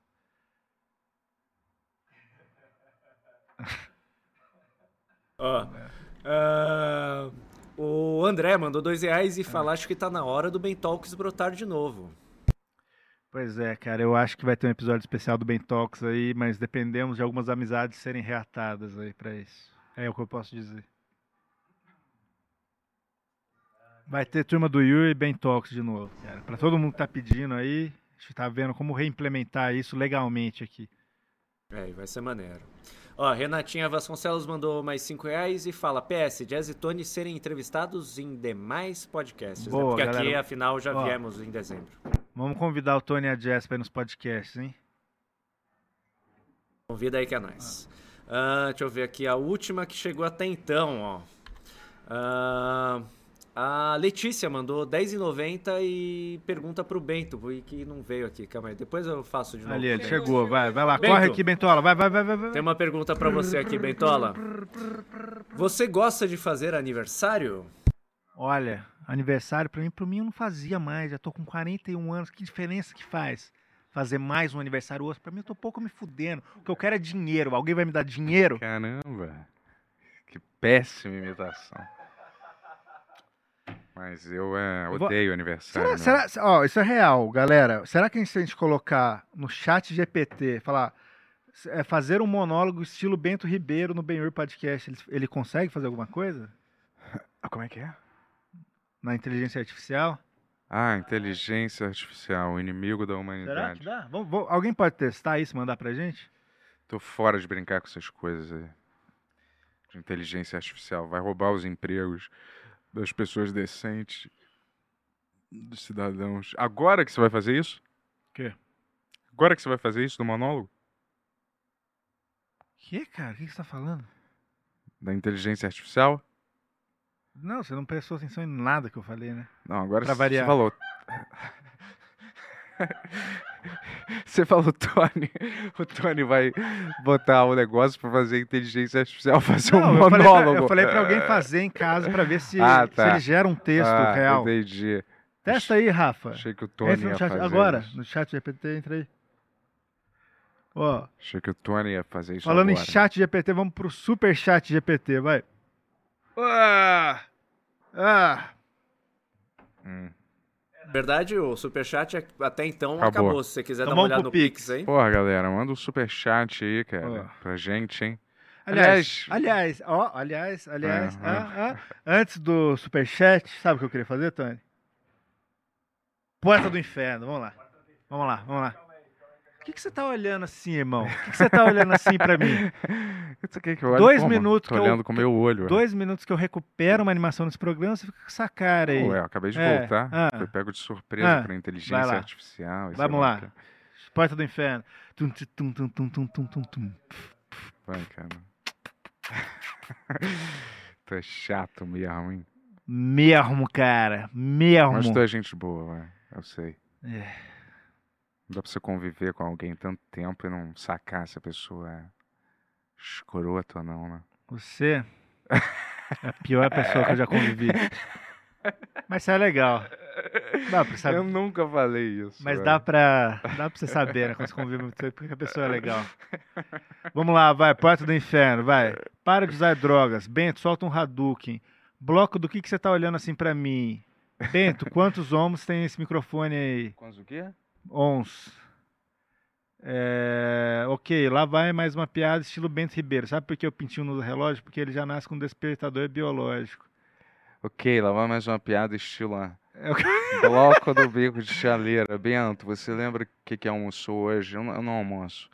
Ó, ah, o André mandou 2 reais e fala: Acho que tá na hora do Ben Talks brotar de novo. Pois é, cara, eu acho que vai ter um episódio especial do Ben Talks aí, mas dependemos de algumas amizades serem reatadas aí pra isso. É o que eu posso dizer. Vai ter turma do Yuri e Ben Talks de novo, cara. Pra todo mundo que tá pedindo aí, a gente tá vendo como reimplementar isso legalmente aqui. É, vai ser maneiro. Ó, Renatinha Vasconcelos mandou mais 5 reais e fala: PS, Jazz e Tony serem entrevistados em demais podcasts. né? Boa, Porque aqui, galera. afinal, já Ó. viemos em dezembro. Vamos convidar o Tony e a pra ir nos podcasts, hein? Convida aí que é nóis. Ah, deixa eu ver aqui a última que chegou até então, ó. Ah, a Letícia mandou R$10,90 e pergunta pro Bento, que não veio aqui, calma aí. Depois eu faço de novo. Ali, ele chegou, vai, vai lá, Bento. corre aqui, Bentola, vai, vai, vai, vai. vai. Tem uma pergunta pra você aqui, Bentola. Você gosta de fazer aniversário? Olha, aniversário pra mim, pra mim eu não fazia mais, já tô com 41 anos, que diferença que faz? Fazer mais um aniversário outro, pra mim eu tô pouco me fudendo. O que eu quero é dinheiro, alguém vai me dar dinheiro? Caramba, que péssima imitação. Mas eu é, Eu vou- odeio aniversário. Será, né? será, ó, isso é real, galera. Será que a gente, se a gente colocar no chat GPT, falar, é, fazer um monólogo estilo Bento Ribeiro no Benhur Podcast, ele, ele consegue fazer alguma coisa? Como é que é? Na inteligência artificial? Ah, inteligência artificial, o inimigo da Será humanidade. que dá? Vamos- vamos- alguém pode testar isso mandar pra gente? Tô fora de brincar com essas coisas aí. De inteligência artificial. Vai roubar os empregos das pessoas decentes, dos cidadãos. Agora que você vai fazer isso? Quê? Agora que você vai fazer isso no monólogo? Que, cara? O que que você tá falando? Da inteligência artificial? Não, você não prestou atenção em nada que eu falei, né? Não, agora Pra você variar. falou. Você falou, Tony. O Tony vai botar o negócio pra fazer inteligência artificial fazer um Não, eu falei, pra, monólogo. eu falei pra alguém fazer em casa pra ver se, Ah, se tá. ele gera um texto Ah, real. Entendi. Testa aí, Rafa. Achei que o Tony Entra no ia chat, fazer agora, isso. no chat GPT, entra aí. Ó, Achei que o Tony ia fazer isso falando agora. em chat GPT, vamos pro super chat GPT, vai. Ah! Ah! Hum. Na verdade, o superchat é- até então Acabou. acabou. Se você quiser Então dar uma olhada no Pix. Pix aí. Porra, galera, manda um superchat aí, cara, Ó. pra gente, hein? Aliás, aliás, ó, aliás, aliás, Aham. ah, ah, antes do superchat, sabe o que eu queria fazer, Tony? Porta do inferno, vamos lá. Vamos lá, vamos lá. O que, que você tá olhando assim, irmão? O que, que você tá olhando assim pra mim? Isso que eu olhe Dois como? minutos Tô que eu- olhando com o meu olho. Dois minutos que eu recupero uma animação nesse programa, você fica com essa cara aí. Ué, eu acabei de É, voltar. ah. Foi pego de surpresa Ah, por vai inteligência artificial. sei Vamos lá lá. Porta do inferno. Tum, tum, tum, tum, tum, tum, tum, tum. Vai, cara. tu é chato mesmo, hein? Mesmo, cara. Mesmo. Mas tu é gente boa, vai. Eu sei. É. Não dá pra você conviver com alguém tanto tempo e não sacar se a pessoa é escrota ou não, né? Você é a pior pessoa que eu já convivi. Mas você é legal. Dá pra saber. Eu nunca falei isso. Mas velho. dá pra, dá pra você saber, né? Quando você convive muito tempo, porque a pessoa é legal. Vamos lá, vai. Porta do inferno, vai. Para de usar drogas. Bento, solta um Hadouken. Bloco do que, que você tá olhando assim pra mim? Bento, quantos ohms tem esse microfone aí? Quantos o quê? Ons. É, ok, lá vai mais uma piada estilo Bento Ribeiro. Sabe por que o pintinho usa relógio? Porque ele já nasce com um despertador biológico. Ok, lá vai mais uma piada estilo ah, É que- Bloco do Bico de Chaleira. Bento, você lembra o que, que almoçou hoje? Eu não, eu não almoço.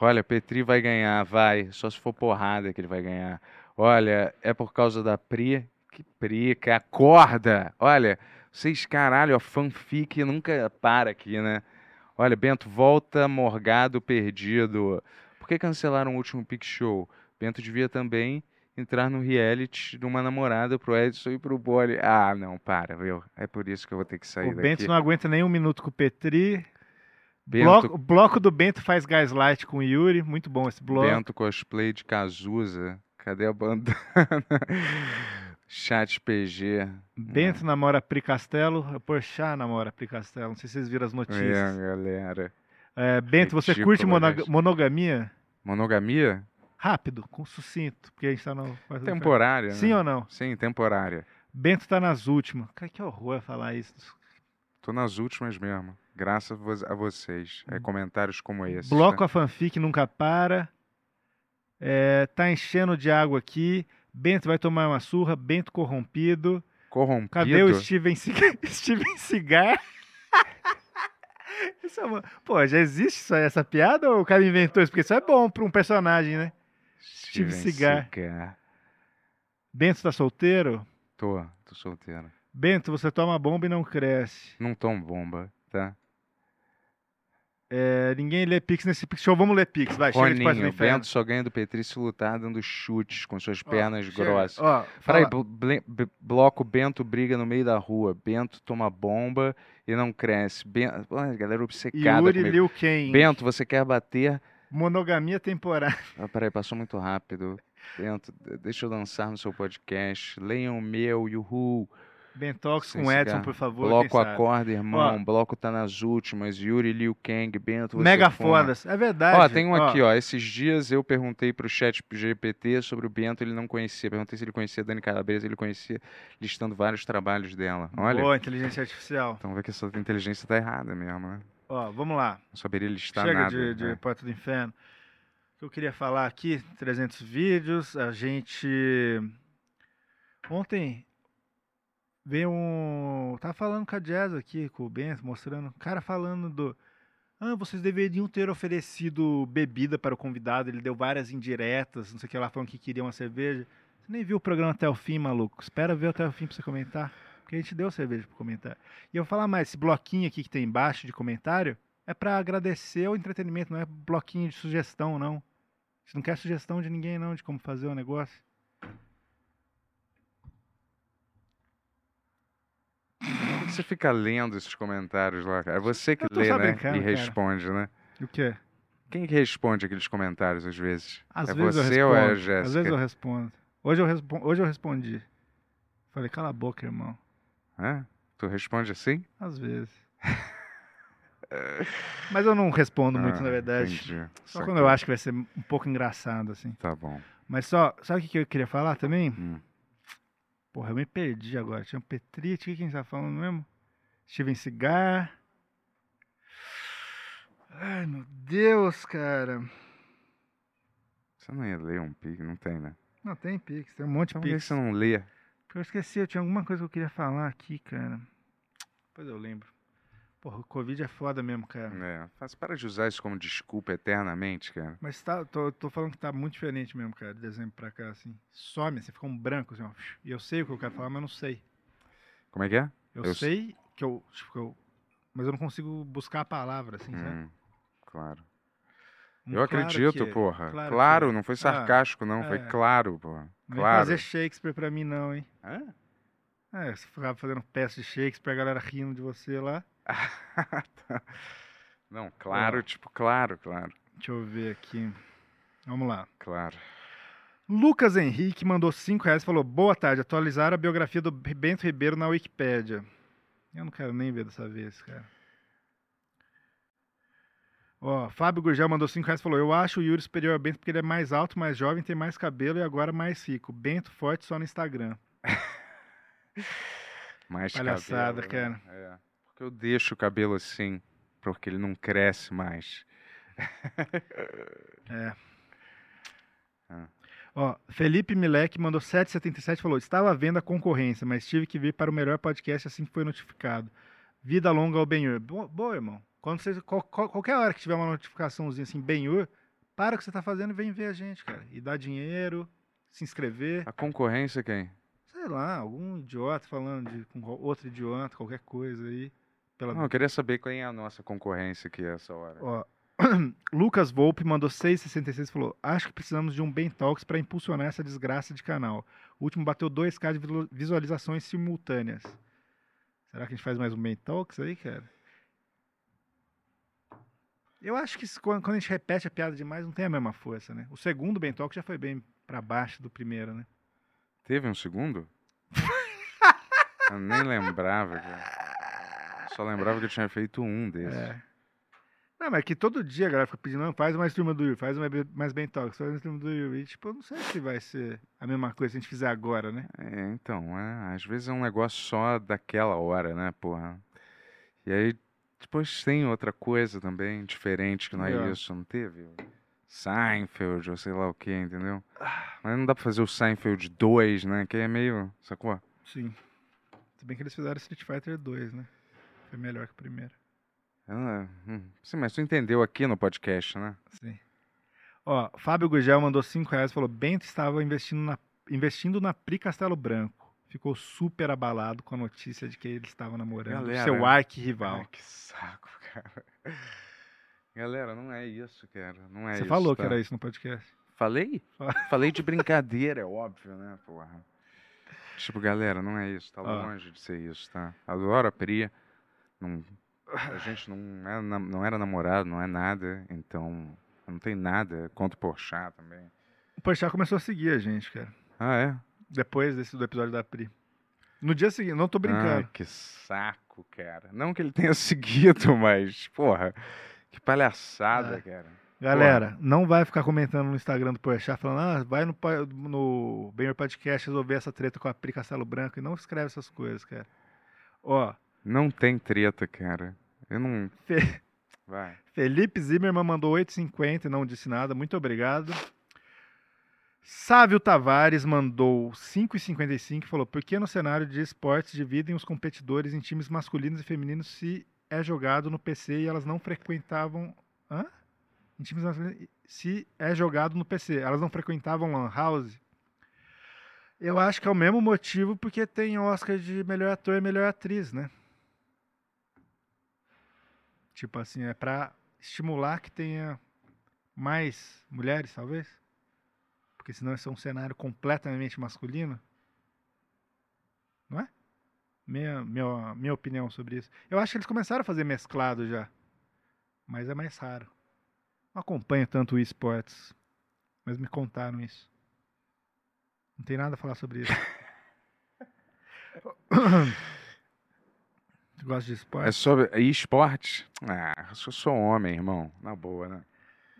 Olha, Petri vai ganhar, vai. Só se for porrada que ele vai ganhar. Olha, é por causa da Pri. Que prica, acorda! Olha, vocês, caralho, a fanfic nunca para aqui, né? Olha, Bento, volta morgado, perdido. Por que cancelaram o último Pic Show? Bento devia também entrar no reality de uma namorada pro Edson e pro Boli. Ah, não, para, viu? É por isso que eu vou ter que sair O daqui. Bento não aguenta nem um minuto com o Petri. Bento- Bloco, o bloco do Bento faz gaslight com o Yuri. Muito bom esse bloco. Bento cosplay de Cazuza. Cadê a bandana? Chat PG. Bento namora Pri Castelo. Porchat namora Pri Castelo. Não sei se vocês viram as É, notícias. galera. É, Bento, você Ridículo, curte monog- gente. monogamia? Monogamia? Rápido, com sucinto, porque a gente tá no. Temporária, Sim né? ou não? Sim, temporária. Bento tá nas últimas. Cara, que horror falar isso. Tô nas últimas mesmo. Graças a vo- a vocês. É comentários como esse. Bloco a fanfic nunca para. É, tá enchendo de água aqui. Bento vai tomar uma surra. Bento corrompido. Corrompido? Cadê o Steven, Seagal? Steven Cigar? Isso é uma- Pô, já existe aí, essa piada ou o cara inventou isso? Porque isso é bom pra um personagem, né? Steven Cigar. Cigar. Bento tá solteiro? Tô, tô solteiro. Bento, você toma bomba e não cresce. Não tomo bomba, tá? É, ninguém lê Pix nesse Pix Show. Vamos ler Pix, vai. Chega de do Inferno. Bento só ganha do Petri se lutar dando chutes com suas pernas chega. grossas. Ó, Peraí, bloco Bento briga no meio da rua. Bento toma bomba e não cresce. Bento, galera obcecada Yuri comigo. Liu Kang. Bento, você quer bater? Monogamia temporária. Ah, peraí, passou muito rápido. Bento, deixa eu dançar no seu podcast. Leiam o meu, yuhu. Bentox Sem com Edson, cigarro. por favor. Bloco acorda, irmão. Ó, Bloco tá nas últimas. Yuri Liu Kang, Bento, você Mega fodas. É verdade. Ó, tem um Ó. aqui, ó. Esses dias eu perguntei pro chat GPT sobre o Bento, ele não conhecia. Perguntei se ele conhecia Dani Calabresa, ele conhecia, listando vários trabalhos dela. Olha. Boa, inteligência artificial. Então vê que essa inteligência tá errada mesmo, né? Ó, vamos lá. Não saberia listar Chega nada. de, de né? Porta do Inferno. O que eu queria falar aqui, 300 vídeos, a gente... Ontem veio um... Tava falando com a Jazz aqui, com o Bento, mostrando... O cara falando do... Ah, vocês deveriam ter oferecido bebida para o convidado. Ele deu várias indiretas, não sei o que lá, falando que queria uma cerveja. Você nem viu o programa até o fim, maluco. Espera ver até o fim pra você comentar. Porque a gente deu cerveja para comentar. E eu vou falar mais, esse bloquinho aqui que tem embaixo de comentário é para agradecer o entretenimento, não é bloquinho de sugestão, não. Gente não quer sugestão de ninguém, não, de como fazer o negócio. que você fica lendo esses comentários lá, cara? É você que lê, só né? E cara. responde, né? O quê? Quem que responde aqueles comentários às vezes? Às é vezes você ou é a. Jéssica? Às vezes eu respondo. Hoje eu, respon... Hoje eu respondi. Falei, cala a boca, irmão. Hã? Tu responde assim? Às vezes. Mas eu não respondo muito, Ah, na verdade. entendi. Só Saquei. quando eu acho que vai ser um pouco engraçado, assim. Tá bom. Mas só, sabe o que que eu queria falar também? Hum. Porra, eu me perdi agora. Tinha um Petrite, o que a gente tá falando mesmo? Steven Cigar. Ai, meu Deus, cara. Você não ia ler um pique? Não tem, né? Não, tem Pix, tem um monte de Então por que Pix. você não lê? Porque eu esqueci, eu tinha alguma coisa que eu queria falar aqui, cara. Depois eu lembro. Porra, o Covid é foda mesmo, cara. É, faz, para de usar isso como desculpa eternamente, cara. Mas tá, tô, tô falando que tá muito diferente mesmo, cara, de dezembro pra cá, assim. Some, você fica um branco, assim, ó. E eu sei o que eu quero falar, mas eu não sei. Como é que é? Eu, Eu sei que eu, tipo, que eu. Mas eu não consigo buscar a palavra, assim, sabe? Hum, claro. Um Eu claro acredito, que- porra. claro Claro, que- não foi Ah, sarcástico, não. Foi é. claro, porra. Não Claro. fazer Shakespeare pra mim, não, hein? Hã? É, você ficava fazendo peça de Shakespeare, a galera rindo de você lá. Não, claro, Ó. tipo, claro, claro. Deixa eu ver aqui. Vamos lá. Claro. Lucas Henrique mandou 5 reais e falou: Boa tarde, atualizar a biografia do Bento Ribeiro na Wikipédia. Eu não quero nem ver dessa vez, cara. Ó, Fábio Gurgel mandou 5 reais e falou: Eu acho o Yuri superior ao Bento porque ele é mais alto, mais jovem, tem mais cabelo e agora mais rico. Bento forte só no Instagram. Mais Palhaçada, cabelo, né? É. Porque eu deixo o cabelo assim, porque ele não cresce mais. É. Ah. Ó, Felipe Milek mandou 7,77 e falou: Estava vendo a concorrência, mas tive que vir para o melhor podcast assim que foi notificado. Vida longa ao Benhur. Boa, irmão. Quando você, qual- qual- qualquer hora que tiver uma notificaçãozinha assim, Benhur, para o que você tá fazendo e vem ver a gente, cara. E dá dinheiro, se inscrever. A concorrência quem? Sei lá, algum idiota falando de, com outro idiota, qualquer coisa aí. Pela... Não, eu queria saber quem é a nossa concorrência aqui essa hora. Ó, Lucas Volpe mandou 6,66 e falou: Acho que precisamos de um Ben Talks para impulsionar essa desgraça de canal. O último bateu 2k de visualizações simultâneas. Será que a gente faz mais um Ben Talks aí, cara? Eu acho que quando a gente repete a piada demais não tem a mesma força, né? O segundo Ben Talks já foi bem pra baixo do primeiro, né? Teve um segundo? eu nem lembrava, cara. Só lembrava que eu tinha feito um desses. É. Não, mas é que todo dia a galera fica pedindo, não, faz mais turma do Yuri, faz mais, Ben Talks, faz mais turma do Yuri. E, tipo, eu não sei se vai ser a mesma coisa se a gente fizer agora, né? É, então, é, às vezes é um negócio só daquela hora, né, porra? E aí, depois tem outra coisa também, diferente, que não é, É. isso, não teve? Seinfeld, ou sei lá o que, entendeu? Mas não dá pra fazer o Seinfeld 2, né, que é meio, sacou? Sim. Se bem que eles fizeram Street Fighter 2, né? Foi melhor que o primeiro. Ah, hum, sim, mas tu entendeu aqui no podcast, né? Sim. Ó, Fábio Gugel mandou 5 reais e falou: Bento estava investindo na, investindo na Pri Castelo Branco. Ficou super abalado com a notícia de que ele estava namorando Galera, seu arqui-rival. Ai, que saco, cara. Galera, não é isso, cara. Não é Você isso. falou que tá? era isso no podcast. Falei? Falei de brincadeira, é óbvio, né, porra. Tipo, galera, não é isso, tá Ó. longe de ser isso, tá? Adoro a Pri. Não, a gente não, é, não era namorado, não é nada, então não tem nada contra o Porchat também. O Porchat começou a seguir a gente, cara. Ah, é? Depois desse do episódio da Pri. No dia seguinte, não tô brincando. Ai, que saco, cara. Não que ele tenha seguido, mas, porra, que palhaçada, É. cara. Galera, não vai ficar comentando no Instagram do Porchat falando, ah, vai no, no Benhor Podcast resolver essa treta com a Pri Castelo Branco e não escreve essas coisas, cara. Ó, Não tem treta, cara. Eu não. Fe- Vai. Felipe Zimmermann mandou 8,50 e não disse nada, muito obrigado. Sávio Tavares mandou 5,55 e falou: Por que no cenário de esportes dividem os competidores em times masculinos e femininos se é jogado no PC e elas não frequentavam. Hã? Em times masculinos, se é jogado no PC, elas não frequentavam Lan House? Eu acho que é o mesmo motivo porque tem Oscar de melhor ator e melhor atriz, né? Tipo assim, é pra estimular que tenha mais mulheres, talvez? Porque senão esse é um cenário completamente masculino. Não é? Minha, minha, minha opinião sobre isso. Eu acho que eles começaram a fazer mesclado já. Mas é mais raro. Não acompanho tanto o esportes. Mas me contaram isso. Não tem nada a falar sobre isso. Gosta de esporte? É sobre e esporte? Ah, eu sou homem, irmão. Na boa, né?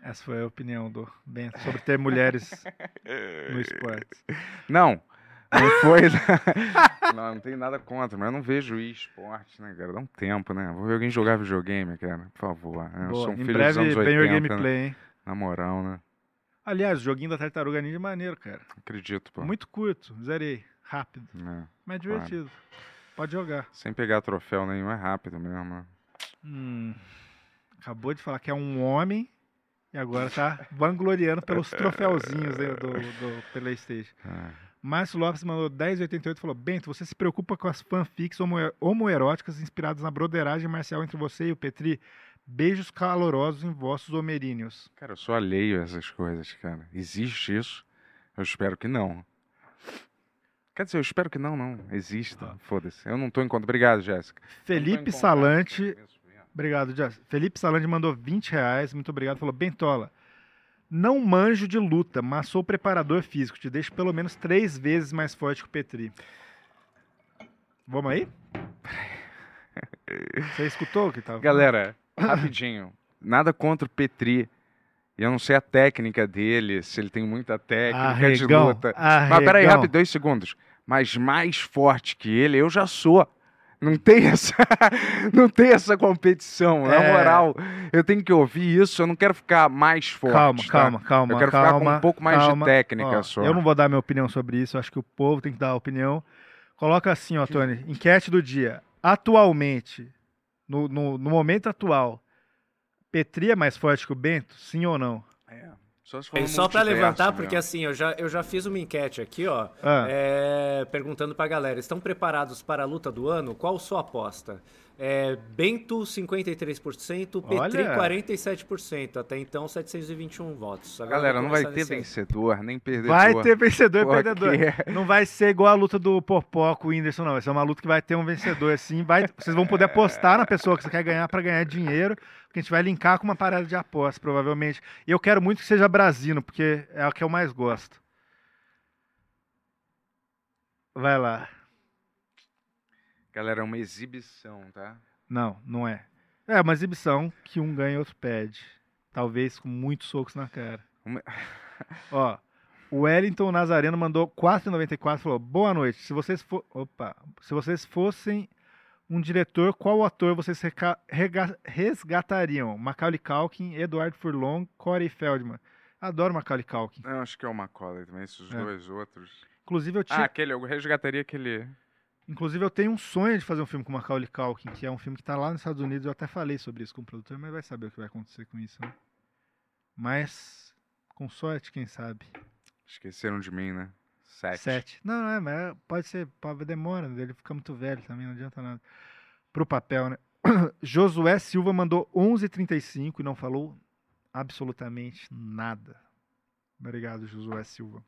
Essa foi a opinião do Bento sobre ter mulheres no esporte. Não, não foi. não, não tenho nada contra, mas eu não vejo esporte, né, cara? Dá um tempo, né? Vou ver alguém jogar videogame, cara, por favor. Eu Boa, sou um em filho breve, dos anos Benhur 80, né? Gameplay, hein? Na moral, né? Aliás, o joguinho da Tartaruga Ninja é maneiro, cara. Acredito, pô. Muito curto, zerei, rápido. É, Mas é claro. Pode jogar. Sem pegar troféu nenhum, é rápido mesmo. né? Hum, acabou de falar que é um homem e agora tá vangloriando pelos troféuzinhos né, do, do Playstation. Ah, Márcio Lopes mandou 1088 e falou: Bento, você se preocupa com as fanfics homo homoeróticas inspiradas na broderagem marcial entre você e o Petri? Beijos calorosos em vossos homeríneos. Cara, eu sou alheio a essas coisas, cara. Existe isso? Eu espero que não. Quer dizer, eu espero que não, não. Exista. Foda-se. Eu não tô em conta. Obrigado, Jéssica. Felipe Salante. Obrigado, Jess. Felipe Salante mandou 20 reais. Muito obrigado. Falou: Bentola, não manjo de luta, mas sou preparador físico. Te deixo pelo menos três vezes mais forte que o Petri. Vamos aí? Você escutou o que tava? Galera, rapidinho. Nada contra o Petri. E eu não sei a técnica dele, se ele tem muita técnica de Arregão, luta. Mas peraí, arregão. rápido, dois segundos. Mas mais forte que ele, eu já sou. Não tem essa, não tem essa competição. Na É. moral, eu tenho que ouvir isso. Eu não quero ficar mais forte. Calma, tá? calma, calma. Eu quero calma, ficar com um pouco mais calma. de técnica Ó, só. Eu não vou dar minha opinião sobre isso, acho que o povo tem que dar a opinião. Coloca assim, ó, Tony, enquete do dia. Atualmente, no, no, no momento atual, Petri é mais forte que o Bento? Sim ou não? Só, se E no só pra multiverso levantar, mesmo. porque assim, eu já, eu já fiz uma enquete aqui, ó, Ah. é, perguntando pra galera, estão preparados para a luta do ano? Qual sua aposta? É, Bento, 53%, Petri, Olha. 47%, até então 721 votos. Agora Galera, não vai ter nesse aí. vencedor, nem perdedor. Vai ter vencedor e perdedor. Não vai ser igual a luta do Popó com o Whindersson, não. Vai ser uma luta que vai ter um vencedor, assim. Vai, vocês vão poder apostar na pessoa que você quer ganhar pra ganhar dinheiro. Porque a gente vai linkar com uma parada de aposta, provavelmente. E eu quero muito que seja Brasino, porque é o que eu mais gosto. Vai lá. Galera, é uma exibição, tá? Não, não é. É uma exibição que um ganha e outro perde. Talvez com muitos socos na cara. Uma- Ó, o Wellington Nazareno mandou 4,94 falou: Boa noite. Se vocês for... Opa, se vocês fossem um diretor, qual ator vocês reca- rega- resgatariam? Macaulay Culkin, Edward Furlong, Corey Feldman. Adoro Macaulay Culkin. Eu acho que é o Macaulay também, esses É. dois outros. Inclusive eu Ah, tinha, aquele, eu resgataria aquele. Inclusive eu tenho um sonho de fazer um filme com Macaulay Culkin, que é um filme que tá lá nos Estados Unidos. Eu até falei sobre isso com o produtor, mas vai saber o que vai acontecer com isso, né? Mas com sorte, quem sabe. Esqueceram de mim, né? Sete. Sete. Não, não é, mas é- pode ser, pode, demora, né? ele fica muito velho também, não adianta nada. Pro papel, né? Josué Silva mandou 11,35 e não falou absolutamente nada. Obrigado, Josué Silva.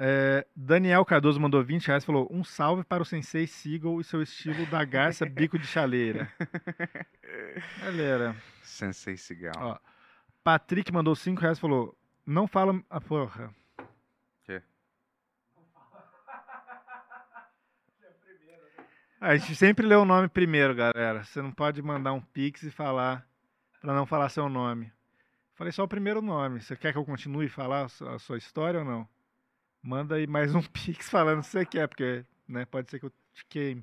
É, Daniel Cardoso mandou 20 reais e falou: Um salve para o Sensei Seagull e seu estilo da garça bico de chaleira. Galera. Sensei. Ó, Patrick mandou 5 reais e falou: Não fala. A porra. Quê? A gente sempre lê o nome primeiro, galera. Você não pode mandar um pix e falar pra não falar seu nome. Falei só o primeiro nome. Você quer que eu continue a falar a sua história ou não? Manda aí mais um pix falando se você quer, porque né, pode ser que eu te queime.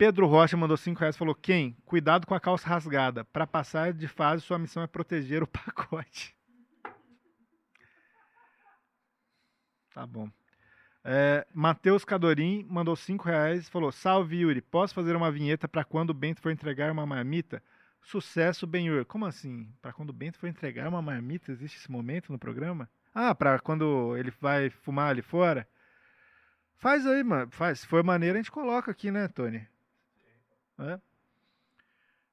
Pedro Rocha mandou 5 reais e falou: Quem? Cuidado com a calça rasgada. Pra passar de fase, sua missão é proteger o pacote. Tá bom. É, Matheus Cadorim mandou 5 reais e falou: Salve Yuri, posso fazer uma vinheta pra quando o Bento for entregar uma marmita? Sucesso, Benhur. Como assim? Pra quando o Bento for entregar uma marmita? Existe esse momento no programa? Ah, pra quando ele vai fumar ali fora? Faz aí, mano. Faz. Se for maneiro, a gente coloca aqui, né, Tony? É,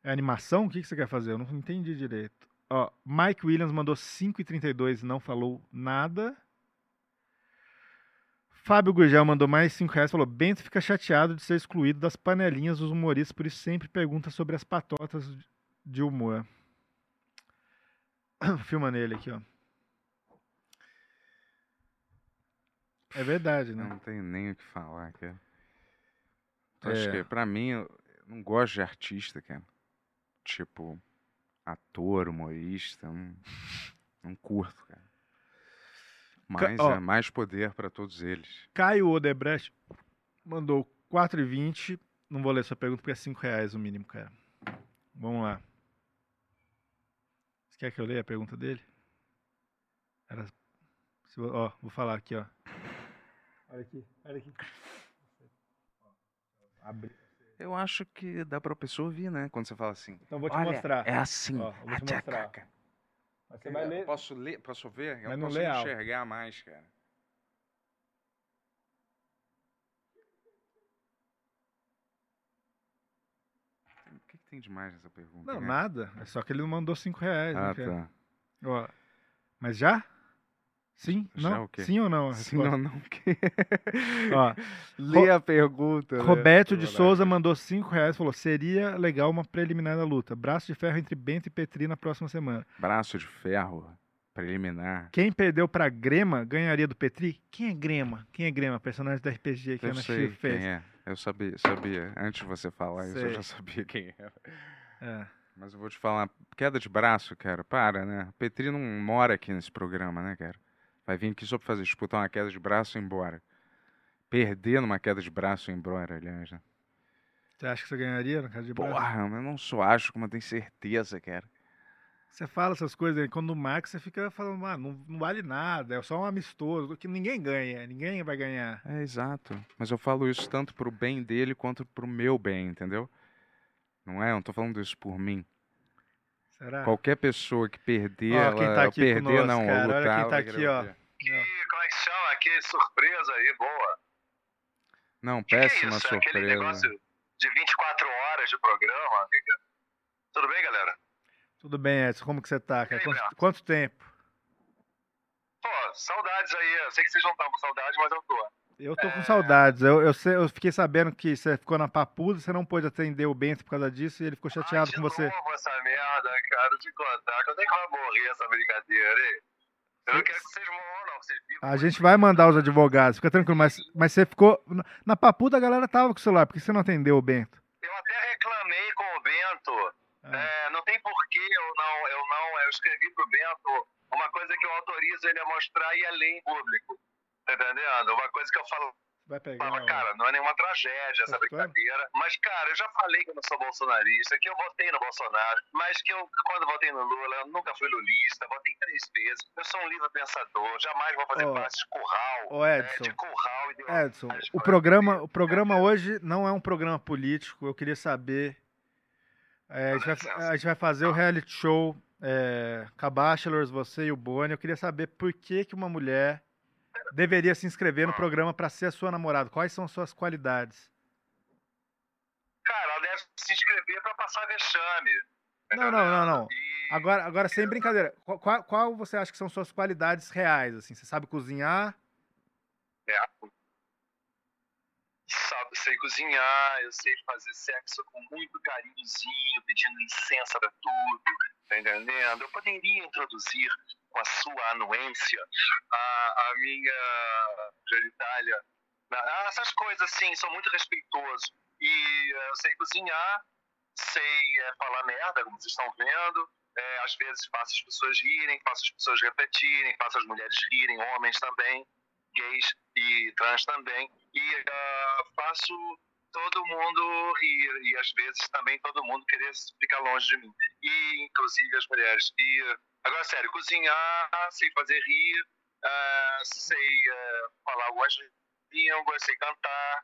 é animação? O que, que você quer fazer? Eu não entendi direito. Ó, Mike Williams mandou 5,32 e não falou nada. Fábio Gurgel mandou mais 5 reais falou: Bento fica chateado de ser excluído das panelinhas dos humoristas, por isso sempre pergunta sobre as patotas de humor. Filma nele aqui, ó. É verdade, né? Não tenho nem o que falar, cara. Acho É. que, pra mim, eu não gosto de artista, cara. Tipo, ator, humorista, não, não curto, cara. Mas ó. é mais poder pra todos eles. Caio Odebrecht mandou 4,20. Não vou ler sua pergunta porque é 5 reais o mínimo, cara. Vamos lá. Você quer que eu leia a pergunta dele? Era. Ó, vou falar aqui, ó. Olha aqui, olha aqui. Abri. Eu acho que dá pra pessoa ouvir, né? Quando você fala assim. Então vou te "Olha, mostrar. É assim. Ó, vou te mostrar. Mas você vai ler. Posso ler? Posso ver? Eu Mas não posso lê alto. enxergar mais, cara. O que, que tem de mais nessa pergunta? Não, né? nada. É só que ele não mandou 5 reais. Ah, tá. Ó, mas já? Sim? Já não? Sim ou não? a Sim ou não? Ó, Lê a pergunta. né? Roberto de Vou lá. Souza mandou 5 reais falou: seria legal uma preliminar da luta. Braço de ferro entre Bento e Petri na próxima semana. Braço de ferro, preliminar. Quem perdeu pra Grema ganharia do Petri? Quem é Grema? Quem é Grema? Personagem da RPG que a Eu Ana sei Chico fez. quem é. Eu sabia, sabia. Antes de você falar isso, eu Sei. já sabia quem era. É. Mas eu vou te falar, queda de braço, cara, para, né? Petri não mora aqui nesse programa, né, cara? Vai vir aqui só pra fazer, disputar uma queda de braço e ir embora. Perder numa queda de braço e ir embora, aliás, né? Você acha que você ganharia na casa de braço? Porra, mas eu não só acho, como eu tenho certeza, cara. Você fala essas coisas aí, quando marca, você fica falando, ah, não, não vale nada, é só um amistoso, que ninguém ganha, ninguém vai ganhar. É, exato. Mas eu falo isso tanto pro bem dele quanto pro meu bem, entendeu? Não é? Eu não tô falando isso por mim. Será? Qualquer pessoa que perder, Ó, ela, quem tá aqui perder conosco, não, cara, olha lutar, quem tá aqui, ó. ouvir. Como é que chama? Que surpresa aí, boa. Não, Que que é péssima isso? Aquele surpresa. negócio de 24 horas de programa? Que que é? Tudo bem, galera? Tudo bem, Edson, como que você tá, cara? Quanto, quanto tempo? Pô, saudades aí. Eu sei que vocês não estão com saudade, mas eu tô. Eu tô com saudades. Eu, eu, eu fiquei sabendo que você ficou na papuda, você não pôde atender o Bento por causa disso e ele ficou chateado com você. Como essa merda, cara, te contar. Quando é que vai morrer essa brincadeira, hein? Eu não quero que vocês morram, não. que Vocês vivam. A gente vai mandar os advogados, fica tranquilo, mas, mas você ficou. na- papuda a galera tava com o celular, por que você não atendeu o Bento? Eu até reclamei com o Bento. É, não tem porquê eu não, eu não. Eu escrevi pro Bento uma coisa que eu autorizo ele a mostrar e a ler em público. Tá entendendo? Uma coisa que eu falo. Vai pegar. Fala, cara, não é nenhuma tragédia essa brincadeira. Mas, cara, eu já falei que eu não sou bolsonarista, que eu votei no Bolsonaro, mas que eu, quando votei no Lula, eu nunca fui lulista, votei três vezes. Eu sou um livre pensador, jamais vou fazer Ó, parte de curral. Ô, Edson. né, de curral ideológico. Edson, o programa, o programa hoje não é um programa político. Eu queria saber. é, a, gente vai, a gente vai fazer o reality show é, com a Bachelors, você e o Boni. Eu queria saber por que, que uma mulher deveria se inscrever no programa para ser a sua namorada. Quais são as suas qualidades? Cara, ela deve se inscrever pra passar vexame. Não, não, não, não. Agora, agora sem brincadeira. Qual, qual- qual você acha que são suas qualidades reais? Assim, você sabe cozinhar? É. Sei cozinhar, eu sei fazer sexo com muito carinhozinho, pedindo licença pra tudo, tá entendendo? Eu poderia introduzir com a sua anuência a, a minha genitália. Ah, Essas coisas assim, sou muito respeitoso. E eh, eu sei cozinhar, sei eh, falar merda, como vocês estão vendo. Eh, às vezes faço as pessoas rirem, faço as pessoas repetirem, faço as mulheres rirem, homens também gays e trans também. E ah, faço todo mundo rir e às vezes também todo mundo querer ficar longe de mim. E inclusive as mulheres. E agora, sério, cozinhar, sei fazer rir, ah, sei ah, falar algumas línguas, sei cantar.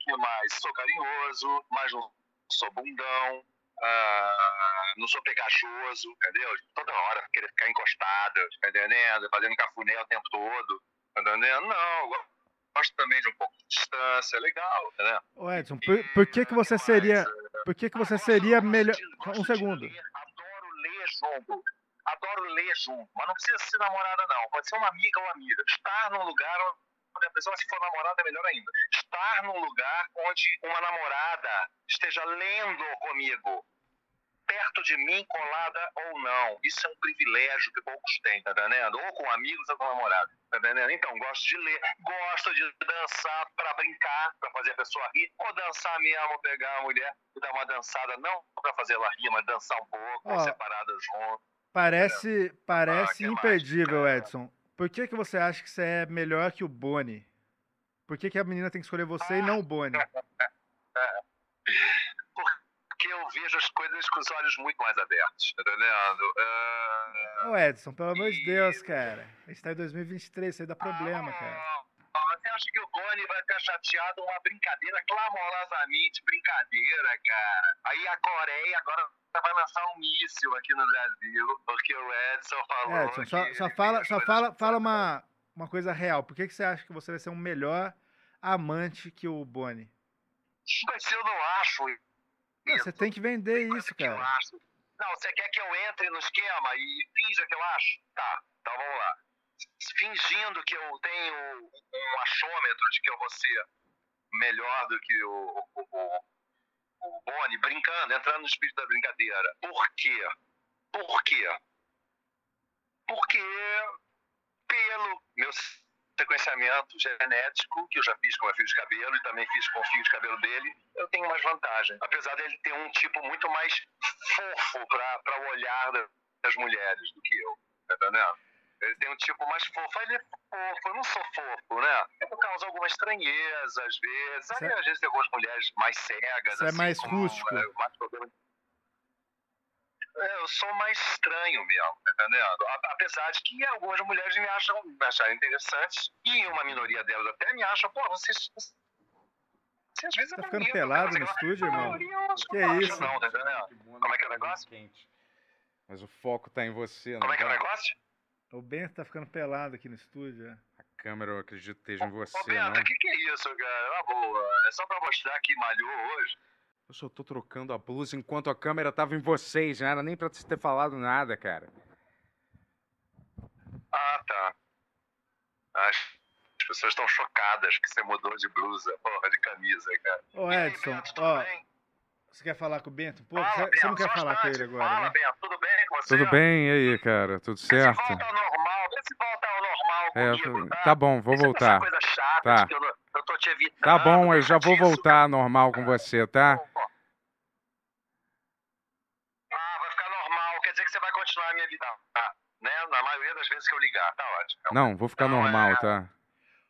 Que mais? Sou carinhoso, mas não sou bundão. ah, não sou pegajoso, entendeu? Toda hora querer ficar encostado, tá entendendo? Fazendo cafuné o tempo todo, tá entendendo? Não, gosto também de um pouco de distância, é legal, né? Ô Edson, por, por que que você seria, por que que você seria melhor? Um segundo. ler junto. Adoro ler junto, mas não precisa ser namorada, não. Pode ser uma amiga ou amiga. Estar num lugar onde a pessoa, se for namorada é melhor ainda. Estar num lugar onde uma namorada esteja lendo comigo, perto de mim, colada ou não. Isso é um privilégio que poucos têm, tá entendendo? Ou com amigos ou com namorada, tá entendendo? Então, gosto de ler, gosto de dançar pra brincar, pra fazer a pessoa rir, ou dançar mesmo, pegar a mulher e dar uma dançada, não pra fazer ela rir, mas dançar um pouco, Ó. separadas junto. Parece, Ah, parece imperdível, Edson. Por que, que você acha que você é melhor que o Boni? Por que, que a menina tem que escolher você e não o Boni? Porque eu vejo as coisas com os olhos muito mais abertos, tá entendendo? Ô Edson, pelo amor de Deus, cara. A gente tá em 2023, isso aí dá problema, cara. Ah, Você acha que o Boni vai ficar chateado uma brincadeira clamorosamente brincadeira, cara? Aí a Coreia agora vai lançar um míssil aqui no Brasil, porque o Edson falou Edson, que só, só fala, só fala, fala uma, uma coisa real. Por que, que você acha que você vai ser um melhor amante que o Boni? Mas eu não acho Não, Você tem que vender isso, que eu cara. Não, você quer que eu entre no esquema e finja que eu acho? Tá, então vamos lá. Fingindo que eu tenho um achômetro de que eu vou ser melhor do que o, o, o, o Boni, brincando, entrando no espírito da brincadeira. Por quê? Por quê? Porque pelo meu sequenciamento genético, que eu já fiz com meu fio de cabelo e também fiz com o fio de cabelo dele, eu tenho mais vantagem. Apesar dele ter um tipo muito mais fofo para o olhar da- das mulheres do que eu, tá entendendo? Ele tem um tipo mais fofo. Ele é fofo, eu não sou fofo, né? Eu causo alguma estranheza às vezes. Aí, Você- às vezes tem algumas mulheres mais cegas. É assim, mais com, rústico. é, mais problema é, eu sou mais estranho mesmo, tá entendendo? A- Apesar de que algumas mulheres me acham me acharem interessantes e uma minoria delas até me acha, pô, vocês. Você às vezes é Tá ficando bonito, pelado cara, no estúdio, a irmão? maioria eu acho Que eu acho isso? Não, tá entendendo? Como é que é o negócio? Mas o foco tá em você, não Como é que é o tá? negócio? O Bento tá ficando pelado aqui no estúdio. é. A câmera, eu acredito, esteja em você, Ô, Bento, o que, que é isso, cara? Na boa. É só pra mostrar que malhou hoje. Eu só tô trocando a blusa enquanto a câmera tava em vocês, não era nem pra você ter falado nada, cara. Ah, tá. As, as pessoas estão chocadas que você mudou de blusa, porra, de camisa, cara. Ô Edson, ó. Você quer falar com o Bento? Pô, você, você não quer falar com ele agora, Fala, né? Bento, tudo bem com você? Tudo bem? E aí, cara? Tudo certo? Volta ao normal, vê se volta ao normal É, comigo, tá? tá bom, vou voltar. coisa chata Tá. que eu, não- eu tô te evitando. Tá bom, eu já vou voltar ao normal com você, tá? Ah, vai ficar normal, quer dizer que você vai continuar a me evitar, tá? Né? Na maioria das vezes que eu ligar, tá ótimo. Não, vou ficar normal, tá?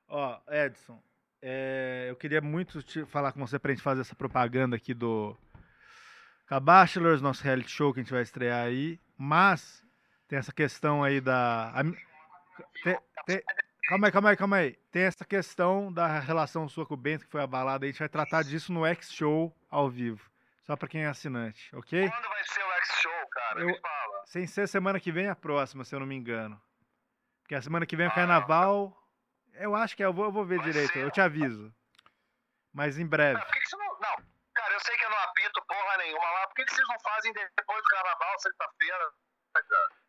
Ó, Edson, é, eu queria muito te falar com você pra gente fazer essa propaganda aqui do Cabachelors, nosso reality show que a gente vai estrear aí, mas tem essa questão aí da... a mi- te- te- calma aí, calma aí, calma aí. Tem essa questão da relação sua com o Bento que foi abalada, a gente vai tratar disso no X-Show ao vivo, só pra quem é assinante, ok? Quando vai ser o X-Show, cara? Eu- Me fala. Sem ser semana que vem, a próxima, se eu não me engano. Porque a semana que vem é o Ah, carnaval. Eu acho que é, eu vou, eu vou ver direito, eu te aviso. Mas em breve. Por que, que você não. Não, cara, eu sei que eu não apito porra nenhuma lá. Por que, que vocês não fazem depois do carnaval, sexta-feira?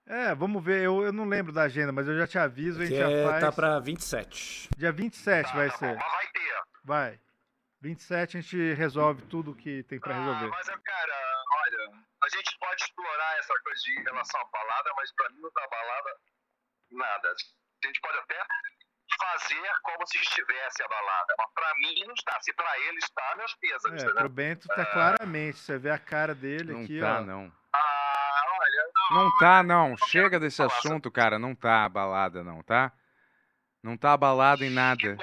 É, vamos ver. Eu, eu não lembro da agenda, mas eu já te aviso, a gente Que já é, faz. tá pra 27. Dia 27 vai ser. Mas vai ter. Vai. 27 a gente resolve tudo que tem pra resolver. Mas, cara, olha, a gente pode explorar essa coisa de relação à balada, mas pra mim não tá balada nada. A gente pode até fazer como se estivesse a balada, mas pra mim não está. Se pra ele está, meus pesos, É, entendeu? pro Bento tá claramente. Você vê a cara dele Não aqui, tá, ó. não. Ah, olha, Não tá, não. Chega desse assunto, cara. Não tá abalada, não, tá? Não tá abalado em nada. né?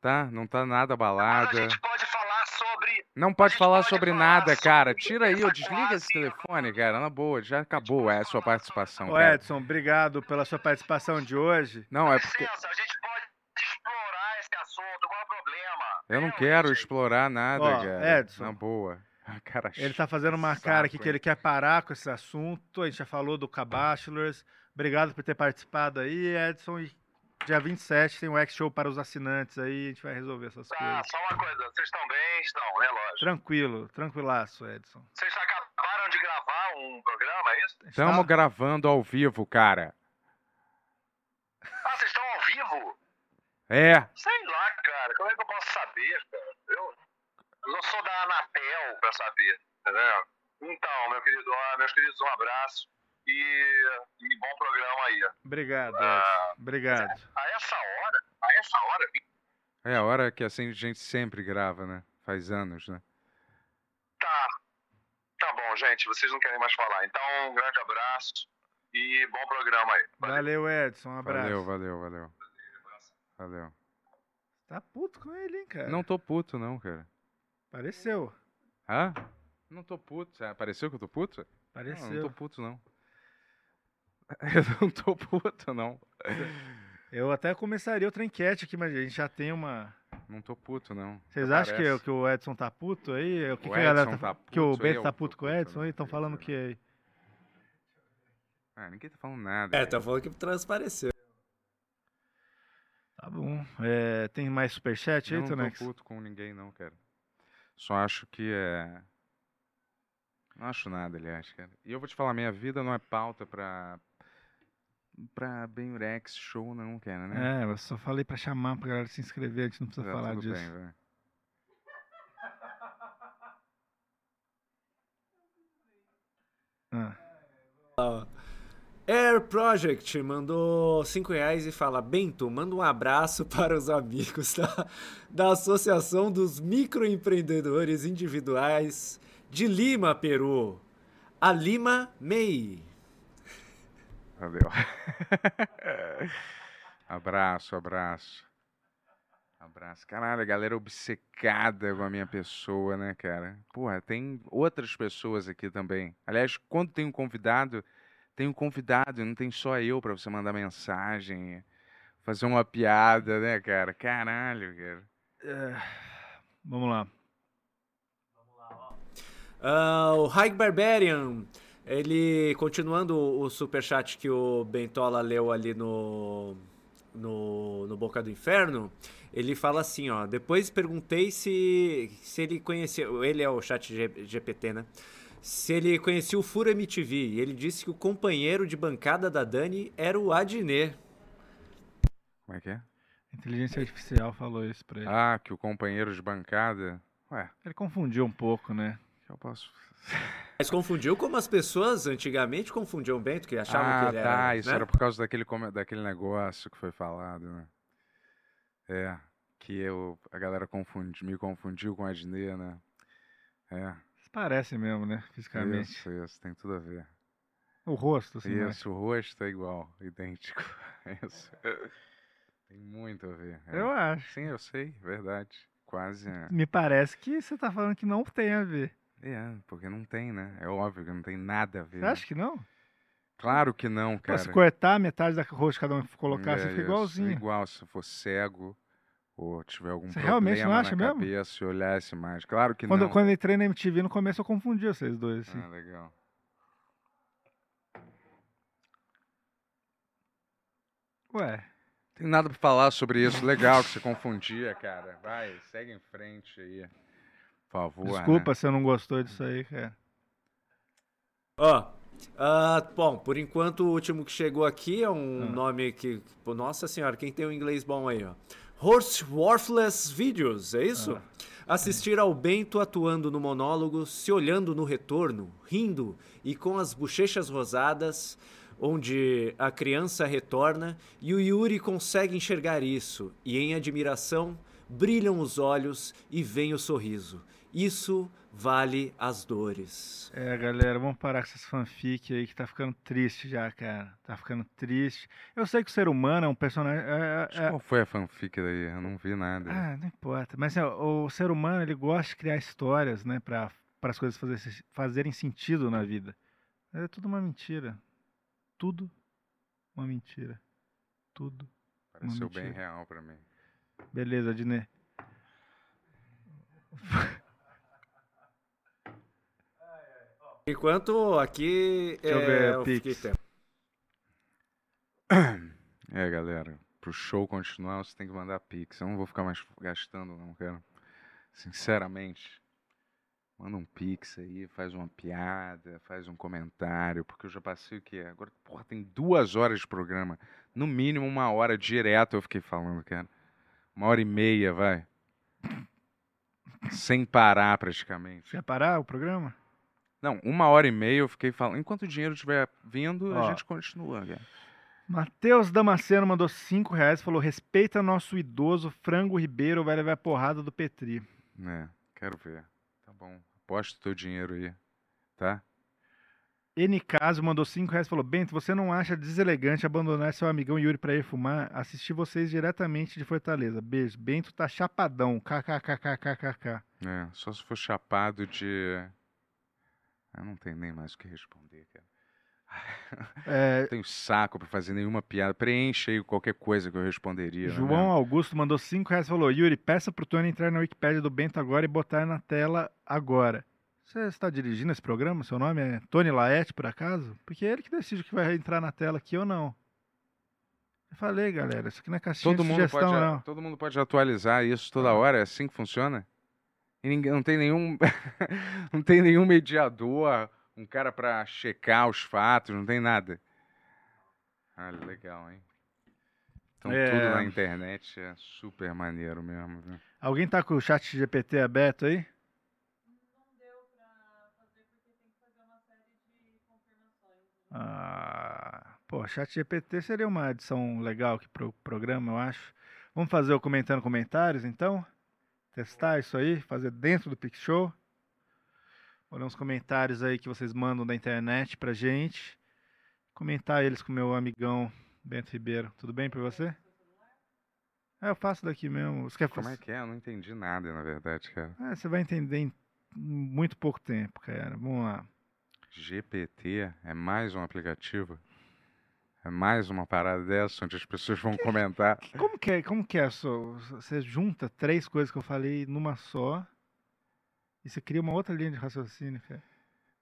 Tá? Não tá nada abalada. pode falar sobre. Não pode falar sobre nada, cara. Tira aí, eu desliga esse telefone, cara. Na boa, já acabou é a sua participação, Ô cara. Edson, obrigado pela sua participação de hoje. Não, é porque Licença, a gente pode explorar esse assunto, qual é o problema? eu não quero explorar nada, Ó, cara. Edson. Na boa. Cara, Ele tá fazendo uma cara aqui que ele quer parar com esse assunto. A gente já falou do Cabachelors. Obrigado por ter participado aí, Edson. E dia 27 tem o X-Show para os assinantes aí. A gente vai resolver essas Ah, coisas. só uma coisa, vocês estão bem? Estão, né, lógico. Tranquilo, tranquilaço, Edson. Vocês acabaram de gravar um programa, é isso? Estamos gravando ao vivo, cara. Ah, vocês estão ao vivo? É. Sei lá, cara. Como é que eu posso saber, não sou da Anatel pra saber, entendeu? Então, meu querido, meus queridos, um abraço e, e bom programa aí. Obrigado, Ah, Edson. Obrigado. A essa hora, a essa hora, É a hora que assim a gente sempre grava, né? Faz anos, né? tá. Tá bom, gente, vocês não querem mais falar. Então, um grande abraço e bom programa aí. Valeu, Edson. Um abraço. Valeu, valeu, valeu. Valeu. Tá puto com ele, hein, cara? Não tô puto, não, cara. Pareceu. Hã? Não tô puto. Ah, Pareceu que eu tô puto? Pareceu. Não, não tô puto, não. Eu não tô puto, não. Eu até começaria outra enquete aqui, mas a gente já tem uma. Não tô puto, não. Vocês acham que, que o Edson tá puto aí? O que, O que a galera Edson tá, tá Que o puto, Bento eu tá puto com o Edson aí? Estão falando o que aí? Ah, ninguém tá falando nada. É, tá falando que transpareceu. Tá bom. É, tem mais superchat Eu aí, não tô Tonex? puto com ninguém, não, cara. Só acho que é. Não acho nada, aliás, cara. E eu vou te falar, minha vida não é pauta pra. pra Benurex show, não, cara, né? É, eu só falei pra chamar pra galera se inscrever, a gente não precisa Tá, falar tudo disso. bem. Ah. Air Project mandou 5 reais e fala: Bento, manda um abraço para os amigos da, da Associação dos Microempreendedores Individuais de Lima, Peru. A Lima MEI. Valeu. abraço, abraço. Abraço. Caralho, a galera obcecada com a minha pessoa, né, cara? Porra, tem outras pessoas aqui também. Aliás, quando tem um convidado, tem um convidado, não tem só eu pra você mandar mensagem, fazer uma piada, né, cara? Caralho, cara. É, Vamos lá. Ah, o Hike Barbarian, ele, continuando o superchat que o Bentola leu ali no, no, no Boca do Inferno, ele fala assim, ó, depois perguntei se, se ele conhecia, ele é o chat G- GPT, né? Se ele conhecia o Furo MTV, e ele disse que o companheiro de bancada da Dani era o Adnet. Como é que é? Inteligência artificial falou isso pra ele. Ah, que o companheiro de bancada. Ué, Ele confundiu um pouco, né? eu posso. Mas confundiu como as pessoas antigamente confundiam o Bento, que achavam ah, que ele tá. era... Isso né? era por causa daquele, daquele negócio que foi falado, né? É, que eu, a galera confundi, me confundiu com a Adnê, né? É. Parece mesmo, né? Fisicamente. Isso, isso, tem tudo a ver. O rosto, né? Isso, o rosto é igual, idêntico. Isso. Tem muito a ver. é. Eu acho. Sim, eu sei, verdade. Quase. É. Me parece que você tá falando que não tem a ver. É, porque não tem, né? É óbvio que não tem nada a ver. Você acha que não? Claro que não, cara. se cortar metade da rosto cada um colocar, você É fica isso, igualzinho. Igual, se for cego ou tiver algum Você problema realmente não acha na mesmo? cabeça e olhasse mais. Claro que Quando, não. quando eu entrei na MTV no começo, eu confundi vocês dois, assim. Ah, legal. Ué. Tem nada pra falar sobre isso. Legal que você confundia, cara. Vai, segue em frente aí. Por favor. Desculpa né? se eu não gostou disso aí, cara. Ó, ah, bom, por enquanto o último que chegou aqui é um Ah. nome que, nossa senhora, quem tem um inglês bom aí, ó. Horse Worthless Videos, é isso? Ah. Assistir ao Bento atuando no monólogo, se olhando no retorno, rindo e com as bochechas rosadas, onde a criança retorna e o Yuri consegue enxergar isso, e em admiração brilham os olhos e vem o sorriso. Isso vale as dores. É, galera, vamos parar com essas fanfic aí que tá ficando triste já, cara. Tá ficando triste. Eu sei que o ser humano é um personagem. é- Mas é- Qual foi a fanfic daí? Eu não vi nada. Ah, não importa. Mas assim, ó, o ser humano ele gosta de criar histórias, né, para as coisas fazer- fazerem sentido na vida. É tudo uma mentira. Tudo uma mentira. Tudo. uma Pareceu bem mentira. real pra mim. Beleza, Dinê. Enquanto aqui Deixa eu é, ver, eu Pix. fiquei tempo. É, galera, pro show continuar, você tem que mandar pix. Eu não vou ficar mais gastando, não, cara. Sinceramente. Manda um pix aí, faz uma piada, faz um comentário, porque eu já passei o quê? Agora, porra, tem duas horas de programa. No mínimo uma hora direto eu fiquei falando, cara. Uma hora e meia, vai. Sem parar, praticamente. Você ia parar o programa? Não, uma hora e meia eu fiquei falando. Enquanto o dinheiro estiver vindo, Ó. a gente continua, cara. Matheus Damasceno mandou 5 reais e falou: respeita nosso idoso Frango Ribeiro, vai levar porrada do Petri. É, quero ver. Tá bom. Aposta o teu dinheiro aí, tá? N Caso mandou 5 reais e falou: Bento, você não acha deselegante abandonar seu amigão Yuri pra ir fumar? Assisti vocês diretamente de Fortaleza. Beijo. Bento tá chapadão. KKKKKKK. É, só se for chapado de. Eu não tenho nem mais o que responder, cara. É, Não tenho saco pra fazer nenhuma piada. Preenche aí qualquer coisa que eu responderia. né, João mesmo? Augusto mandou 5 reais e falou: Yuri, peça pro Tony entrar na Wikipédia do Bento agora e botar na tela agora. Você está dirigindo esse programa? Seu nome é Tony Laerte, por acaso? Porque é ele que decide o que vai entrar na tela aqui ou não. Eu falei, galera, isso aqui não é caixinha Todo de mundo, sugestão, pode, não. todo mundo pode atualizar isso toda hora, é assim que funciona? E ninguém, não tem nenhum não tem nenhum mediador, um cara pra checar os fatos, não tem nada. Ah, legal, hein? Então É. tudo na internet é super maneiro mesmo. viu? Alguém tá com o chat GPT aberto aí? Ah, pô, chat GPT seria uma edição legal aqui pro programa, eu acho. Vamos fazer o comentando comentários, então? Testar isso aí, fazer dentro do Pixshow. Olhar uns comentários aí que vocês mandam da internet pra gente. Comentar eles com o meu amigão Bento Ribeiro. Tudo bem pra você? É, eu faço daqui mesmo. Você quer Como fazer? é que é? Eu não entendi nada, na verdade, cara. É, você vai entender em muito pouco tempo, cara. Vamos lá. GPT é mais um aplicativo? É mais uma parada dessa onde as pessoas vão comentar. Como que é, como que é só? Você junta três coisas que eu falei numa só e você cria uma outra linha de raciocínio, cara.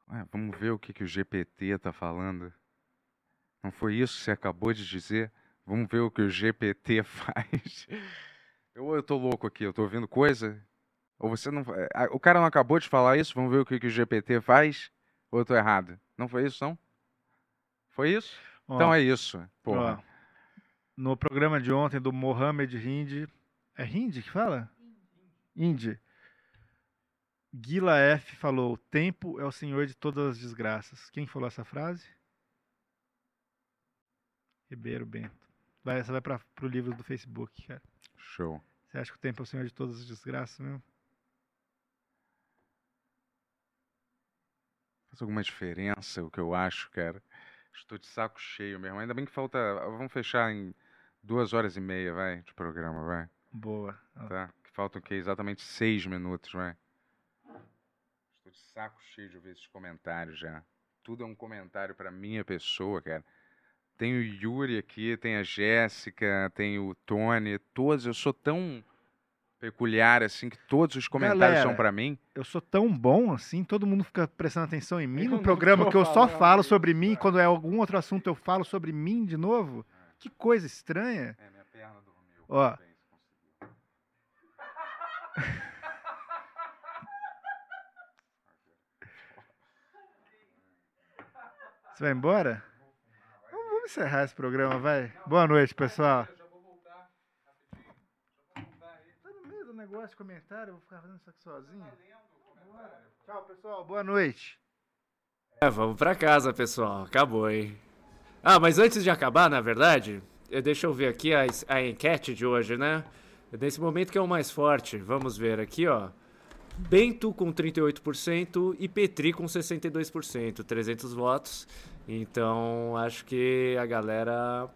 Ué, vamos ver o que, que o GPT tá falando. Não foi isso que você acabou de dizer? Vamos ver o que o GPT faz. Eu, eu tô louco aqui, eu tô ouvindo coisa. Ou você não. é, O cara não acabou de falar isso? Vamos ver o que, que o GPT faz? Ou eu tô errado? Não foi isso, não? Foi isso? Então é isso. Ó, no programa de ontem do Mohamed Hindi. É Hindi que fala? Hindi. Guila F falou: o tempo é o senhor de todas as desgraças. Quem falou essa frase? Ribeiro Bento. Vai, essa vai para pro livro do Facebook, cara. Show. Você acha que o tempo é o senhor de todas as desgraças mesmo? Faz alguma diferença o que eu acho, cara? Estou de saco cheio mesmo. Ainda bem que falta. Vamos fechar em duas horas e meia, vai, de programa, vai. Boa. Tá? Que faltam o quê? Exatamente seis minutos, vai. Estou de saco cheio de ouvir esses comentários já. Tudo é um comentário pra minha pessoa, cara. Tem o Yuri aqui, tem a Jéssica, tem o Tony, todos. Eu sou tão peculiar assim que todos os comentários são Galera, pra mim. Eu sou tão bom assim, todo mundo fica prestando atenção em mim Eu no programa que eu só falo sobre mim, quando é algum outro assunto eu falo sobre mim de novo. Que coisa estranha. É, minha perna dormiu. Ó. Você vai embora? Vamos encerrar esse programa, vai. Boa noite, pessoal. Tá negócio de comentário, eu vou ficar fazendo isso aqui sozinho. Bora. Tchau, pessoal. Boa noite. É, vamos pra casa, pessoal. Acabou, hein? Ah, mas antes de acabar, na verdade, eh, deixa eu ver aqui a, a enquete de hoje, né? Nesse momento que é o mais forte. Vamos ver aqui, ó. Bento com 38% e Petri com 62%, 300 votos. Então, acho que a galera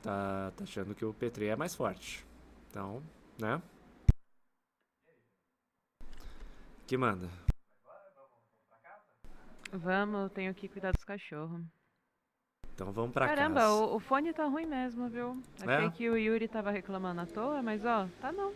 tá, tá achando que o Petri é mais forte. Então, né? Que manda? Vamos, eu tenho que cuidar dos cachorros. Então vamos pra Caramba, casa. o, o fone tá ruim mesmo, viu? É? Achei que o Yuri tava reclamando à toa, mas ó, tá não.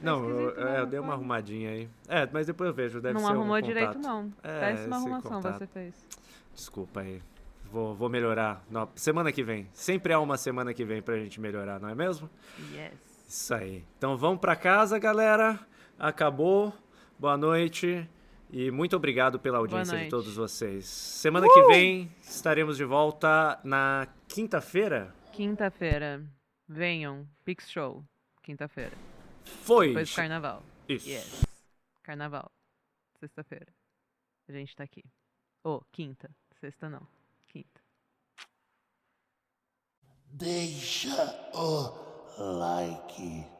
Não, eu, é, né, eu dei uma arrumadinha aí. É, mas depois eu vejo, deve não ser um arrumou direito, não. É, Péssima arrumação contato. você fez. Desculpa aí. Vou, vou melhorar. Não, semana que vem. Sempre há uma semana que vem pra gente melhorar, não é mesmo? Yes. Isso aí. Então vamos pra casa, galera. Acabou. Boa noite. E muito obrigado pela audiência de todos vocês. Semana que vem estaremos de volta na quinta-feira. Quinta-feira, venham, Pix Show. Quinta-feira. Foi. Depois do carnaval. Isso. Yes. Carnaval. Sexta-feira. A gente tá aqui. Ô, quinta. Sexta não. Quinta. Deixa o like.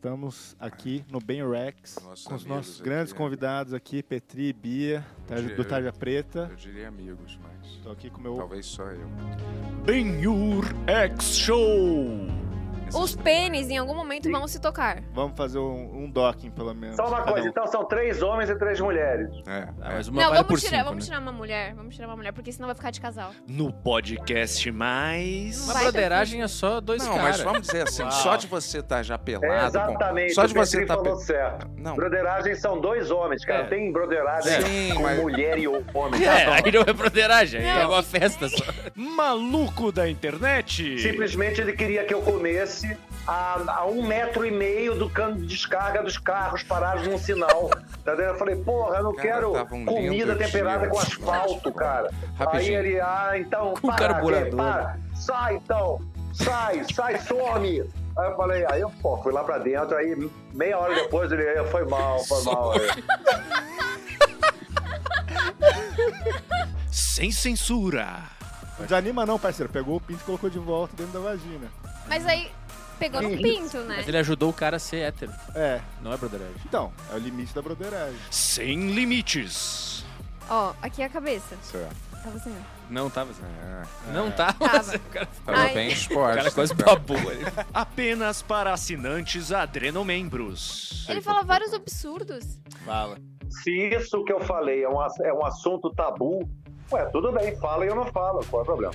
Estamos aqui no Ben Rex Nossos com os nossos grandes é. convidados aqui, Petri e Bia, do Tarja Preta. Eu diria amigos, mas. Tô aqui com o meu. Talvez só eu. Ben-Hur X Show! Os pênis em algum momento vão se tocar. Vamos fazer um, um docking, pelo menos. Só uma cada coisa, um. então são três homens e três mulheres. É. mas não, vamos tirar, vamos tirar uma mulher. Vamos tirar uma mulher, porque senão vai ficar de casal. No podcast mais. Uma broderagem é só dois Não, mas vamos dizer assim, só de você estar já pelado. É, com- exatamente, Só de você estar falou certo. Não. Broderagem são dois homens, cara. É. Tem broderagem Sim, com mas- mulher e homem. É, tá aí não é broderagem, é Não. uma festa só. Maluco da internet! Simplesmente ele queria que eu comesse a, a um metro e meio do cano de descarga dos carros parados num sinal. Tá? Eu falei, porra, eu não Cara, quero um comida temperada dia, com asfalto, cara. Aí Rapidinho. ele, ah, então, Com para, carburador. para, sai então, sai, sai, some. Aí eu falei, aí eu pô, fui lá pra dentro, aí meia hora depois ele, "É, foi mal, foi mal. Aí. Sem censura! Não desanima não, parceiro. Pegou o pinto e colocou de volta dentro da vagina. Mas aí pegou no pinto, né? Mas ele ajudou o cara a ser hétero. É. Não é broderagem. Então, é o limite da broderagem. Sem limites! Ó, aqui é a cabeça. Certo. Tava assim. Não tava assim. É. Não tava. Tava. O cara, Tava bem exposto. O cara quase cara. babou ali. Apenas para assinantes adrenomembros. Ele fala vários absurdos. Fala. Se isso que eu falei é um, é um assunto tabu, ué, tudo bem, fala e eu não falo, qual é o problema?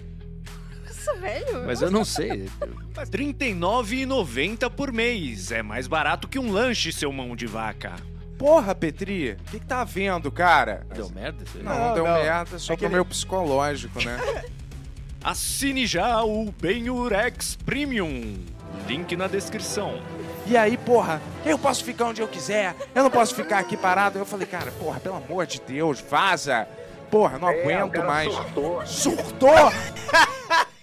Nossa, velho. Mas eu não sei. R$ 39,90 por mês. É mais barato que um lanche, seu mão de vaca. Porra, Petri, o que, que tá vendo, cara? Deu merda isso aí? Não, não, deu merda, só É que pro ele- meu psicológico, né? Assine já o Benurex Premium. Link na descrição. E aí, porra, eu posso ficar onde eu quiser, eu não posso ficar aqui parado. Eu falei, cara, porra, pelo amor de Deus, vaza. Porra, não É, o aguento cara mais. surtou. Surtou?